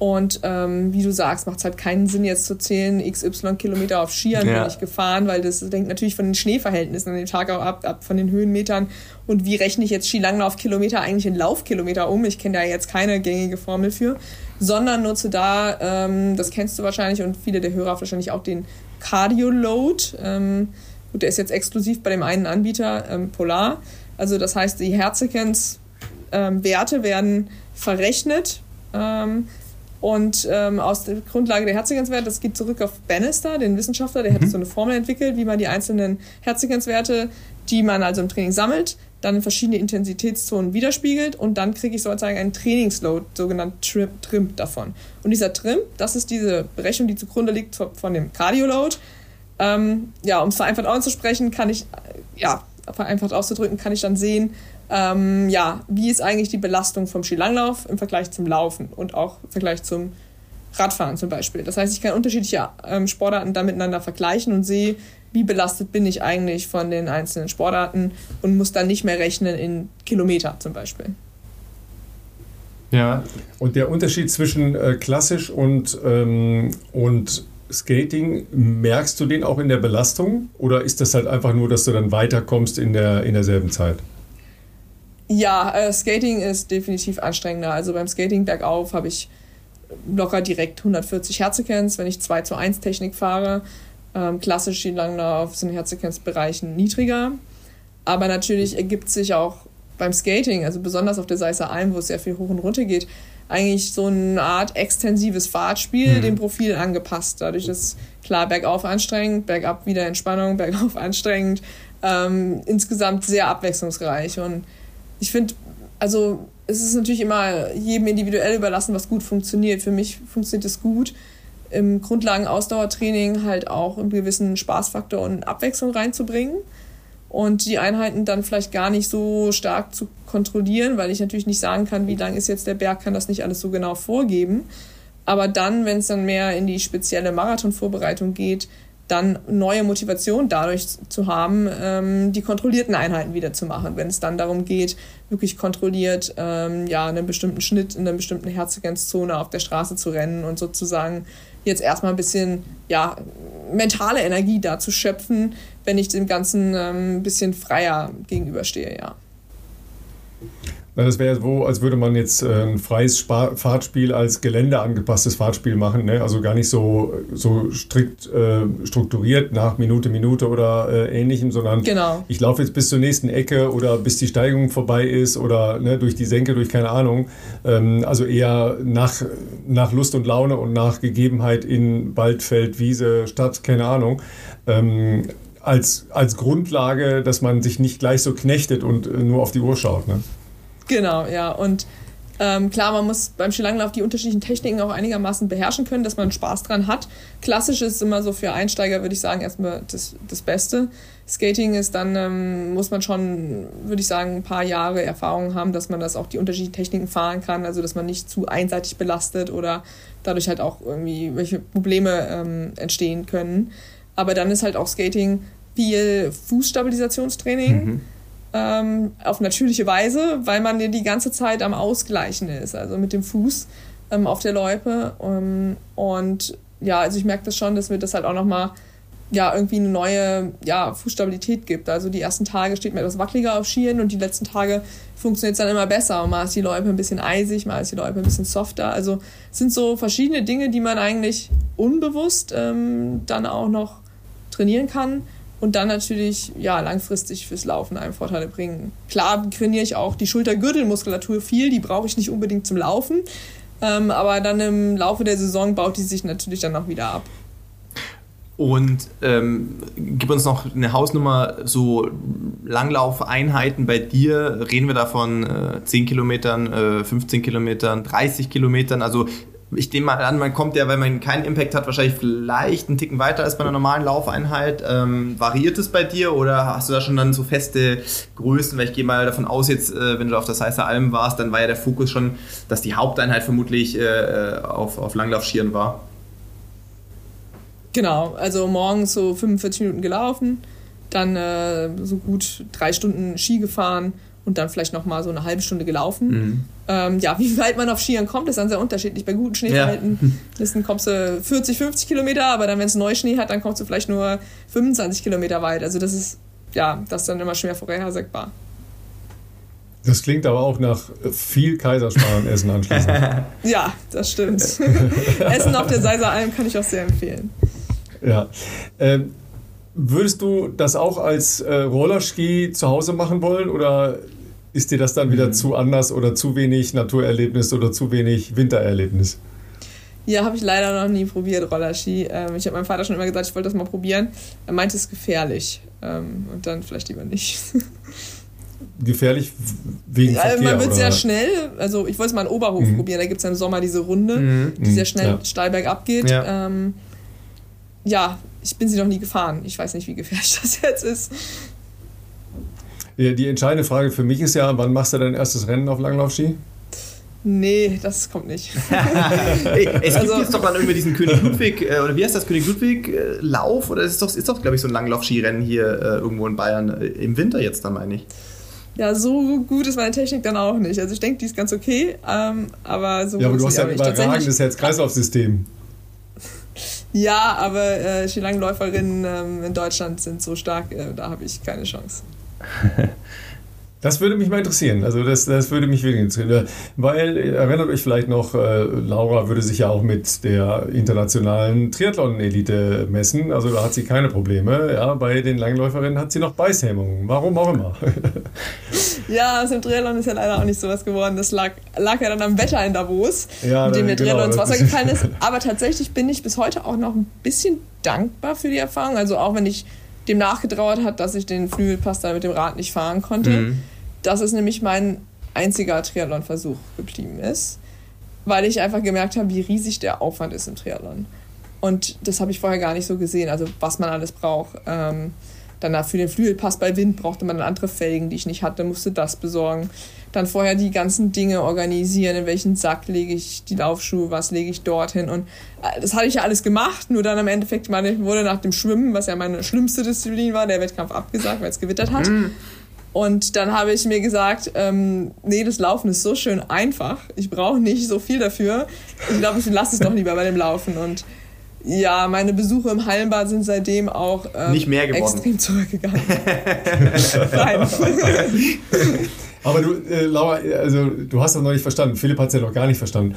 und ähm, wie du sagst, macht es halt keinen Sinn, jetzt zu zählen, XY Kilometer auf Skiern ja. bin ich gefahren, weil das hängt natürlich von den Schneeverhältnissen an dem Tag auch ab, ab von den Höhenmetern. Und wie rechne ich jetzt Skilanglaufkilometer eigentlich in Laufkilometer um? Ich kenne da jetzt keine gängige Formel für, sondern nutze da, ähm, das kennst du wahrscheinlich und viele der Hörer wahrscheinlich auch den Cardio Load. Ähm, gut, der ist jetzt exklusiv bei dem einen Anbieter, ähm, Polar. Also das heißt, die Herzfrequenzwerte ähm, werden verrechnet. Und ähm, aus der Grundlage der Herzfrequenzwerte, das geht zurück auf Bannister, den Wissenschaftler, der mhm. hat so eine Formel entwickelt, wie man die einzelnen Herzfrequenzwerte, die man also im Training sammelt, dann in verschiedene Intensitätszonen widerspiegelt und dann kriege ich sozusagen einen Trainingsload, sogenannt Trim, Trim davon. Und dieser Trim, das ist diese Berechnung, die zugrunde liegt von dem Cardioload. Ähm, ja, um es vereinfacht auszusprechen, kann ich, ja, vereinfacht auszudrücken, kann ich dann sehen, ähm, ja, wie ist eigentlich die Belastung vom Skilanglauf im Vergleich zum Laufen und auch im Vergleich zum Radfahren zum Beispiel. Das heißt, ich kann unterschiedliche ähm, Sportarten da miteinander vergleichen und sehe, wie belastet bin ich eigentlich von den einzelnen Sportarten und muss dann nicht mehr rechnen in Kilometer zum Beispiel. Ja, und der Unterschied zwischen äh, klassisch und, ähm, und Skating, merkst du den auch in der Belastung oder ist das halt einfach nur, dass du dann weiterkommst in, der, in derselben Zeit? Ja, äh, Skating ist definitiv anstrengender. Also beim Skating bergauf habe ich locker direkt 140 Herzsequenz, wenn ich 2 zu 1 Technik fahre. Ähm, klassisch die Langlauf sind Herzsequenzbereichen niedriger. Aber natürlich ergibt sich auch beim Skating, also besonders auf der Seißer Alm, wo es sehr viel hoch und runter geht, eigentlich so eine Art extensives Fahrtspiel mhm. dem Profil angepasst. Dadurch ist klar bergauf anstrengend, bergab wieder Entspannung, bergauf anstrengend. Ähm, insgesamt sehr abwechslungsreich und ich finde, also es ist natürlich immer jedem individuell überlassen, was gut funktioniert. Für mich funktioniert es gut, im Grundlagen-Ausdauertraining halt auch einen gewissen Spaßfaktor und Abwechslung reinzubringen und die Einheiten dann vielleicht gar nicht so stark zu kontrollieren, weil ich natürlich nicht sagen kann, wie lang ist jetzt der Berg, kann das nicht alles so genau vorgeben. Aber dann, wenn es dann mehr in die spezielle Marathonvorbereitung geht, dann neue Motivation dadurch zu haben, ähm, die kontrollierten Einheiten wieder zu machen, wenn es dann darum geht, wirklich kontrolliert ähm, ja, einen bestimmten Schnitt in einer bestimmten Herzfrequenzzone auf der Straße zu rennen und sozusagen jetzt erstmal ein bisschen ja, mentale Energie da zu schöpfen, wenn ich dem Ganzen ähm, ein bisschen freier gegenüberstehe, ja. Das wäre so, als würde man jetzt äh, ein freies Spar Fahrtspiel als geländeangepasstes Fahrtspiel machen. Ne? Also gar nicht so, so strikt äh, strukturiert nach Minute, Minute oder äh, ähnlichem, sondern genau. ich laufe jetzt bis zur nächsten Ecke oder bis die Steigung vorbei ist oder ne, durch die Senke, durch keine Ahnung. Ähm, also eher nach, nach Lust und Laune und nach Gegebenheit in Wald, Feld, Wiese, Stadt, keine Ahnung. Ähm, als, als Grundlage, dass man sich nicht gleich so knechtet und äh, nur auf die Uhr schaut. Ne? Genau, ja. Und ähm, klar, man muss beim Skilanglauf die unterschiedlichen Techniken auch einigermaßen beherrschen können, dass man Spaß dran hat. Klassisch ist immer so für Einsteiger, würde ich sagen, erstmal das, das Beste. Skating ist dann, ähm, muss man schon, würde ich sagen, ein paar Jahre Erfahrung haben, dass man das auch die unterschiedlichen Techniken fahren kann, also dass man nicht zu einseitig belastet oder dadurch halt auch irgendwie welche Probleme ähm, entstehen können. Aber dann ist halt auch Skating viel Fußstabilisationstraining. Mhm. Ähm, auf natürliche Weise, weil man die ganze Zeit am Ausgleichen ist, also mit dem Fuß ähm, auf der Loipe. Ähm, und ja, also ich merke das schon, dass wir das halt auch nochmal ja, irgendwie eine neue ja, Fußstabilität gibt. Also die ersten Tage steht man etwas wackeliger auf Skiern und die letzten Tage funktioniert es dann immer besser. Und mal ist die Loipe ein bisschen eisig, mal ist die Loipe ein bisschen softer. Also es sind so verschiedene Dinge, die man eigentlich unbewusst ähm, dann auch noch trainieren kann und dann natürlich ja langfristig fürs Laufen einem Vorteile bringen. Klar trainiere ich auch die Schultergürtelmuskulatur viel, die brauche ich nicht unbedingt zum Laufen, ähm, aber dann im Laufe der Saison baut die sich natürlich dann auch wieder ab. Und ähm, gib uns noch eine Hausnummer, so Langlaufeinheiten bei dir. Reden wir davon äh, 10 Kilometern, äh, 15 Kilometern, 30 Kilometern? Also ich nehme mal an, man kommt ja, wenn man keinen Impact hat, wahrscheinlich vielleicht einen Ticken weiter als bei einer normalen Laufeinheit. Ähm, variiert es bei dir oder hast du da schon dann so feste Größen? Weil ich gehe mal davon aus, jetzt, äh, wenn du auf der Seißer Alm warst, dann war ja der Fokus schon, dass die Haupteinheit vermutlich äh, auf, auf Langlaufschieren war. Genau, also morgens so 45 Minuten gelaufen, dann äh, so gut drei Stunden Ski gefahren und dann vielleicht noch mal so eine halbe Stunde gelaufen. Mhm. Ähm, ja, wie weit man auf Skiern kommt, ist dann sehr unterschiedlich. Bei guten Schneeverhältnissen ja. kommst du 40, 50 Kilometer, aber dann, wenn es Neuschnee hat, dann kommst du vielleicht nur 25 Kilometer weit. Also das ist, ja, das ist dann immer schwer vorhersagbar. Das klingt aber auch nach viel Kaiserschmarrn Essen anschließend. ja, das stimmt. Essen auf der Seiser Alm kann ich auch sehr empfehlen. Ja. Ähm, Würdest du das auch als äh, Rollerski zu Hause machen wollen oder ist dir das dann wieder mhm. zu anders oder zu wenig Naturerlebnis oder zu wenig Wintererlebnis? Ja, habe ich leider noch nie probiert, Rollerski. Ähm, ich habe meinem Vater schon immer gesagt, ich wollte das mal probieren. Er meinte, es ist gefährlich. Ähm, und dann vielleicht lieber nicht. gefährlich wegen ja, Verkehr, Man wird oder? sehr schnell, also ich wollte es mal in Oberhof mhm. probieren, da gibt es ja im Sommer diese Runde, mhm. die sehr schnell ja. steil bergab geht. Ja. Ähm, ja, ich bin sie noch nie gefahren. Ich weiß nicht, wie gefährlich das jetzt ist. Die entscheidende Frage für mich ist ja, wann machst du dein erstes Rennen auf Langlaufski? Nee, das kommt nicht. es gibt also, jetzt doch dann irgendwie diesen König Ludwig, äh, oder wie heißt das, König Ludwig-Lauf? Oder ist doch, ist doch glaube ich, so ein Langlauf-Skirennen hier äh, irgendwo in Bayern äh, im Winter jetzt dann, meine ich. Ja, so gut ist meine Technik dann auch nicht. Also ich denke, die ist ganz okay, ähm, aber so Ja, aber du hast ja ein überragendes Herz-Kreislauf-System. Ja, aber äh, Skilangläuferinnen ähm, in Deutschland sind so stark, äh, da habe ich keine Chance. Das würde mich mal interessieren. Also das, das würde mich wirklich interessieren. Weil, erinnert euch vielleicht noch, äh, Laura würde sich ja auch mit der internationalen Triathlon-Elite messen. Also da hat sie keine Probleme. Ja, bei den Langläuferinnen hat sie noch Beißhemmungen. Warum auch immer. ja, also im Triathlon ist ja leider auch nicht sowas geworden. Das lag, lag ja dann am Wetter in Davos, ja, mit dem der genau, Triathlon ins Wasser gefallen ist. Aber tatsächlich bin ich bis heute auch noch ein bisschen dankbar für die Erfahrung. Also auch wenn ich dem nachgetrauert hat, dass ich den Flügelpass da mit dem Rad nicht fahren konnte. Mhm. Das ist nämlich mein einziger Triathlon-Versuch geblieben ist, weil ich einfach gemerkt habe, wie riesig der Aufwand ist im Triathlon. Und das habe ich vorher gar nicht so gesehen, also was man alles braucht. Ähm, dann für den Flügelpass bei Wind brauchte man andere Felgen, die ich nicht hatte, musste das besorgen. Dann vorher die ganzen Dinge organisieren, in welchen Sack lege ich die Laufschuhe, was lege ich dorthin. Und äh, das hatte ich ja alles gemacht, nur dann im Endeffekt meine, wurde nach dem Schwimmen, was ja meine schlimmste Disziplin war, der Wettkampf abgesagt, weil es gewittert hat. Mhm. Und dann habe ich mir gesagt, ähm, nee, das Laufen ist so schön einfach. Ich brauche nicht so viel dafür. Ich glaube, ich lasse es doch lieber bei dem Laufen. Und ja, meine Besuche im Hallenbad sind seitdem auch ähm, Nicht mehr geworden. extrem zurückgegangen. Nein. Aber du, äh, Laura, also du hast das noch nicht verstanden. Philipp hat es ja noch gar nicht verstanden.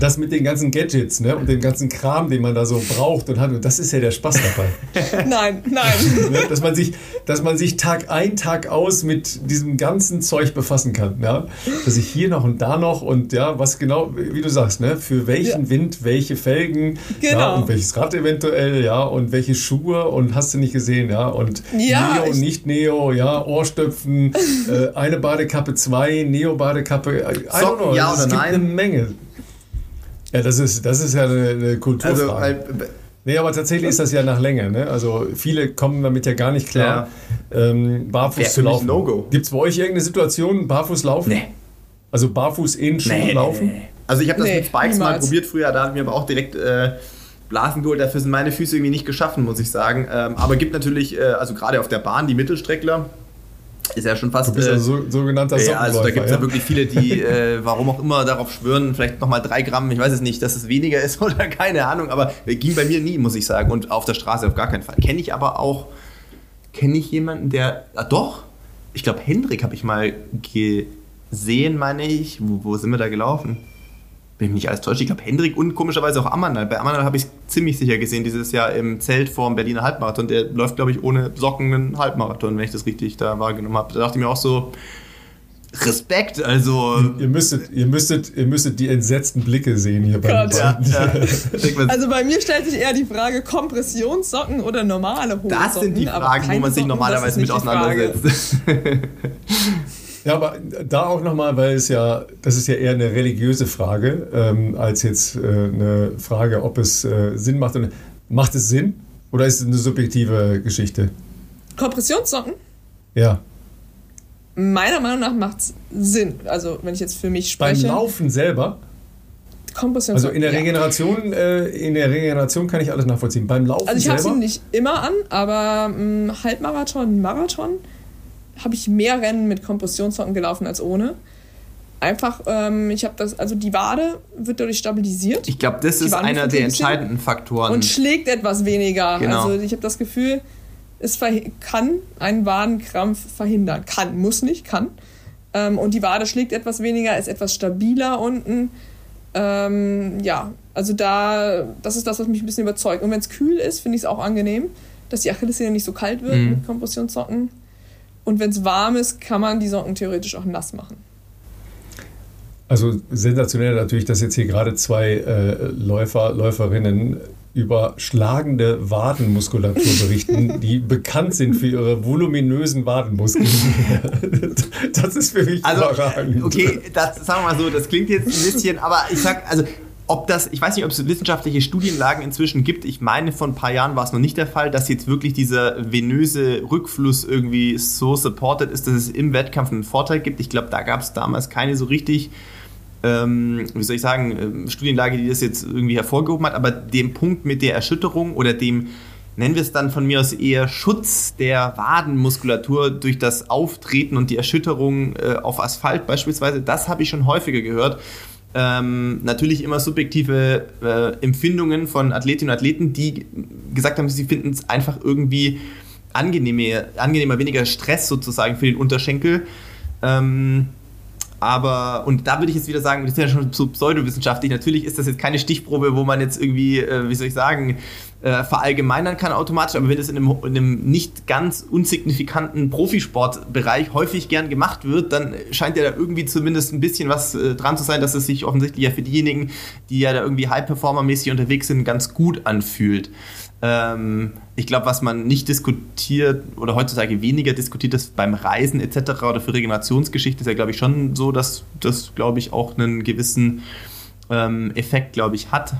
Das mit den ganzen Gadgets ne, und dem ganzen Kram, den man da so braucht und hat, und das ist ja der Spaß dabei. nein, nein. Ne, dass, man sich, dass man sich Tag ein, Tag aus mit diesem ganzen Zeug befassen kann. Ja? Dass ich hier noch und da noch und ja, was genau, wie du sagst, ne, für welchen ja. Wind, welche Felgen genau. ja, und welches Rad eventuell, ja, und welche Schuhe und hast du nicht gesehen, ja, und ja, Neo, nicht Neo, ja, Ohrstöpfen, äh, eine Badekappe, zwei, Neo-Badekappe, Socken, ja oder es nein? Gibt eine Menge. Ja, das ist, das ist ja eine, eine Kulturfrage. Also, weil, Nee, aber tatsächlich ist das ja nach Länge. Ne? Also viele kommen damit ja gar nicht klar, ähm, barfuß Wär zu laufen. No-Go. Gibt es bei euch irgendeine Situation, barfuß laufen? Nee. Also barfuß in Schuhen laufen? Also ich habe das Nee, mit Spikes mal niemals. probiert früher, da hat mir aber auch direkt äh, Blasen geholt. Dafür sind meine Füße irgendwie nicht geschaffen, muss ich sagen. Ähm, aber gibt natürlich, äh, also gerade auf der Bahn, die Mittelstreckler, ist ja schon fast... Du bist äh, also so, sogenannter ja, also da gibt es ja. wirklich viele, die äh, warum auch immer darauf schwören, vielleicht nochmal drei Gramm, ich weiß es nicht, dass es weniger ist oder keine Ahnung, aber ging bei mir nie, muss ich sagen. Und auf der Straße auf gar keinen Fall. Kenne ich aber auch, kenne ich jemanden, der, ah, doch, ich glaube Hendrik habe ich mal gesehen, meine ich. Wo, wo sind wir da gelaufen? Bin ich nicht alles täuscht. Ich glaube Hendrik und komischerweise auch Ammanal. Bei Ammanal habe ich es ziemlich sicher gesehen, dieses Jahr im Zelt vor dem Berliner Halbmarathon. Der läuft, glaube ich, ohne Socken einen Halbmarathon, wenn ich das richtig da wahrgenommen habe. Da dachte ich mir auch so, Respekt, also. Ihr müsstet, ihr, müsstet, ihr müsstet die entsetzten Blicke sehen hier bei Gott. den Ja, ja. Also bei mir stellt sich eher die Frage, Kompressionssocken oder normale Hosen. das sind die Fragen, wo man sich normalerweise mit auseinandersetzt. Ja, aber da auch nochmal, weil es ja, das ist ja eher eine religiöse Frage, ähm, als jetzt äh, eine Frage, ob es äh, Sinn macht. Und, macht es Sinn oder ist es eine subjektive Geschichte? Kompressionssocken? Ja. Meiner Meinung nach macht es Sinn. Also wenn ich jetzt für mich Beim spreche. Laufen selber, also Kompressionssocken. in der ja. Regeneration, äh, in der Regeneration kann ich alles nachvollziehen. Beim Laufen Also ich habe sie nicht immer an, aber mh, Halbmarathon, Marathon habe ich mehr Rennen mit Kompressionssocken gelaufen als ohne. Einfach, ähm, ich habe das, also die Wade wird dadurch stabilisiert Ich glaube, das Die ist einer der entscheidenden Faktoren. und schlägt etwas weniger. Genau. Also ich habe das Gefühl, es kann einen Wadenkrampf verhindern. Kann, muss nicht, kann. Ähm, und die Wade schlägt etwas weniger, ist etwas stabiler unten. Ähm, ja, also da, das ist das, was mich ein bisschen überzeugt. Und wenn es kühl ist, finde ich es auch angenehm, dass die Achillessehne nicht so kalt wird Mhm. mit Kompressionssocken. Und wenn es warm ist, kann man die Socken theoretisch auch nass machen. also sensationell natürlich, dass jetzt hier gerade zwei äh, Läufer, Läuferinnen über schlagende Wadenmuskulatur berichten, die bekannt sind für ihre voluminösen Wadenmuskeln. das ist für mich Also, überragend. okay, das sagen wir mal so, das klingt jetzt ein bisschen, aber ich sag, also, ob das, ich weiß nicht, ob es wissenschaftliche Studienlagen inzwischen gibt. Ich meine, vor ein paar Jahren war es noch nicht der Fall, dass jetzt wirklich dieser venöse Rückfluss irgendwie so supported ist, dass es im Wettkampf einen Vorteil gibt. Ich glaube, da gab es damals keine so richtig, ähm, wie soll ich sagen, ähm, Studienlage, die das jetzt irgendwie hervorgehoben hat. Aber dem Punkt mit der Erschütterung oder dem, nennen wir es dann von mir aus eher Schutz der Wadenmuskulatur durch das Auftreten und die Erschütterung äh, auf Asphalt beispielsweise, das habe ich schon häufiger gehört. Ähm, natürlich immer subjektive äh, Empfindungen von Athletinnen und Athleten, die gesagt haben, sie finden es einfach irgendwie angenehmer, angenehmer, weniger Stress sozusagen für den Unterschenkel. Ähm, aber, und da würde ich jetzt wieder sagen, das ist ja schon so pseudowissenschaftlich. Natürlich ist das jetzt keine Stichprobe, wo man jetzt irgendwie, äh, wie soll ich sagen, äh, verallgemeinern kann automatisch. Aber wenn das in einem, in einem nicht ganz unsignifikanten Profisportbereich häufig gern gemacht wird, dann scheint ja da irgendwie zumindest ein bisschen was äh, dran zu sein, dass es sich offensichtlich ja für diejenigen, die ja da irgendwie High-Performer-mäßig unterwegs sind, ganz gut anfühlt. Ähm, ich glaube, was man nicht diskutiert oder heutzutage weniger diskutiert ist beim Reisen etc. oder für Regenerationsgeschichte, ist ja, glaube ich, schon so, dass das, glaube ich, auch einen gewissen ähm, Effekt, glaube ich, hat.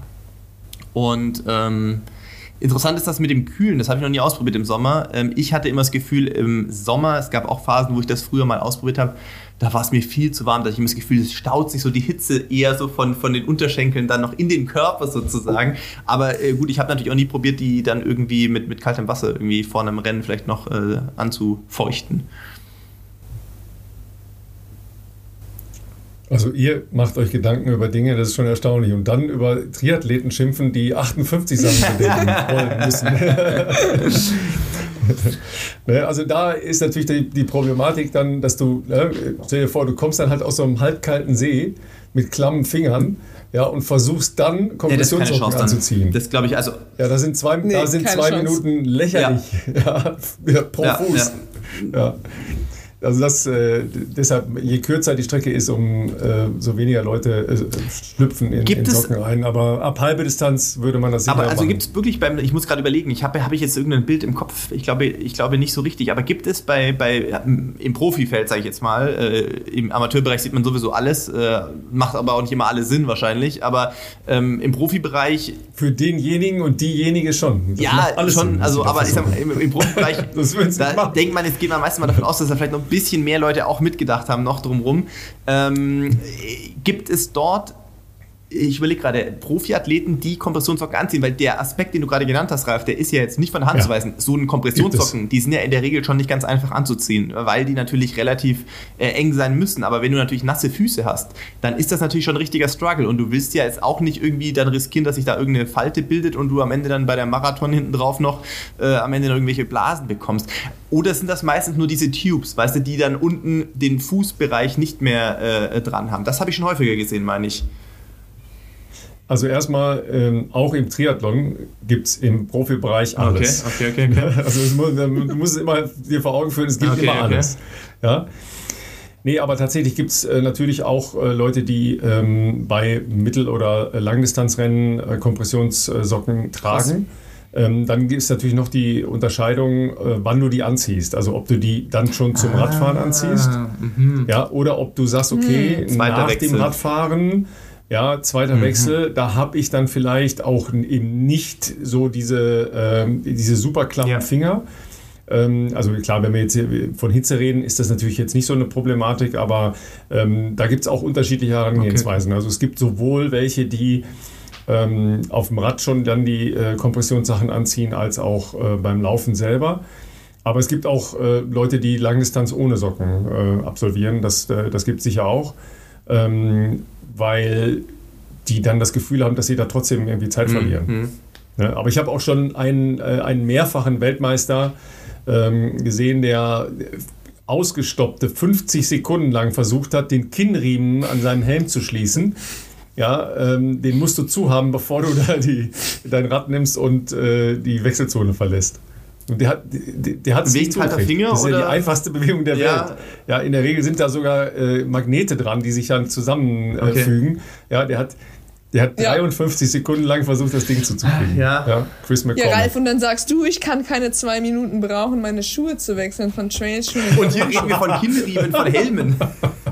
Und ähm, interessant ist das mit dem Kühlen, das habe ich noch nie ausprobiert im Sommer. Ähm, ich hatte immer das Gefühl, im Sommer, es gab auch Phasen, wo ich das früher mal ausprobiert habe, da war es mir viel zu warm, da hatte ich immer das Gefühl, es staut sich so die Hitze eher so von, von den Unterschenkeln dann noch in den Körper sozusagen. Aber äh, gut, ich habe natürlich auch nie probiert, die dann irgendwie mit, mit kaltem Wasser irgendwie vor einem Rennen vielleicht noch äh, anzufeuchten. Also ihr macht euch Gedanken über Dinge, das ist schon erstaunlich. Und dann über Triathleten schimpfen, die 58 Sachen bedenken wollen müssen. ne, also da ist natürlich die, die, Problematik dann, dass du, ne, stell dir vor, du kommst dann halt aus so einem halbkalten See mit klammen Fingern ja, und versuchst dann Kompressionssocken ja, anzuziehen. Das glaube ich, also. Ja, da sind zwei, nee, da sind zwei Minuten lächerlich ja. ja pro Fuß. Ja. Also das, äh, deshalb, je kürzer die Strecke ist, um äh, so weniger Leute äh, schlüpfen in, in Socken rein. Aber ab halbe Distanz würde man das Aber also gibt es wirklich beim, ich muss gerade überlegen, ich habe hab ich jetzt irgendein Bild im Kopf, ich glaube, ich glaube nicht so richtig, aber gibt es bei, bei im Profifeld, sage ich jetzt mal, äh, im Amateurbereich sieht man sowieso alles, äh, macht aber auch nicht immer alles Sinn wahrscheinlich, aber ähm, im Profibereich... Für denjenigen und diejenige schon. Das ja, schon, Sinn, also aber ich sag mal, im, im Profibereich, da denkt man, jetzt geht man meistens mal davon aus, dass da vielleicht noch ein bisschen mehr Leute auch mitgedacht haben, noch drumherum. Ähm, gibt es dort ich überlege gerade, Profiathleten, die Kompressionssocken anziehen, weil der Aspekt, den du gerade genannt hast, Ralf, der ist ja jetzt nicht von der Hand ja. zu weisen. So ein Kompressionssocken, die sind ja in der Regel schon nicht ganz einfach anzuziehen, weil die natürlich relativ äh, eng sein müssen. Aber wenn du natürlich nasse Füße hast, dann ist das natürlich schon ein richtiger Struggle und du willst ja jetzt auch nicht irgendwie dann riskieren, dass sich da irgendeine Falte bildet und du am Ende dann bei der Marathon hinten drauf noch äh, am Ende irgendwelche Blasen bekommst. Oder sind das meistens nur diese Tubes, weißt du, die dann unten den Fußbereich nicht mehr äh, dran haben? Das habe ich schon häufiger gesehen, meine ich. Also erstmal, ähm, auch im Triathlon gibt es im Profibereich alles. Okay, okay, okay. okay. Also muss, du musst es immer dir vor Augen führen, es gibt okay, immer alles. Ja? Nee, aber tatsächlich gibt es äh, natürlich auch äh, Leute, die ähm, bei Mittel- oder Langdistanzrennen äh, Kompressionssocken tragen. Ähm, dann gibt es natürlich noch die Unterscheidung, wann du die anziehst. Also ob du die dann schon zum ah, Radfahren anziehst, mhm. ja, oder ob du sagst, okay, hm, nach Wechsel. dem Radfahren ja, zweiter mhm. Wechsel, da habe ich dann vielleicht auch eben nicht so diese, ähm, diese super klammen ja. Finger. Ähm, also klar, wenn wir jetzt von Hitze reden, ist das natürlich jetzt nicht so eine Problematik, aber ähm, da gibt es auch unterschiedliche Herangehensweisen. Okay. Also es gibt sowohl welche, die ähm, auf dem Rad schon dann die äh, Kompressionssachen anziehen, als auch äh, beim Laufen selber. Aber es gibt auch äh, Leute, die Langdistanz ohne Socken äh, absolvieren. Das, äh, das gibt es sicher auch. Ähm, weil die dann das Gefühl haben, dass sie da trotzdem irgendwie Zeit mhm. verlieren. Mhm. Ja, aber ich habe auch schon einen, äh, einen mehrfachen Weltmeister ähm, gesehen, der ausgestoppte 50 Sekunden lang versucht hat, den Kinnriemen an seinem Helm zu schließen. Ja, ähm, den musst du zuhaben, bevor du da die, dein Rad nimmst und äh, die Wechselzone verlässt. Und der hat, der, der hat Wegen kalter Finger? Das ist ja die einfachste Bewegung der ja. Welt. Ja, in der Regel sind da sogar äh, Magnete dran, die sich dann zusammenfügen. Äh, okay. Ja, der hat, der hat ja. 53 Sekunden lang versucht, das Ding zuzukriegen. Ja. ja. Chris McCormick. Ja, Ralf, und dann sagst du, ich kann keine zwei Minuten brauchen, meine Schuhe zu wechseln von Trailschuhen. Und hier reden wir von Kinderriemen, von Helmen.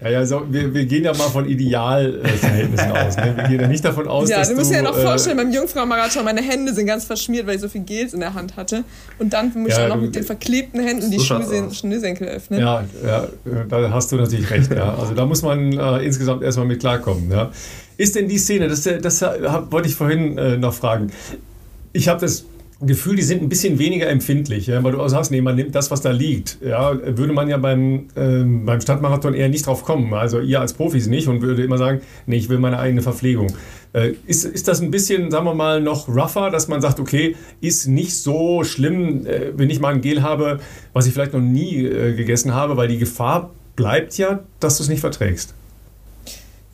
Ja, ja, so, wir, wir gehen ja mal von Idealverhältnissen aus. Ne? Wir gehen ja nicht davon aus, ja, dass du... Ja, du musst dir ja noch äh, vorstellen, beim Jungfrau-Marathon, meine Hände sind ganz verschmiert, weil ich so viel Gels in der Hand hatte. Und dann muss ich ja, auch noch mit den verklebten Händen die so Schnürsenkel öffnen. Ja, ja, da hast du natürlich recht. Ja. Also da muss man äh, insgesamt erstmal mit klarkommen. Ja. Ist denn die Szene, das, das, das wollte ich vorhin äh, noch fragen. Ich habe das Gefühl, die sind ein bisschen weniger empfindlich, ja, weil du auch sagst, nee, man nimmt das, was da liegt. Ja, würde man ja beim, ähm, beim Stadtmarathon eher nicht drauf kommen. Also ihr als Profis nicht und würde immer sagen, nee, ich will meine eigene Verpflegung. Äh, ist, ist das ein bisschen, sagen wir mal, noch rougher, dass man sagt, okay, ist nicht so schlimm, äh, wenn ich mal ein Gel habe, was ich vielleicht noch nie äh, gegessen habe, weil die Gefahr bleibt ja, dass du es nicht verträgst.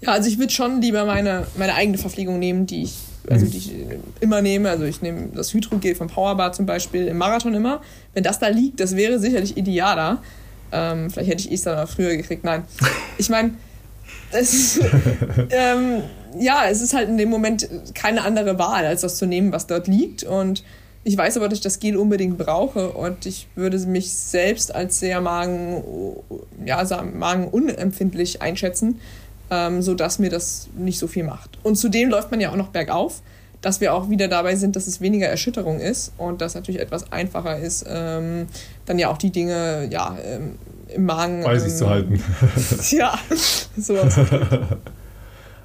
Ja, also ich würde schon lieber meine, meine eigene Verpflegung nehmen, die ich also die ich immer nehme. Also ich nehme das Hydrogel vom Powerbar zum Beispiel im Marathon immer. Wenn das da liegt, das wäre sicherlich idealer. Ähm, vielleicht hätte ich es dann auch früher gekriegt. Nein. Ich meine, ähm, ja, es ist halt in dem Moment keine andere Wahl, als das zu nehmen, was dort liegt. Und ich weiß aber, dass ich das Gel unbedingt brauche und ich würde mich selbst als sehr magen, ja, magenunempfindlich einschätzen ähm, sodass mir das nicht so viel macht. Und zudem läuft man ja auch noch bergauf, dass wir auch wieder dabei sind, dass es weniger Erschütterung ist und dass natürlich etwas einfacher ist, ähm, dann ja auch die Dinge ja, ähm, im Magen. Bei sich ähm, zu halten. ja, sowas.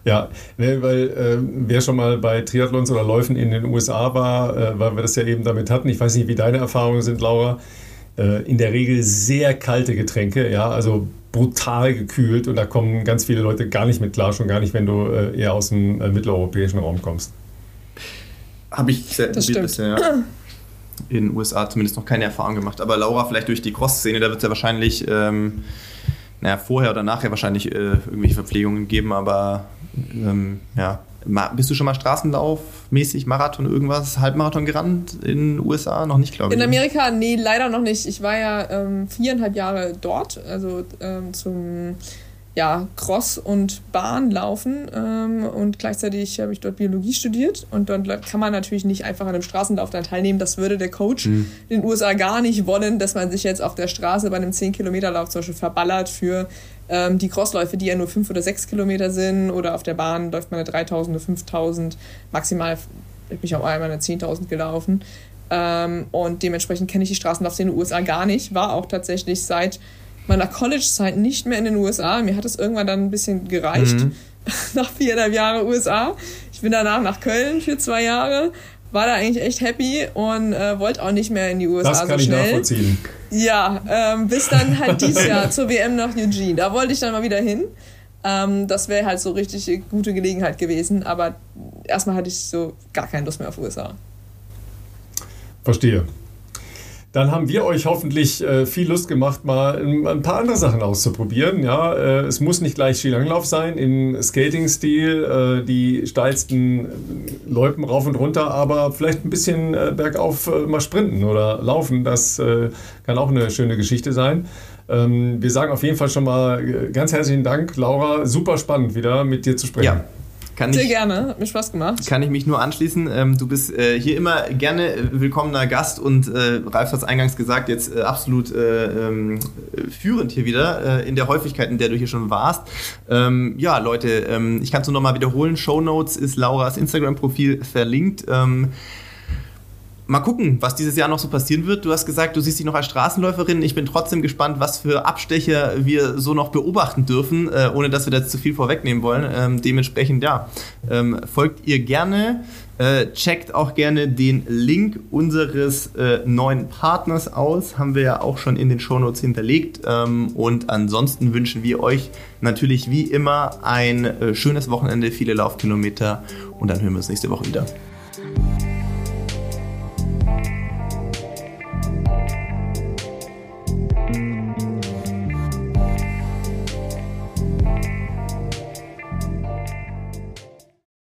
Ja, ne, weil äh, wer schon mal bei Triathlons oder Läufen in den USA war, äh, weil wir das ja eben damit hatten, ich weiß nicht, wie deine Erfahrungen sind, Laura, äh, in der Regel sehr kalte Getränke, ja, also brutal gekühlt und da kommen ganz viele Leute gar nicht mit klar, schon gar nicht, wenn du äh, eher aus dem äh, mitteleuropäischen Raum kommst. habe ich sehr bisher. Ja. In den USA zumindest noch keine Erfahrung gemacht. Aber Laura, vielleicht durch die Cross-Szene, da wird es ja wahrscheinlich, ähm, naja, vorher oder nachher wahrscheinlich äh, irgendwelche Verpflegungen geben, aber ähm, ja. Bist du schon mal Straßenlaufmäßig, Marathon, irgendwas, Halbmarathon gerannt in den USA? Noch nicht, glaube ich. In Amerika, nee, leider noch nicht. Ich war ja ähm, viereinhalb Jahre dort, also ähm, zum ja, Cross- und Bahnlaufen ähm, und gleichzeitig habe ich dort Biologie studiert und dort kann man natürlich nicht einfach an einem Straßenlauf dann teilnehmen. Das würde der Coach mhm. in den USA gar nicht wollen, dass man sich jetzt auf der Straße bei einem 10-Kilometer-Lauf zum Beispiel verballert für ähm, die Crossläufe, die ja nur 5 oder 6 Kilometer sind oder auf der Bahn läuft man eine 3000 oder 5000, maximal bin ich auch einmal eine 10.000 gelaufen. Ähm, und dementsprechend kenne ich die Straßenlaufs in den USA gar nicht, war auch tatsächlich seit meiner College-Zeit nicht mehr in den USA. Mir hat es irgendwann dann ein bisschen gereicht. Mhm. nach viereinhalb Jahren USA. Ich bin danach nach Köln für zwei Jahre. War da eigentlich echt happy und äh, wollte auch nicht mehr in die USA das kann so schnell. Ich nachvollziehen. Ja, ähm, bis dann halt dieses Jahr zur WM nach Eugene. Da wollte ich dann mal wieder hin. Ähm, das wäre halt so richtig gute Gelegenheit gewesen. Aber erstmal hatte ich so gar keine Lust mehr auf USA. Verstehe dann haben wir euch hoffentlich äh, viel Lust gemacht, mal ein, paar andere Sachen auszuprobieren. Ja, äh, es muss nicht gleich Skilanglauf sein, im Skating-Stil, äh, die steilsten Loipen rauf und runter, aber vielleicht ein bisschen äh, bergauf äh, mal sprinten oder laufen. Das äh, kann auch eine schöne Geschichte sein. Ähm, wir sagen auf jeden Fall schon mal ganz herzlichen Dank, Laura. Super spannend wieder mit dir zu sprechen. Ja. Kann Sehr ich, gerne, hat mir Spaß gemacht. Kann ich mich nur anschließen. Ähm, du bist äh, hier immer gerne äh, willkommener Gast und äh, Ralf hat es eingangs gesagt, jetzt äh, absolut äh, ähm, führend hier wieder äh, in der Häufigkeit, in der du hier schon warst. Ähm, ja, Leute, ähm, ich kann es nur nochmal wiederholen. Show Notes ist Lauras Instagram-Profil verlinkt. Mal gucken, was dieses Jahr noch so passieren wird. Du hast gesagt, du siehst dich noch als Straßenläuferin. Ich bin trotzdem gespannt, was für Abstecher wir so noch beobachten dürfen, äh, ohne dass wir da zu viel vorwegnehmen wollen. Ähm, dementsprechend, ja, ähm, folgt ihr gerne. Äh, checkt auch gerne den Link unseres äh, neuen Partners aus. Haben wir ja auch schon in den Shownotes hinterlegt. Ähm, und ansonsten wünschen wir euch natürlich wie immer ein äh, schönes Wochenende, viele Laufkilometer und dann hören wir uns nächste Woche wieder.